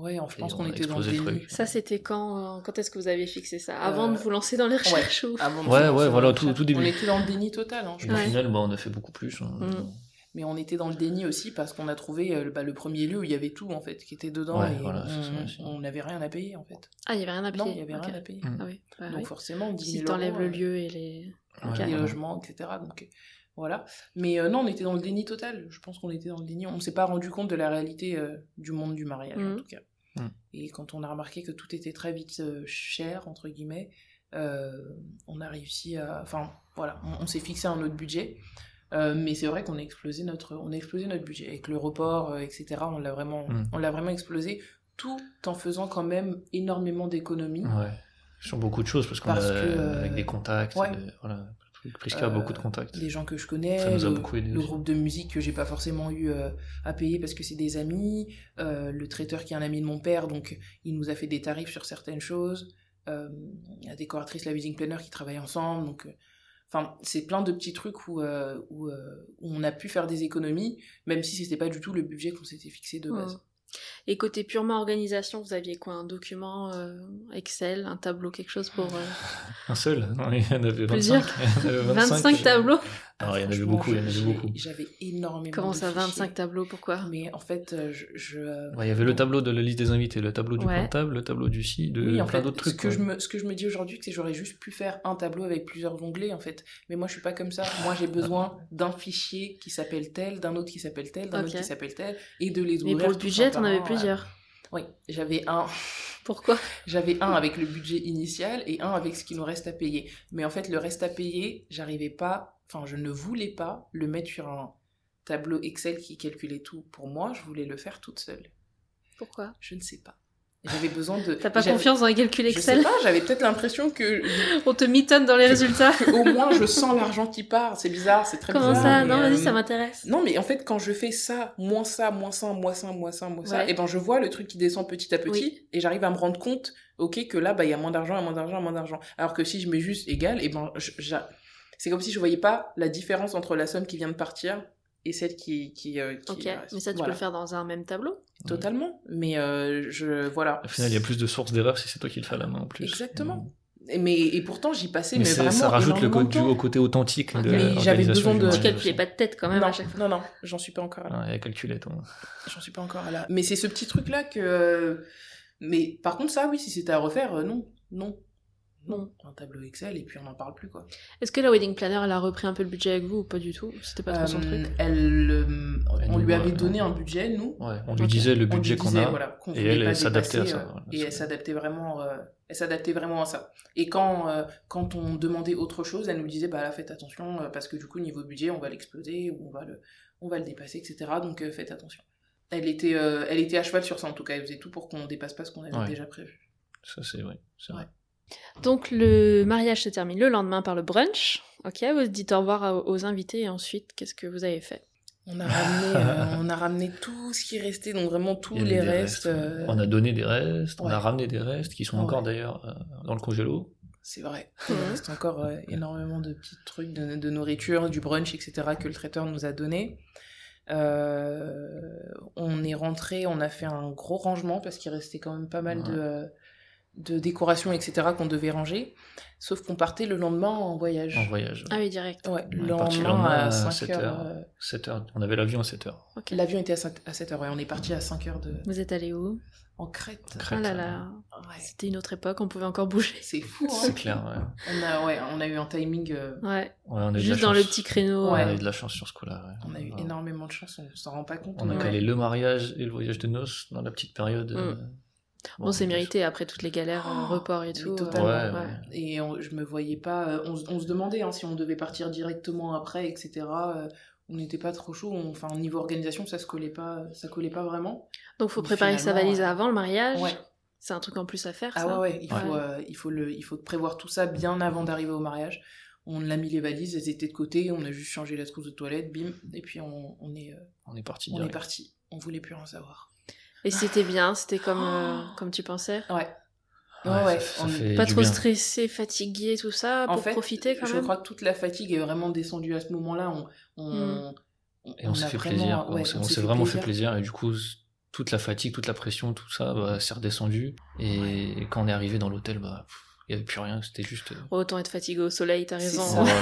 Speaker 2: Ouais, je pense qu'on
Speaker 3: on
Speaker 2: était dans le déni.
Speaker 1: Ça, c'était quand euh, Quand est-ce que vous avez fixé ça? Avant
Speaker 2: Euh,
Speaker 1: de vous lancer dans les recherches ou...
Speaker 2: Avant de
Speaker 3: Ouais, ouais, voilà, tout- tout début.
Speaker 2: On était dans le déni total. Hein, je
Speaker 3: Et
Speaker 2: pense.
Speaker 3: au
Speaker 1: Ouais.
Speaker 3: final, bah, on a fait beaucoup plus. hein.
Speaker 1: Mm.
Speaker 2: Mais on était dans le déni aussi parce qu'on a trouvé euh, bah, le premier lieu où il y avait tout en fait qui était dedans
Speaker 3: Ouais,
Speaker 2: et
Speaker 3: voilà,
Speaker 2: on- on n'avait rien à payer en fait.
Speaker 1: Ah, il y avait rien à payer
Speaker 2: Non, il y avait rien à payer.
Speaker 3: Mm.
Speaker 1: Ah oui, bah
Speaker 2: Donc
Speaker 1: oui.
Speaker 2: forcément, 10
Speaker 1: Si
Speaker 2: 000
Speaker 1: t'enlèves le lieu et les...
Speaker 3: Ouais,
Speaker 2: les
Speaker 3: voilà.
Speaker 2: logements, etc. Donc voilà. Mais euh, non, on était dans le déni total. Je pense qu'on était dans le déni. On s'est pas rendu compte de la réalité euh, du monde du mariage en tout cas.
Speaker 3: Mhm.
Speaker 2: Et quand on a remarqué que tout était très vite euh, cher entre guillemets, euh, on a réussi à. Enfin voilà, on, on s'est fixé un autre budget. Euh, mais c'est vrai qu'on a explosé notre, on a explosé notre budget avec le report, etc. On l'a vraiment,
Speaker 3: Mhm.
Speaker 2: on l'a vraiment explosé, tout en faisant quand même énormément d'économies.
Speaker 3: Ouais. Sur beaucoup de choses, parce qu'on a,
Speaker 2: que,
Speaker 3: avec des contacts,
Speaker 2: ouais.
Speaker 3: voilà. Prisca a
Speaker 2: Euh,
Speaker 3: beaucoup de contacts.
Speaker 2: des gens que je connais,
Speaker 3: Ça nous a
Speaker 2: le,
Speaker 3: beaucoup aidé
Speaker 2: le
Speaker 3: aussi.
Speaker 2: groupe de musique que j'ai pas forcément eu euh, à payer parce que c'est des amis, euh, le traiteur qui est un ami de mon père, donc il nous a fait des tarifs sur certaines choses, euh, la décoratrice, la wedding planner qui travaillent ensemble, donc euh, enfin c'est plein de petits trucs où, euh, où, euh, où on a pu faire des économies, même si c'était pas du tout le budget qu'on s'était fixé de base.
Speaker 1: Et côté purement organisation, vous aviez quoi Un document euh, Excel, un tableau, quelque chose pour... euh,
Speaker 3: Un seul Non, il y en avait 25.
Speaker 1: Plusieurs.
Speaker 3: Il y en avait
Speaker 1: 25, tableaux
Speaker 3: Alors, il y en avait beaucoup, il y en avait beaucoup.
Speaker 2: J'avais énormément
Speaker 1: Comment ça,
Speaker 2: fichiers.
Speaker 1: 25 tableaux Pourquoi
Speaker 2: Mais en fait, euh, je... je, euh,
Speaker 3: Ouais, il y avait le tableau de la liste des invités, le tableau du
Speaker 1: Ouais.
Speaker 3: comptable, le tableau du ci, de
Speaker 2: Oui, en
Speaker 3: plein
Speaker 2: fait,
Speaker 3: d'autres
Speaker 2: ce
Speaker 3: trucs.
Speaker 2: que,
Speaker 3: quoi.
Speaker 2: je me, ce que je me dis aujourd'hui, c'est que j'aurais juste pu faire un tableau avec plusieurs onglets, en fait. Mais moi, je suis pas comme ça. Moi, j'ai besoin d'un fichier qui s'appelle tel, d'un autre qui s'appelle tel, d'un autre qui s'appelle tel, et de les
Speaker 1: Mais
Speaker 2: ouvrir.
Speaker 1: pour le budget, avais
Speaker 2: un,
Speaker 1: plusieurs.
Speaker 2: euh, Oui, j'avais un,
Speaker 1: Pourquoi
Speaker 2: j'avais un avec le budget initial et un avec ce qui nous reste à payer. Mais en fait, le reste à payer, j'arrivais pas, enfin, je ne voulais pas le mettre sur un tableau Excel qui calculait tout pour moi. Je voulais le faire toute seule.
Speaker 1: Pourquoi?
Speaker 2: Je ne sais pas. J'avais besoin de.
Speaker 1: T'as pas confiance dans les calculs
Speaker 2: Je
Speaker 1: Excel?
Speaker 2: sais pas, j'avais peut-être l'impression que
Speaker 1: On te mitonne dans les résultats.
Speaker 2: au moins je sens l'argent qui part. C'est bizarre, c'est très
Speaker 1: Comment
Speaker 2: bizarre.
Speaker 1: ça?
Speaker 2: Mais,
Speaker 1: Non,
Speaker 2: euh,
Speaker 1: vas-y, ça m'intéresse.
Speaker 2: Non, mais en fait, quand je fais ça, moins ça, moins ça, moins ça, moins ça, moins ça, et ben je vois le truc qui descend petit à petit,
Speaker 1: Oui.
Speaker 2: et j'arrive à me rendre compte, ok, que là, bah il y a moins d'argent, moins d'argent, moins d'argent. Alors que si je mets juste égal, et ben je- c'est comme si je voyais pas la différence entre la somme qui vient de partir et celle qui qui, euh, qui
Speaker 1: Ok,
Speaker 2: reste.
Speaker 1: mais ça, tu
Speaker 2: Voilà.
Speaker 1: peux le faire dans un même tableau?
Speaker 2: Totalement. Mais euh, je voilà.
Speaker 3: Au final, il y a plus de sources d'erreurs si c'est toi qui le fais à la main en plus.
Speaker 2: Exactement. Et, mais et pourtant j'y passais
Speaker 3: Mais
Speaker 2: mais, vraiment
Speaker 3: ça rajoute le côté, au côté authentique de
Speaker 2: j'avais besoin de-
Speaker 1: Tu calculais pas de tête quand même
Speaker 2: non,
Speaker 1: à chaque fois.
Speaker 2: non, non, j'en suis pas encore là.
Speaker 3: Il y a calculé, toi.
Speaker 2: J'en suis pas encore là. Mais c'est ce petit truc-là que. euh, Mais par contre, ça, oui, si c'était à refaire, euh, non. Non. Non. Un tableau Excel et puis on n'en parle plus, quoi.
Speaker 1: Est-ce que la wedding planner, elle a repris un peu le budget avec vous ou pas du tout? C'était pas trop son
Speaker 2: Euh,
Speaker 1: truc?
Speaker 2: elle, euh,
Speaker 3: Elle
Speaker 2: on lui avait donné
Speaker 3: euh,
Speaker 2: un budget, nous.
Speaker 3: Ouais, on lui disait le budget qu'on a.
Speaker 2: voilà,
Speaker 3: et elle, s'adaptait à ça,
Speaker 2: euh,
Speaker 3: voilà,
Speaker 2: et elle s'adaptait vraiment, euh, elle s'adaptait vraiment à ça. Et quand, euh, quand on demandait autre chose, elle nous disait, bah là, faites attention, euh, parce que du coup, niveau budget, on va l'exploser, ou on va le, on va le dépasser, etc. Donc, euh, faites attention. Elle était, euh, elle était à cheval sur ça, en tout cas. Elle faisait tout pour qu'on dépasse pas ce qu'on avait
Speaker 3: Ouais.
Speaker 2: déjà prévu.
Speaker 3: Ça, c'est vrai. c'est vrai.
Speaker 1: Donc le mariage se termine le lendemain par le brunch. Ok, vous dites au revoir aux invités et ensuite, qu'est-ce que vous avez fait?
Speaker 2: On a ramené, euh, on a ramené tout ce qui restait, donc vraiment tous les restes. euh,
Speaker 3: On a donné des restes, on a ramené des restes qui sont
Speaker 2: Ouais.
Speaker 3: encore d'ailleurs euh, dans le congélo.
Speaker 2: C'est vrai. Il reste encore euh, énormément de petits trucs de, de nourriture, du brunch, etc. que le traiteur nous a donné. Euh, on est rentré, on a fait un gros rangement parce qu'il restait quand même pas mal de,
Speaker 3: Ouais.
Speaker 2: euh, de décorations, etc. qu'on devait ranger. Sauf qu'on partait le lendemain en voyage.
Speaker 3: en voyage.
Speaker 1: Ah oui, direct.
Speaker 2: Ouais,
Speaker 3: On
Speaker 2: le
Speaker 3: est parti le
Speaker 2: lendemain
Speaker 3: lendemain
Speaker 2: à
Speaker 3: à
Speaker 2: 5
Speaker 3: 7
Speaker 2: heures.
Speaker 3: heures.
Speaker 2: euh,
Speaker 3: 7 heures. On avait l'avion à 7 heures.
Speaker 2: L'avion était à 7, à 7 heures, ouais. On est parti à 5 heures de...
Speaker 1: Vous êtes allé où?
Speaker 2: En Crète.
Speaker 3: Crète.
Speaker 1: Ah là là,
Speaker 2: Ouais.
Speaker 1: c'était une autre époque, on pouvait encore bouger.
Speaker 2: C'est fou,
Speaker 3: C'est
Speaker 2: hein.
Speaker 3: clair, ouais.
Speaker 2: On a, ouais, on a eu un timing... euh,
Speaker 1: Ouais,
Speaker 3: Ouais, on a eu de la
Speaker 1: juste dans le petit créneau.
Speaker 2: Ouais.
Speaker 3: On a eu de la chance sur ce coup-là. ouais.
Speaker 2: On a eu énormément de chance, on s'en rend pas compte.
Speaker 3: On a
Speaker 2: Ouais.
Speaker 3: calé le mariage et le voyage de noces dans la petite période.
Speaker 1: Mm.
Speaker 3: euh,
Speaker 1: Bon, c'est mérité après toutes les galères, euh,
Speaker 2: Oh,
Speaker 1: report et tout. euh,
Speaker 2: totalement.
Speaker 3: Ouais.
Speaker 2: Et on- je me voyais pas. euh, On, se- on se demandait hein, si on devait partir directement après, etc. on n'était pas trop chaud. on- Enfin, au niveau organisation, ça se collait pas, ça collait pas vraiment.
Speaker 1: Donc faut
Speaker 2: Mais
Speaker 1: préparer sa valise avant le mariage.
Speaker 2: Ouais.
Speaker 1: C'est un truc en plus à faire,
Speaker 2: Ah
Speaker 1: ça.
Speaker 2: ouais, ouais. Il
Speaker 1: Ouais.
Speaker 2: faut, euh, il faut le, il faut prévoir tout ça bien avant d'arriver au mariage. On a mis les valises, elles étaient de côté. On a juste changé la trousse de toilette, bim. Et puis on, on est, euh,
Speaker 3: On est parti
Speaker 2: on est parti. On voulait plus rien savoir.
Speaker 1: Et c'était bien, c'était comme, euh, comme tu pensais?
Speaker 2: Ouais.
Speaker 3: Ouais,
Speaker 2: Ouais, ouais,
Speaker 3: ça, ça
Speaker 2: on-
Speaker 3: fait
Speaker 1: Pas trop
Speaker 3: bien.
Speaker 1: stressé, fatigué, tout ça,
Speaker 2: En
Speaker 1: pour
Speaker 2: fait,
Speaker 1: profiter quand
Speaker 2: je
Speaker 1: même?
Speaker 2: crois que toute la fatigue est vraiment descendue à ce moment-là. On, on,
Speaker 1: Mm.
Speaker 3: Et on, s'est fait
Speaker 2: vraiment-
Speaker 3: plaisir.
Speaker 2: ouais,
Speaker 3: on s'est vraiment fait plaisir. Et du coup, toute la fatigue, toute la pression, tout ça, bah, c'est redescendu. Et quand on est arrivé dans l'hôtel, bah, pff, il n'y avait plus rien. C'était juste. euh,
Speaker 1: Autant être fatigué au soleil, t'as raison.
Speaker 2: ça.
Speaker 3: voilà.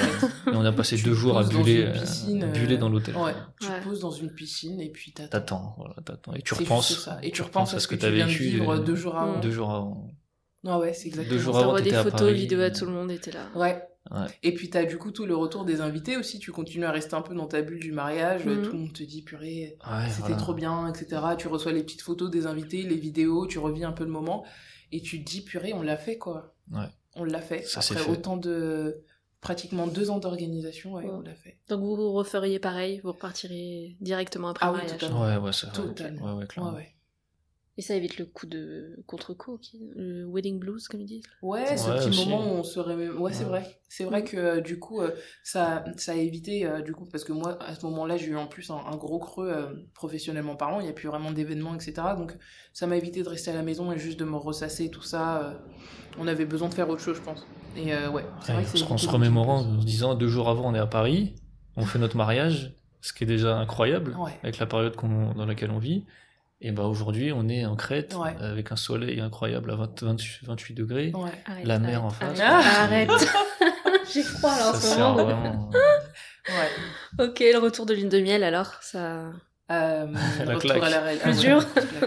Speaker 3: Et on a passé
Speaker 2: Tu
Speaker 3: deux jours à buller, euh,
Speaker 2: piscine, euh,
Speaker 3: buller dans l'hôtel.
Speaker 2: Ouais, tu
Speaker 1: Ouais.
Speaker 2: te poses dans une piscine et puis t'attends.
Speaker 3: T'attends, voilà, t'attends. Et tu repenses.
Speaker 2: Et tu repenses à ce que,
Speaker 3: t'as
Speaker 2: tu viens de
Speaker 3: vécu
Speaker 2: vivre
Speaker 3: euh,
Speaker 2: deux jours avant.
Speaker 3: deux jours avant.
Speaker 2: Ah ouais, c'est exactement
Speaker 3: Deux jours
Speaker 2: ça.
Speaker 3: avant,
Speaker 1: des
Speaker 3: à
Speaker 1: photos, vidéos à tout le monde, et t'es là.
Speaker 2: Ouais.
Speaker 3: Ouais.
Speaker 2: Et puis t'as du coup tout le retour des invités aussi. Tu continues à rester un peu dans ta bulle du mariage.
Speaker 1: Mhm.
Speaker 2: Tout le monde te dit purée,
Speaker 3: Ouais,
Speaker 2: c'était
Speaker 3: voilà.
Speaker 2: trop bien, etc. Tu reçois les petites photos des invités, les vidéos, tu revis un peu le moment et tu te dis purée, on l'a fait quoi.
Speaker 3: Ouais.
Speaker 2: On l'a fait.
Speaker 3: Ça, c'est
Speaker 2: Après
Speaker 3: fait.
Speaker 2: autant de pratiquement deux ans d'organisation, ouais,
Speaker 1: Ouais.
Speaker 2: on l'a fait.
Speaker 1: Donc vous referiez pareil, vous repartiriez directement après
Speaker 2: Ah
Speaker 1: le
Speaker 2: oui,
Speaker 1: mariage.
Speaker 2: totalement.
Speaker 3: Ouais, ouais, ça.
Speaker 2: Totalement.
Speaker 3: Ouais, ouais, clairement.
Speaker 2: Ouais, ouais.
Speaker 1: Et ça évite le coup de contre-coup, le wedding blues, comme ils disent.
Speaker 2: Ouais, ce
Speaker 3: Ouais,
Speaker 2: petit
Speaker 3: aussi.
Speaker 2: moment où on serait même... Ouais, c'est vrai. C'est vrai que euh, du coup, euh, ça, ça a évité, euh, du coup, parce que moi, à ce moment-là, j'ai eu en plus un, un gros creux professionnellement parlant. Il n'y a plus vraiment d'événements, etc. Donc, ça m'a évité de rester à la maison et juste de me ressasser, tout ça. on avait besoin de faire autre chose, je pense. Et euh, ouais, c'est
Speaker 3: Ouais,
Speaker 2: vrai que c'est
Speaker 3: parce qu'en se remémorant, en se disant deux jours avant, on est à Paris, on fait notre mariage, ce qui est déjà incroyable
Speaker 2: Ouais.
Speaker 3: avec la période dans laquelle on vit. Et bah aujourd'hui, on est en Crète
Speaker 2: Ouais.
Speaker 3: avec un soleil incroyable à 20 20 28 degrés.
Speaker 2: Ouais.
Speaker 1: Arrête,
Speaker 3: La mer
Speaker 1: arrête,
Speaker 3: en face.
Speaker 1: Arrête. arrête. J'ai froid là en ce moment.
Speaker 3: vraiment.
Speaker 2: Ouais.
Speaker 1: Ok, le retour de lune de miel alors, ça.
Speaker 2: Euh,
Speaker 3: La
Speaker 2: retour
Speaker 3: claque.
Speaker 2: à la réalité.
Speaker 1: Plus dur.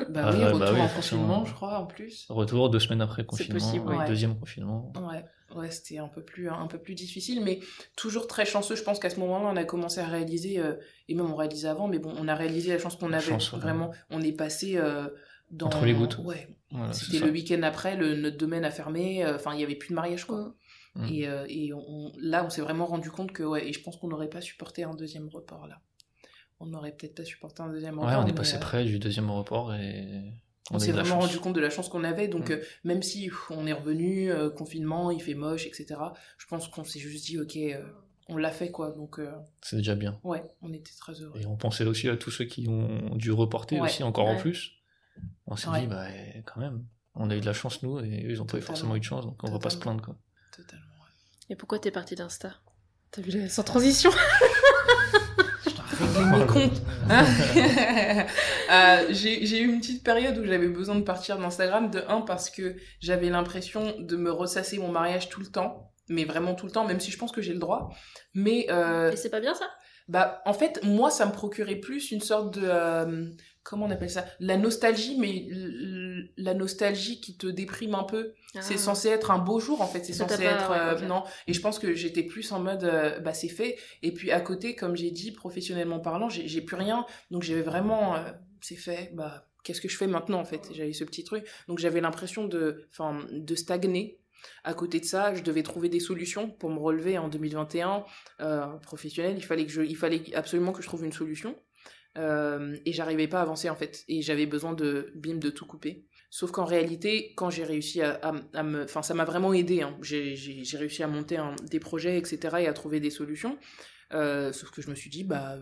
Speaker 2: Bah
Speaker 3: Ah
Speaker 2: oui, retour
Speaker 3: bah oui,
Speaker 2: en confinement, je crois, en plus.
Speaker 3: Retour deux semaines après le
Speaker 1: C'est
Speaker 3: confinement,
Speaker 1: possible,
Speaker 3: ouais,
Speaker 2: ouais.
Speaker 3: deuxième confinement.
Speaker 2: Ouais, ouais, c'était un peu plus un peu plus difficile, mais toujours très chanceux. Je pense qu'à ce moment-là, on a commencé à réaliser, euh, et même on réalisait avant, mais bon, on a réalisé la chance qu'on avait.
Speaker 3: chance, ouais.
Speaker 2: Vraiment, on est passé euh, dans
Speaker 3: Entre les gouttes.
Speaker 2: Ouais,
Speaker 3: Voilà,
Speaker 2: c'était le week-end après, le, notre domaine a fermé. euh, Enfin, il y avait plus de mariage, quoi.
Speaker 1: Mm.
Speaker 2: Et, et on, là, on s'est vraiment rendu compte que ouais, et je pense qu'on n'aurait pas supporté un deuxième report là. On n'aurait peut-être pas supporté un deuxième
Speaker 3: Ouais,
Speaker 2: report.
Speaker 3: on est passé près du deuxième report et
Speaker 2: on, s'est vraiment
Speaker 3: chance.
Speaker 2: rendu compte de la chance qu'on avait. Donc,
Speaker 3: Mm.
Speaker 2: euh, même si pff, on est revenu, euh, confinement, il fait moche, etc., je pense qu'on s'est juste dit, ok, euh, on l'a fait, quoi. Donc, euh,
Speaker 3: C'est déjà bien.
Speaker 2: ouais, on était très heureux.
Speaker 3: Et on pensait aussi à tous ceux qui ont dû reporter
Speaker 2: Ouais.
Speaker 3: aussi encore en plus. On s'est
Speaker 2: Ouais.
Speaker 3: dit, bah quand même, on a eu de la chance nous et eux ils ont pas eu
Speaker 2: Totalement.
Speaker 3: forcément eu de chance, donc on va pas se
Speaker 2: Totalement.
Speaker 3: plaindre quoi.
Speaker 2: Totalement. ouais.
Speaker 1: Et pourquoi t'es parti d'Insta? T'as vu la- sans transition?
Speaker 2: Comptes. Euh, j'ai j'ai eu une petite période où j'avais besoin de partir d'Instagram, de un parce que j'avais l'impression de me ressasser mon mariage tout le temps, mais vraiment tout le temps, même si je pense que j'ai le droit. Mais euh,
Speaker 1: Et c'est pas bien ça?
Speaker 2: bah, en fait, moi, ça me procurait plus une sorte de euh, comment on appelle ça, la nostalgie, mais la nostalgie qui te déprime un peu. C'est
Speaker 1: Ah.
Speaker 2: censé être un beau jour en fait, c'est censé être
Speaker 1: ouais,
Speaker 2: euh, non. Et je pense que j'étais plus en mode euh, bah c'est fait. Et puis à côté, comme j'ai dit, professionnellement parlant, j'ai j'ai plus rien. Donc j'avais vraiment euh, c'est fait. Bah qu'est-ce que je fais maintenant en fait? J'avais ce petit truc. Donc j'avais l'impression de enfin de stagner. À côté de ça, je devais trouver des solutions pour me relever en 2021 euh, professionnel. Il fallait que je, il fallait absolument que je trouve une solution. Euh, et j'arrivais pas à avancer en fait. Et j'avais besoin de bim de tout couper. Sauf qu'en réalité, quand j'ai réussi à, me... Enfin, ça m'a vraiment aidé. Hein. J'ai réussi à monter des projets, etc. et à trouver des solutions. Euh, sauf que je me suis dit, bah...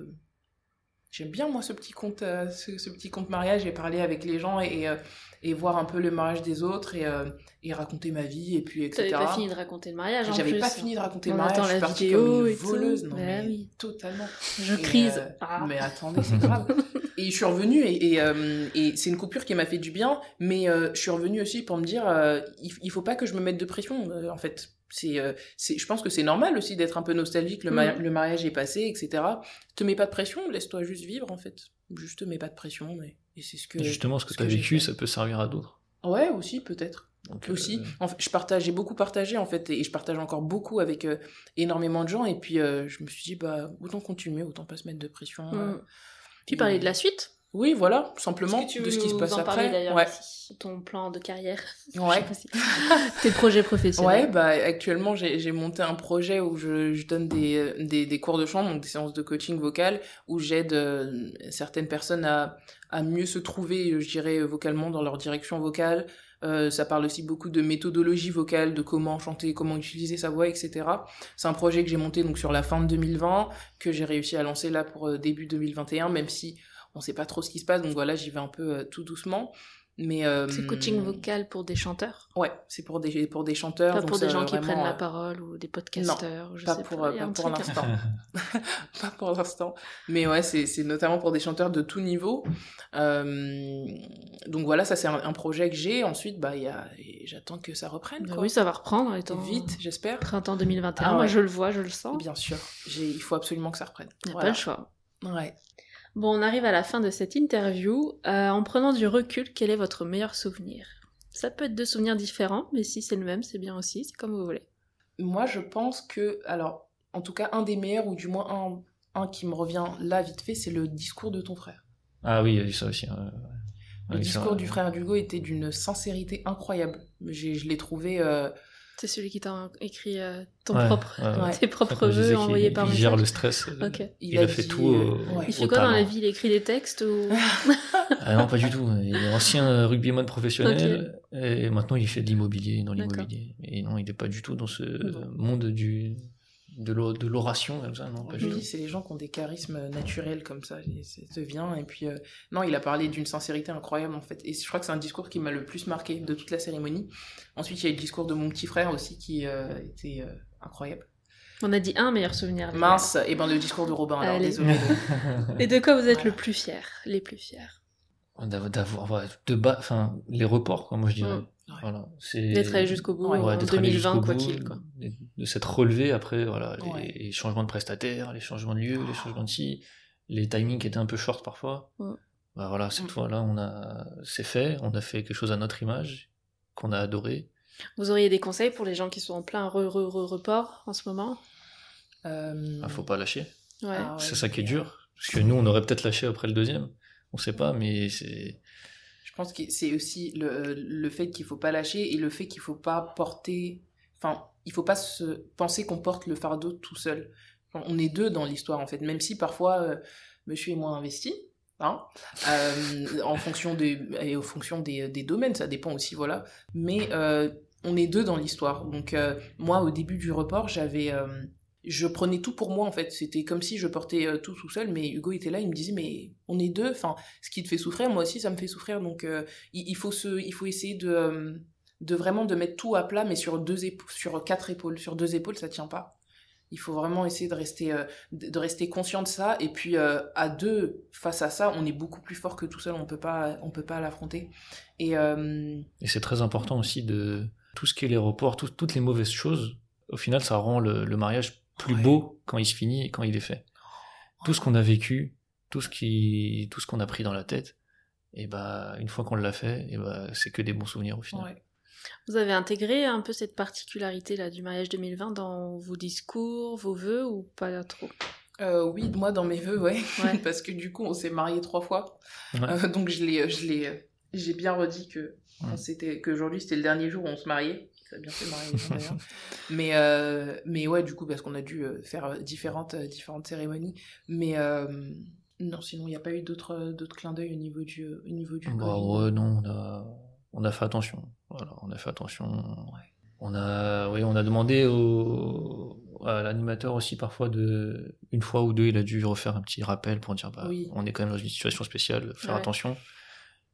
Speaker 2: J'aime bien, moi, ce petit compte, euh, ce, ce petit compte mariage et parler avec les gens et, et, euh, et voir un peu le mariage des autres et, euh, et raconter ma vie et puis etc.
Speaker 1: T'avais pas fini de raconter le mariage en
Speaker 2: J'avais pas fini de raconter
Speaker 1: On
Speaker 2: le mariage,
Speaker 1: attend
Speaker 2: je suis
Speaker 1: la
Speaker 2: partie
Speaker 1: vidéo
Speaker 2: comme une
Speaker 1: et tout.
Speaker 2: voleuse. Non,
Speaker 1: Bah
Speaker 2: mais
Speaker 1: oui.
Speaker 2: totalement.
Speaker 1: Je crise.
Speaker 2: euh,
Speaker 1: Ah.
Speaker 2: Mais attendez, c'est grave. et je suis revenue et, et, euh, c'est une coupure qui m'a fait du bien, mais euh, je suis revenue aussi pour me dire, il, il faut pas que je me mette de pression. en fait, c'est, euh, c'est, je pense que c'est normal aussi d'être un peu nostalgique. Le, le mariage est passé, etc. Te mets pas de pression, laisse-toi juste vivre en fait. Juste te mets pas de pression, mais et c'est ce que.
Speaker 3: Et justement, ce que tu as vécu, ça peut servir à d'autres.
Speaker 2: Ouais, aussi peut-être
Speaker 3: Donc, euh,
Speaker 2: aussi. En fait, je partage, j'ai beaucoup partagé en fait, et je partage encore beaucoup avec euh, énormément de gens. Et puis euh, je me suis dit, bah autant continuer, autant pas se mettre de pression. euh.
Speaker 1: Mm. Tu parlais de la suite
Speaker 2: Oui, voilà, simplement
Speaker 1: Est-ce que tu
Speaker 2: de ce qui se passe
Speaker 1: en parler
Speaker 2: après.
Speaker 1: d'ailleurs
Speaker 2: Ouais.
Speaker 1: aussi Ton plan de carrière
Speaker 2: Ouais.
Speaker 1: Si- Tes projets professionnels
Speaker 2: Ouais, bah actuellement j'ai monté un projet où je, je donne des, des, des cours de chant, donc des séances de coaching vocal, où j'aide euh, certaines personnes à, à mieux se trouver, euh, je dirais, vocalement dans leur direction vocale. Euh, ça parle aussi beaucoup de méthodologie vocale, de comment chanter, comment utiliser sa voix, etc. C'est un projet que j'ai monté donc sur la fin de 2020, que j'ai réussi à lancer là pour euh, début 2021, même si on sait pas trop ce qui se passe, donc voilà, j'y vais un peu euh, tout doucement. Mais euh,
Speaker 1: C'est coaching vocal pour des chanteurs?
Speaker 2: Ouais, c'est pour des pour des chanteurs.
Speaker 1: Pas
Speaker 2: donc
Speaker 1: pour des gens qui prennent la
Speaker 2: euh,
Speaker 1: parole ou des podcasteurs je
Speaker 2: pas
Speaker 1: sais
Speaker 2: pour,
Speaker 1: pas,
Speaker 2: pas pour l'instant. pas pour l'instant. Mais ouais, c'est c'est notamment pour des chanteurs de tout niveau. Euh, donc voilà, ça c'est un, un projet que j'ai. Ensuite, bah, il y a, et j'attends que ça reprenne.
Speaker 1: Bah
Speaker 2: Quoi.
Speaker 1: Oui, ça va reprendre étant
Speaker 2: Vite, j'espère.
Speaker 1: printemps 2021.
Speaker 2: Ah
Speaker 1: Moi, je le vois, je le sens.
Speaker 2: Bien sûr. Il faut absolument que ça reprenne.
Speaker 1: Il n'y a
Speaker 2: Voilà.
Speaker 1: pas le choix.
Speaker 2: Ouais.
Speaker 1: Bon, on arrive à la fin de cette interview. Euh, en prenant du recul, quel est votre meilleur souvenir? Ça peut être deux souvenirs différents, mais si c'est le même, c'est bien aussi, c'est comme vous voulez.
Speaker 2: Moi, je pense que, alors, en tout cas, un des meilleurs, ou du moins un, un qui me revient là vite fait, c'est le discours de ton frère.
Speaker 3: Ah oui, il y a eu ça aussi. ouais.
Speaker 2: Le
Speaker 3: ça,
Speaker 2: discours du frère d'Hugo était d'une sincérité incroyable. Je l'ai trouvé. euh,
Speaker 1: C'est celui qui t'a écrit euh, ton
Speaker 3: Ouais,
Speaker 1: propre,
Speaker 3: ouais,
Speaker 1: tes propres vœux envoyés par
Speaker 3: il
Speaker 1: message.
Speaker 3: gère le stress. euh. Il, a, fait
Speaker 2: dit,
Speaker 3: tout
Speaker 2: euh,
Speaker 3: au,
Speaker 2: ouais.
Speaker 1: Il fait
Speaker 3: au
Speaker 1: quoi dans la vie? Il écrit des textes ou?
Speaker 3: Ah non, pas du tout. Il est ancien rugbyman professionnel et maintenant il fait de l'immobilier dans l'immobilier. Et non, il n'est pas du tout dans ce monde du de l'o- de l'oration comme ça, non, pas
Speaker 2: c'est les gens qui ont des charismes naturels comme ça, et ça vient. Et puis, euh, non, il a parlé d'une sincérité incroyable en fait. Et je crois que c'est un discours qui m'a le plus marqué de toute la cérémonie. Ensuite, il y a eu le discours de mon petit frère aussi qui euh, était euh, incroyable.
Speaker 1: On a dit un meilleur souvenir.
Speaker 2: Mince, et ben le discours de Robin, alors
Speaker 1: Allez.
Speaker 2: désolé.
Speaker 1: Et de quoi vous êtes
Speaker 2: Voilà.
Speaker 1: le plus fier Les plus fiers?
Speaker 3: D'avoir- de bas enfin les reports moi je dirais
Speaker 1: Mm.
Speaker 3: Voilà,
Speaker 1: D'être allé jusqu'au bout
Speaker 2: Ouais,
Speaker 1: en
Speaker 3: d'être allé
Speaker 1: 2020,
Speaker 3: jusqu'au
Speaker 1: quoi
Speaker 3: bout,
Speaker 1: qu'il. Quoi.
Speaker 3: De s'être relevé après, voilà, les,
Speaker 2: Ouais.
Speaker 3: les changements de prestataires, les changements de lieu, les changements de ci, les timings qui étaient un peu short parfois.
Speaker 1: Ouais.
Speaker 3: Bah voilà, cette
Speaker 2: Mm.
Speaker 3: fois-là, on a, c'est fait, on a fait quelque chose à notre image, qu'on a adoré.
Speaker 1: Vous auriez des conseils pour les gens qui sont en plein re, re, re- report en ce moment?
Speaker 2: Euh,
Speaker 3: Ah, faut pas lâcher.
Speaker 1: Ouais.
Speaker 2: ah ouais,
Speaker 3: c'est ça qui est dur. Parce que nous, on aurait peut-être lâché après le deuxième. On sait pas, mais c'est.
Speaker 2: Je pense que c'est aussi le, le fait qu'il faut pas lâcher et le fait qu'il faut pas porter. Enfin, il faut pas se penser qu'on porte le fardeau tout seul. On est deux dans l'histoire en fait, même si parfois euh, monsieur est moins investi. Hein, euh, en fonction des et en fonction des, des domaines ça dépend aussi voilà mais euh, on est deux dans l'histoire donc moi au début du report j'avais je prenais tout pour moi en fait. C'était comme si je portais euh, tout tout seul mais Hugo était là il me disait mais on est deux enfin ce qui te fait souffrir moi aussi ça me fait souffrir. Donc euh, il, faut se il faut essayer de euh, de vraiment de mettre tout à plat mais sur deux sur quatre épaules. Sur deux épaules ça tient pas. Il faut vraiment essayer de rester de rester conscient de ça. Et puis à deux face à ça on est beaucoup plus fort que tout seul. On peut pas on peut pas l'affronter. Et
Speaker 3: Et c'est très important aussi de tout ce qui est les reports, tout- toutes les mauvaises choses. Au final, ça rend le mariage plus
Speaker 2: Ouais.
Speaker 3: beau quand il se finit et quand il est fait. Tout ce qu'on a vécu, tout ce qui, tout ce qu'on a pris dans la tête, et bah une fois qu'on l'a fait, et bah c'est que des bons souvenirs au final.
Speaker 2: ouais.
Speaker 1: Vous avez intégré un peu cette particularité là du mariage 2020 dans vos discours, vos vœux ou pas trop?
Speaker 2: Euh, oui, moi dans mes vœux, ouais.
Speaker 1: Ouais.
Speaker 2: Parce que du coup, on s'est mariés trois fois.
Speaker 3: Ouais.
Speaker 2: Euh, donc je l'ai, je l'ai, euh, j'ai bien redit que s'était, qu'aujourd'hui c'était le dernier jour où on se mariait. Ça a bien fait marier les gens d'ailleurs. mais, euh, mais ouais, du coup, parce qu'on a dû euh, faire euh, différentes, différentes cérémonies. Mais euh, non, sinon il n'y a pas eu d'autres, d'autres clins d'œil au niveau du, au niveau du.
Speaker 3: Bah ouais, non, on a, on a fait attention. Voilà, on a fait attention. On a, oui, on a demandé au, à l'animateur aussi parfois de, une fois ou deux, il a dû refaire un petit rappel pour dire, bah,
Speaker 2: Oui.
Speaker 3: on est quand même dans une situation spéciale, faire
Speaker 1: Ouais.
Speaker 3: attention.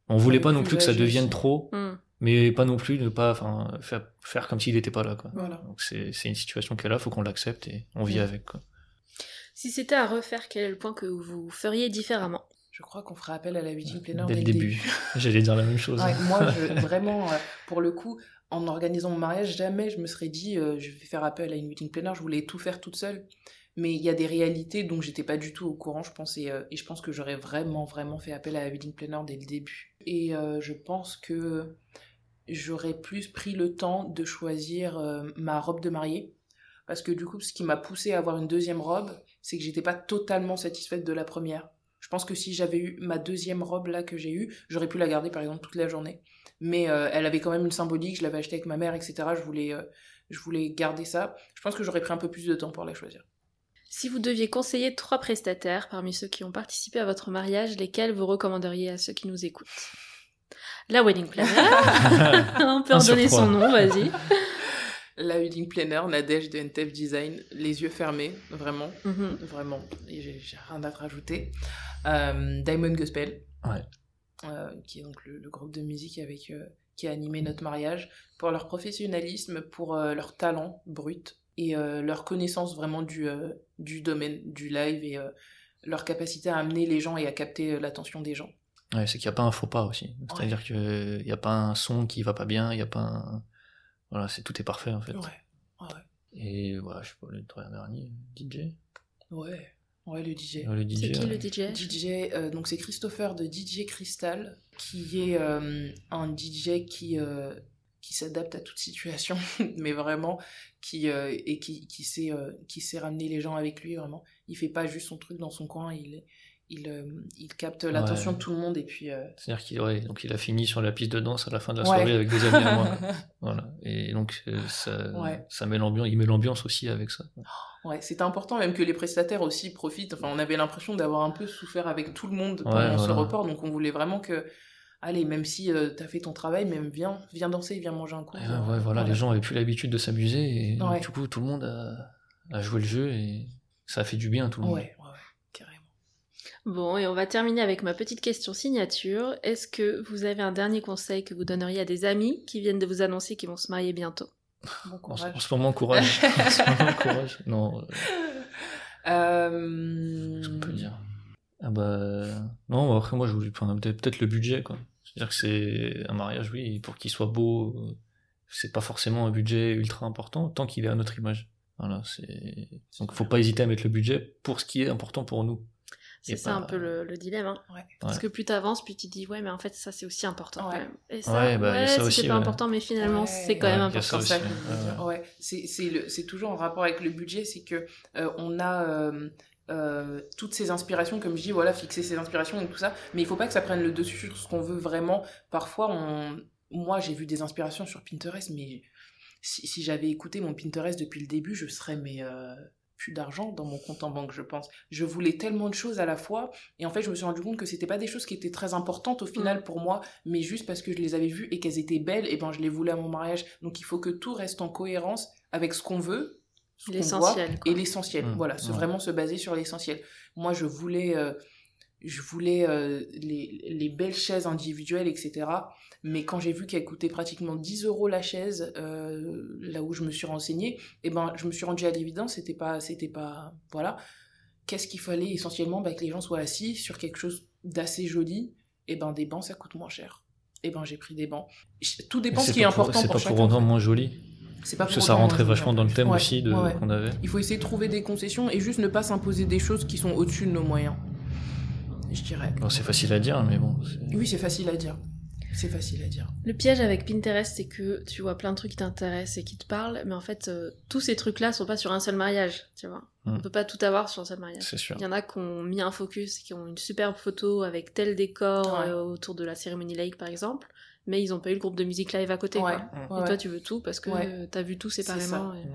Speaker 3: On voulait pas non
Speaker 2: plus
Speaker 3: que ça devienne trop,
Speaker 1: Hmm.
Speaker 3: Mais pas non plus ne pas, enfin, faire, faire comme s'il n'était pas là, quoi.
Speaker 2: Voilà.
Speaker 3: Donc c'est, c'est une situation qui est là, faut qu'on l'accepte et on vit
Speaker 2: Mm.
Speaker 3: avec, quoi.
Speaker 1: Si c'était à refaire, quel est le point que vous feriez différemment?
Speaker 2: Je crois qu'on ferait appel à la wedding planner
Speaker 3: Dès le début. J'allais dire la même chose.
Speaker 2: Ouais, moi, je- vraiment, euh, pour le coup, en organisant mon mariage, jamais je me serais dit euh, je vais faire appel à une wedding planner. Je voulais tout faire toute seule. Mais il y a des réalités dont j'étais pas du tout au courant, je pense, et, euh, et je pense que j'aurais vraiment, vraiment fait appel à la wedding planner dès le début. Et euh, je pense que j'aurais plus pris le temps de choisir euh, ma robe de mariée. Parce que du coup, ce qui m'a poussé à avoir une deuxième robe, c'est que j'étais pas totalement satisfaite de la première. Je pense que si j'avais eu ma deuxième robe là que j'ai eue, j'aurais pu la garder par exemple toute la journée. Mais euh, elle avait quand même une symbolique, je l'avais achetée avec ma mère, etc. Je voulais, euh, je voulais garder ça. Je pense que j'aurais pris un peu plus de temps pour la choisir.
Speaker 1: Si vous deviez conseiller trois prestataires parmi ceux qui ont participé à votre mariage, lesquels vous recommanderiez à ceux qui nous écoutent? La wedding planner, on peut en donner son nom, vas-y.
Speaker 2: La wedding planner, Nadège de NTF Design, les yeux fermés, vraiment,
Speaker 1: Mhm.
Speaker 2: vraiment. Et j'ai j'ai rien à rajouter. Euh, Diamond Gospel,
Speaker 3: Ouais.
Speaker 2: euh, qui est donc le, le groupe de musique avec euh, qui a animé notre mariage, pour leur professionnalisme, pour euh, leur talent brut et euh, leur connaissance vraiment du, euh, du domaine du live et euh, leur capacité à amener les gens et à capter euh, l'attention des gens.
Speaker 3: Ouais, c'est qu'il n'y a pas un faux pas aussi. C'est-à-dire qu'il n'y a pas un son qui va pas bien, il n'y a pas un... Voilà, c'est tout est parfait en fait.
Speaker 2: Ouais, ouais,
Speaker 3: Et voilà, je sais pas, le dernier, DJ
Speaker 2: ouais, ouais, le DJ.
Speaker 3: Ouais, Le DJ.
Speaker 1: C'est qui
Speaker 3: ouais.
Speaker 1: le DJ
Speaker 2: DJ, euh, donc c'est Christopher de DJ Crystal, qui est euh, un DJ qui, euh, qui s'adapte à toute situation, mais vraiment, qui, euh, et qui, qui, sait, euh, qui sait ramener les gens avec lui, vraiment. Il fait pas juste son truc dans son coin, il, il, euh, il capte l'attention
Speaker 3: Ouais.
Speaker 2: de tout le monde, et puis... euh,
Speaker 3: C'est-à-dire qu'il ouais, donc il a fini sur la piste de danse à la fin de la
Speaker 2: Ouais.
Speaker 3: soirée avec des amis à moi. Voilà. Et donc euh, ça, met l'ambiance, il met l'ambiance aussi avec ça.
Speaker 2: Ouais, c'était important même que les prestataires aussi profitent. Enfin, on avait l'impression d'avoir un peu souffert avec tout le monde pendant
Speaker 3: Ouais,
Speaker 2: ce
Speaker 3: voilà.
Speaker 2: report, donc on voulait vraiment que, allez, même si euh, t'as fait ton travail, même viens, viens danser, viens manger un coup.
Speaker 3: Et ouais, ouais, voilà, les gens avaient plus l'habitude de s'amuser et du coup tout le monde a, a joué le jeu et ça a fait du bien à tout le monde.
Speaker 2: ouais.
Speaker 1: Bon, et on va terminer avec ma petite question signature. Est-ce que vous avez un dernier conseil que vous donneriez à des amis qui viennent de vous annoncer qu'ils vont se marier bientôt?
Speaker 2: Bon
Speaker 3: En, ce- en
Speaker 2: courage.
Speaker 3: ce moment, courage. en ce moment, courage. Non, euh,
Speaker 2: Euh...
Speaker 3: qu'est-ce qu'on peut dire Ah bah non, après moi je voulais peut-être peut-être le budget quoi. C'est-à-dire que c'est un mariage, oui, pour qu'il soit beau, euh, c'est pas forcément un budget ultra important tant qu'il est à notre image. Voilà, c'est donc faut pas hésiter à mettre le budget pour ce qui est important pour nous.
Speaker 1: C'est ça
Speaker 3: pas-
Speaker 1: un peu le, le dilemme. Hein.
Speaker 2: Ouais.
Speaker 1: Parce
Speaker 3: Ouais.
Speaker 1: que plus t'avances, plus tu dis ouais, mais en fait ça c'est aussi important
Speaker 2: Ouais.
Speaker 1: quand même. Et ça,
Speaker 3: Ouais, bah,
Speaker 1: ouais,
Speaker 3: aussi,
Speaker 1: pas
Speaker 3: ouais.
Speaker 1: important, mais finalement
Speaker 2: Ouais.
Speaker 1: c'est quand même important.
Speaker 3: ça
Speaker 2: C'est
Speaker 3: aussi, ouais.
Speaker 2: c'est c'est c'est toujours en rapport avec le budget, c'est que euh, on a euh, euh, toutes ces inspirations, comme je dis, voilà, fixer ses inspirations et tout ça, mais il faut pas que ça prenne le dessus sur ce qu'on veut vraiment. Parfois, on... moi, j'ai vu des inspirations sur Pinterest, mais si, si j'avais écouté mon Pinterest depuis le début, je serais mais euh, plus d'argent dans mon compte en banque, je pense. Je voulais tellement de choses à la fois, et en fait, je me suis rendu compte que c'était pas des choses qui étaient très importantes au final pour moi, mais juste parce que je les avais vues et qu'elles étaient belles, et ben je les voulais à mon mariage. Donc il faut que tout reste en cohérence avec ce qu'on veut, ce qu'on voit, et l'essentiel.
Speaker 3: Mmh,
Speaker 2: Voilà, se
Speaker 3: ouais.
Speaker 2: vraiment se baser sur l'essentiel. Moi, je voulais, euh, je voulais euh, les, les belles chaises individuelles, etc. Mais quand j'ai vu qu'elles coûtaient pratiquement 10 euros la chaise, euh, là où je me suis renseignée, et ben, je me suis rendue à l'évidence, c'était pas, c'était pas, voilà. Qu'est-ce qu'il fallait essentiellement? Bah, Que les gens soient assis sur quelque chose d'assez joli. Et ben, des bancs, ça coûte moins cher. Et ben, j'ai pris des bancs. Tout dépend ce qui est
Speaker 3: pas pour-
Speaker 2: important
Speaker 3: C'est pas pour autant moins joli?
Speaker 2: C'est pas
Speaker 3: Parce que ça rentrait vachement dans le thème
Speaker 2: Ouais,
Speaker 3: aussi de
Speaker 2: ouais, ouais.
Speaker 3: qu'on avait.
Speaker 2: Il faut essayer de trouver des concessions et juste ne pas s'imposer des choses qui sont au-dessus de nos moyens. Je dirais.
Speaker 3: Bon, c'est facile à dire, mais bon. c'est-
Speaker 2: Oui, c'est facile à dire. C'est facile à dire.
Speaker 1: Le piège avec Pinterest, c'est que tu vois plein de trucs qui t'intéressent et qui te parlent, mais en fait, euh, tous ces trucs-là sont pas sur un seul mariage, tu vois.
Speaker 3: Mm.
Speaker 1: On peut pas tout avoir sur un seul mariage.
Speaker 3: C'est sûr.
Speaker 1: Il y en a qui ont mis un focus, qui ont une superbe photo avec tel décor
Speaker 2: Ouais.
Speaker 1: euh, autour de la cérémonie lake, par exemple, mais ils ont pas eu le groupe de musique live à côté,
Speaker 2: Ouais,
Speaker 1: quoi.
Speaker 2: ouais,
Speaker 1: Et toi, tu veux tout parce que
Speaker 2: Ouais.
Speaker 1: euh, t'as vu tout
Speaker 2: C'est
Speaker 1: séparément.
Speaker 2: ça.
Speaker 1: et-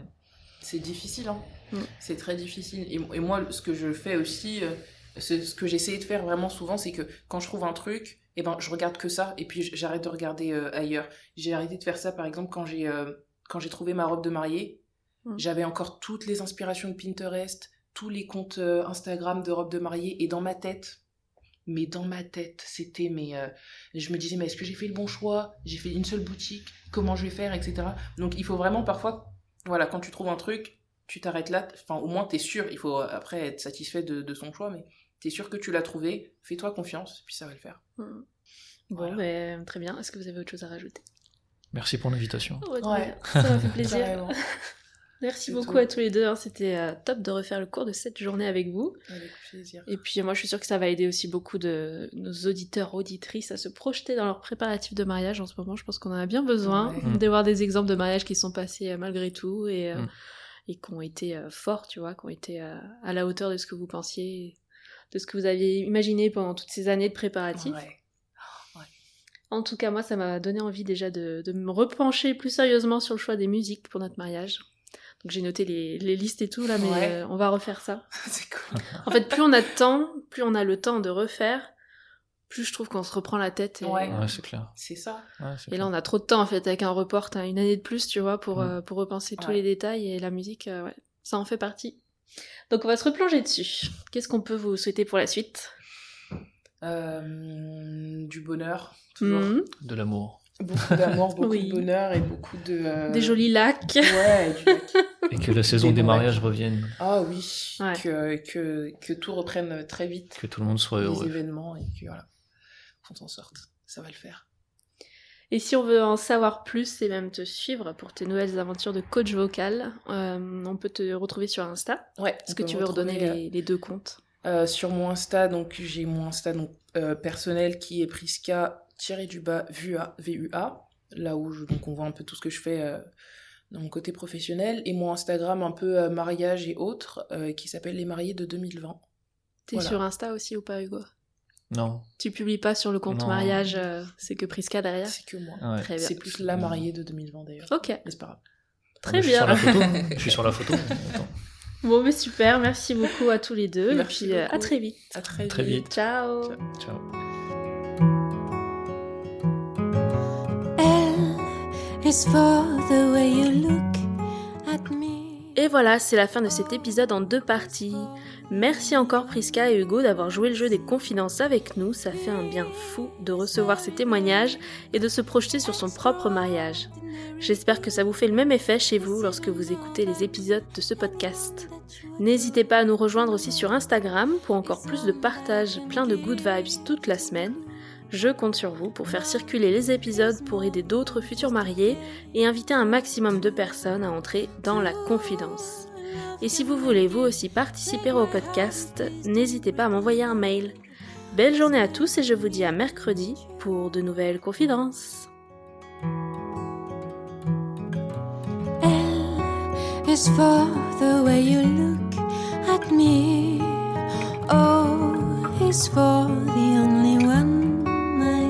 Speaker 2: C'est difficile, hein.
Speaker 1: Mm.
Speaker 2: C'est très difficile. Et, et moi, ce que je fais aussi, euh, c'est- ce que j'essaie de faire vraiment souvent, c'est que quand je trouve un truc, eh ben, je regarde que ça, et puis j'arrête de regarder euh, ailleurs. J'ai arrêté de faire ça, par exemple, quand j'ai euh, quand j'ai trouvé ma robe de mariée.
Speaker 1: Mm.
Speaker 2: J'avais encore toutes les inspirations de Pinterest, tous les comptes euh, Instagram de robe de mariée, et dans ma tête, mais dans ma tête, c'était mais euh, je me disais mais est-ce que j'ai fait le bon choix? J'ai fait une seule boutique, comment je vais faire, etc. Donc il faut vraiment parfois, voilà, quand tu trouves un truc, tu t'arrêtes là. Enfin au moins t'es sûr. Il faut après être satisfait de, de son choix, mais t'es sûr que tu l'as trouvé. Fais-toi confiance, puis ça va le faire.
Speaker 1: Mm. Bon,
Speaker 2: Voilà.
Speaker 1: mais très bien. Est-ce que vous avez autre chose à rajouter?
Speaker 3: Merci pour l'invitation.
Speaker 1: Ouais,
Speaker 2: Ouais.
Speaker 1: Ça m'a fait plaisir. Merci beaucoup
Speaker 2: tout.
Speaker 1: à tous les deux. hein. C'était euh, top de refaire le cours de cette journée avec vous.
Speaker 2: Avec plaisir.
Speaker 1: Et puis moi, je suis sûre que ça va aider aussi beaucoup de nos auditeurs, auditrices à se projeter dans leurs préparatifs de mariage en ce moment. Je pense qu'on en a bien besoin
Speaker 2: Ouais.
Speaker 3: Mm.
Speaker 1: de voir des exemples de mariages qui sont passés euh, malgré tout et, euh,
Speaker 3: Mm.
Speaker 1: et qui ont été forts, tu vois, qui ont été à la hauteur de ce que vous pensiez, de ce que vous aviez imaginé pendant toutes ces années de préparatifs.
Speaker 2: Ouais.
Speaker 1: En tout cas, moi, ça m'a donné envie déjà de, de me repencher plus sérieusement sur le choix des musiques pour notre mariage. Donc j'ai noté les, les listes et tout là, mais
Speaker 2: Ouais.
Speaker 1: euh, on va refaire ça.
Speaker 2: c'est cool.
Speaker 1: En fait, plus on a de temps, plus on a le temps de refaire, plus je trouve qu'on se reprend la tête. Et,
Speaker 2: Ouais.
Speaker 3: Ouais, c'est clair.
Speaker 2: C'est ça.
Speaker 3: Ouais,
Speaker 1: et
Speaker 3: clair.
Speaker 1: là, on a trop de temps en fait avec un report, hein, une année de plus, tu vois, pour, euh, pour repenser tous les détails et la musique, euh, ouais, ça en fait partie. Donc on va se replonger dessus. Qu'est-ce qu'on peut vous souhaiter pour la suite?
Speaker 2: Euh, du bonheur, toujours.
Speaker 1: Mhm.
Speaker 3: De l'amour.
Speaker 2: Beaucoup d'amour, beaucoup
Speaker 1: Oui.
Speaker 2: de bonheur et beaucoup de. euh,
Speaker 1: Des jolis lacs.
Speaker 2: Ouais, et du lac.
Speaker 3: Et que la saison
Speaker 2: Des
Speaker 3: des mariages revienne.
Speaker 2: Ah oui,
Speaker 1: Ouais.
Speaker 2: que, que, que tout reprenne très vite,
Speaker 3: Que tout le monde soit
Speaker 2: les
Speaker 3: heureux.
Speaker 2: événements, et que voilà, qu'on s'en sorte. Ça va le faire.
Speaker 1: Et si on veut en savoir plus et même te suivre pour tes nouvelles aventures de coach vocal, euh, on peut te retrouver sur Insta.
Speaker 2: Ouais.
Speaker 1: Est-ce que tu veux redonner les, les deux comptes?
Speaker 2: euh, sur mon Insta, donc j'ai mon Insta donc, euh, personnel qui est Priska du bas VUA, VUA, là où je- donc on voit un peu tout ce que je fais euh, dans mon côté professionnel, et mon Instagram un peu euh, mariage et autres, euh, qui s'appelle Les Mariés de 2020.
Speaker 1: T'es
Speaker 2: Voilà.
Speaker 1: sur Insta aussi ou pas, Hugo?
Speaker 3: Non.
Speaker 1: Tu publies pas sur le compte
Speaker 3: Non.
Speaker 1: mariage, euh, c'est que Priska derrière
Speaker 2: C'est que moi.
Speaker 3: Ouais.
Speaker 1: Très bien.
Speaker 2: C'est plus la mariée de 2020 d'ailleurs.
Speaker 1: Ok,
Speaker 2: Mais c'est pas grave.
Speaker 1: très bien.
Speaker 3: Je suis sur la photo.
Speaker 1: Bon, mais super, merci beaucoup à tous les deux.
Speaker 2: Merci
Speaker 1: et puis euh, à très vite.
Speaker 2: À très,
Speaker 3: Très vite.
Speaker 1: Ciao.
Speaker 2: Ciao.
Speaker 3: Ciao.
Speaker 4: L is for the way you look.
Speaker 1: Et voilà, c'est la fin de cet épisode en deux parties. Merci encore Priska et Hugo d'avoir joué le jeu des confidences avec nous, ça fait un bien fou de recevoir ces témoignages et de se projeter sur son propre mariage. J'espère que ça vous fait le même effet chez vous lorsque vous écoutez les épisodes de ce podcast. N'hésitez pas à nous rejoindre aussi sur Instagram pour encore plus de partage, plein de good vibes toute la semaine. Je compte sur vous pour faire circuler les épisodes pour aider d'autres futurs mariés et inviter un maximum de personnes à entrer dans la confidence. Et si vous voulez vous aussi participer au podcast, n'hésitez pas à m'envoyer un mail. Belle journée à tous et je vous dis à mercredi pour de nouvelles confidences.
Speaker 4: For the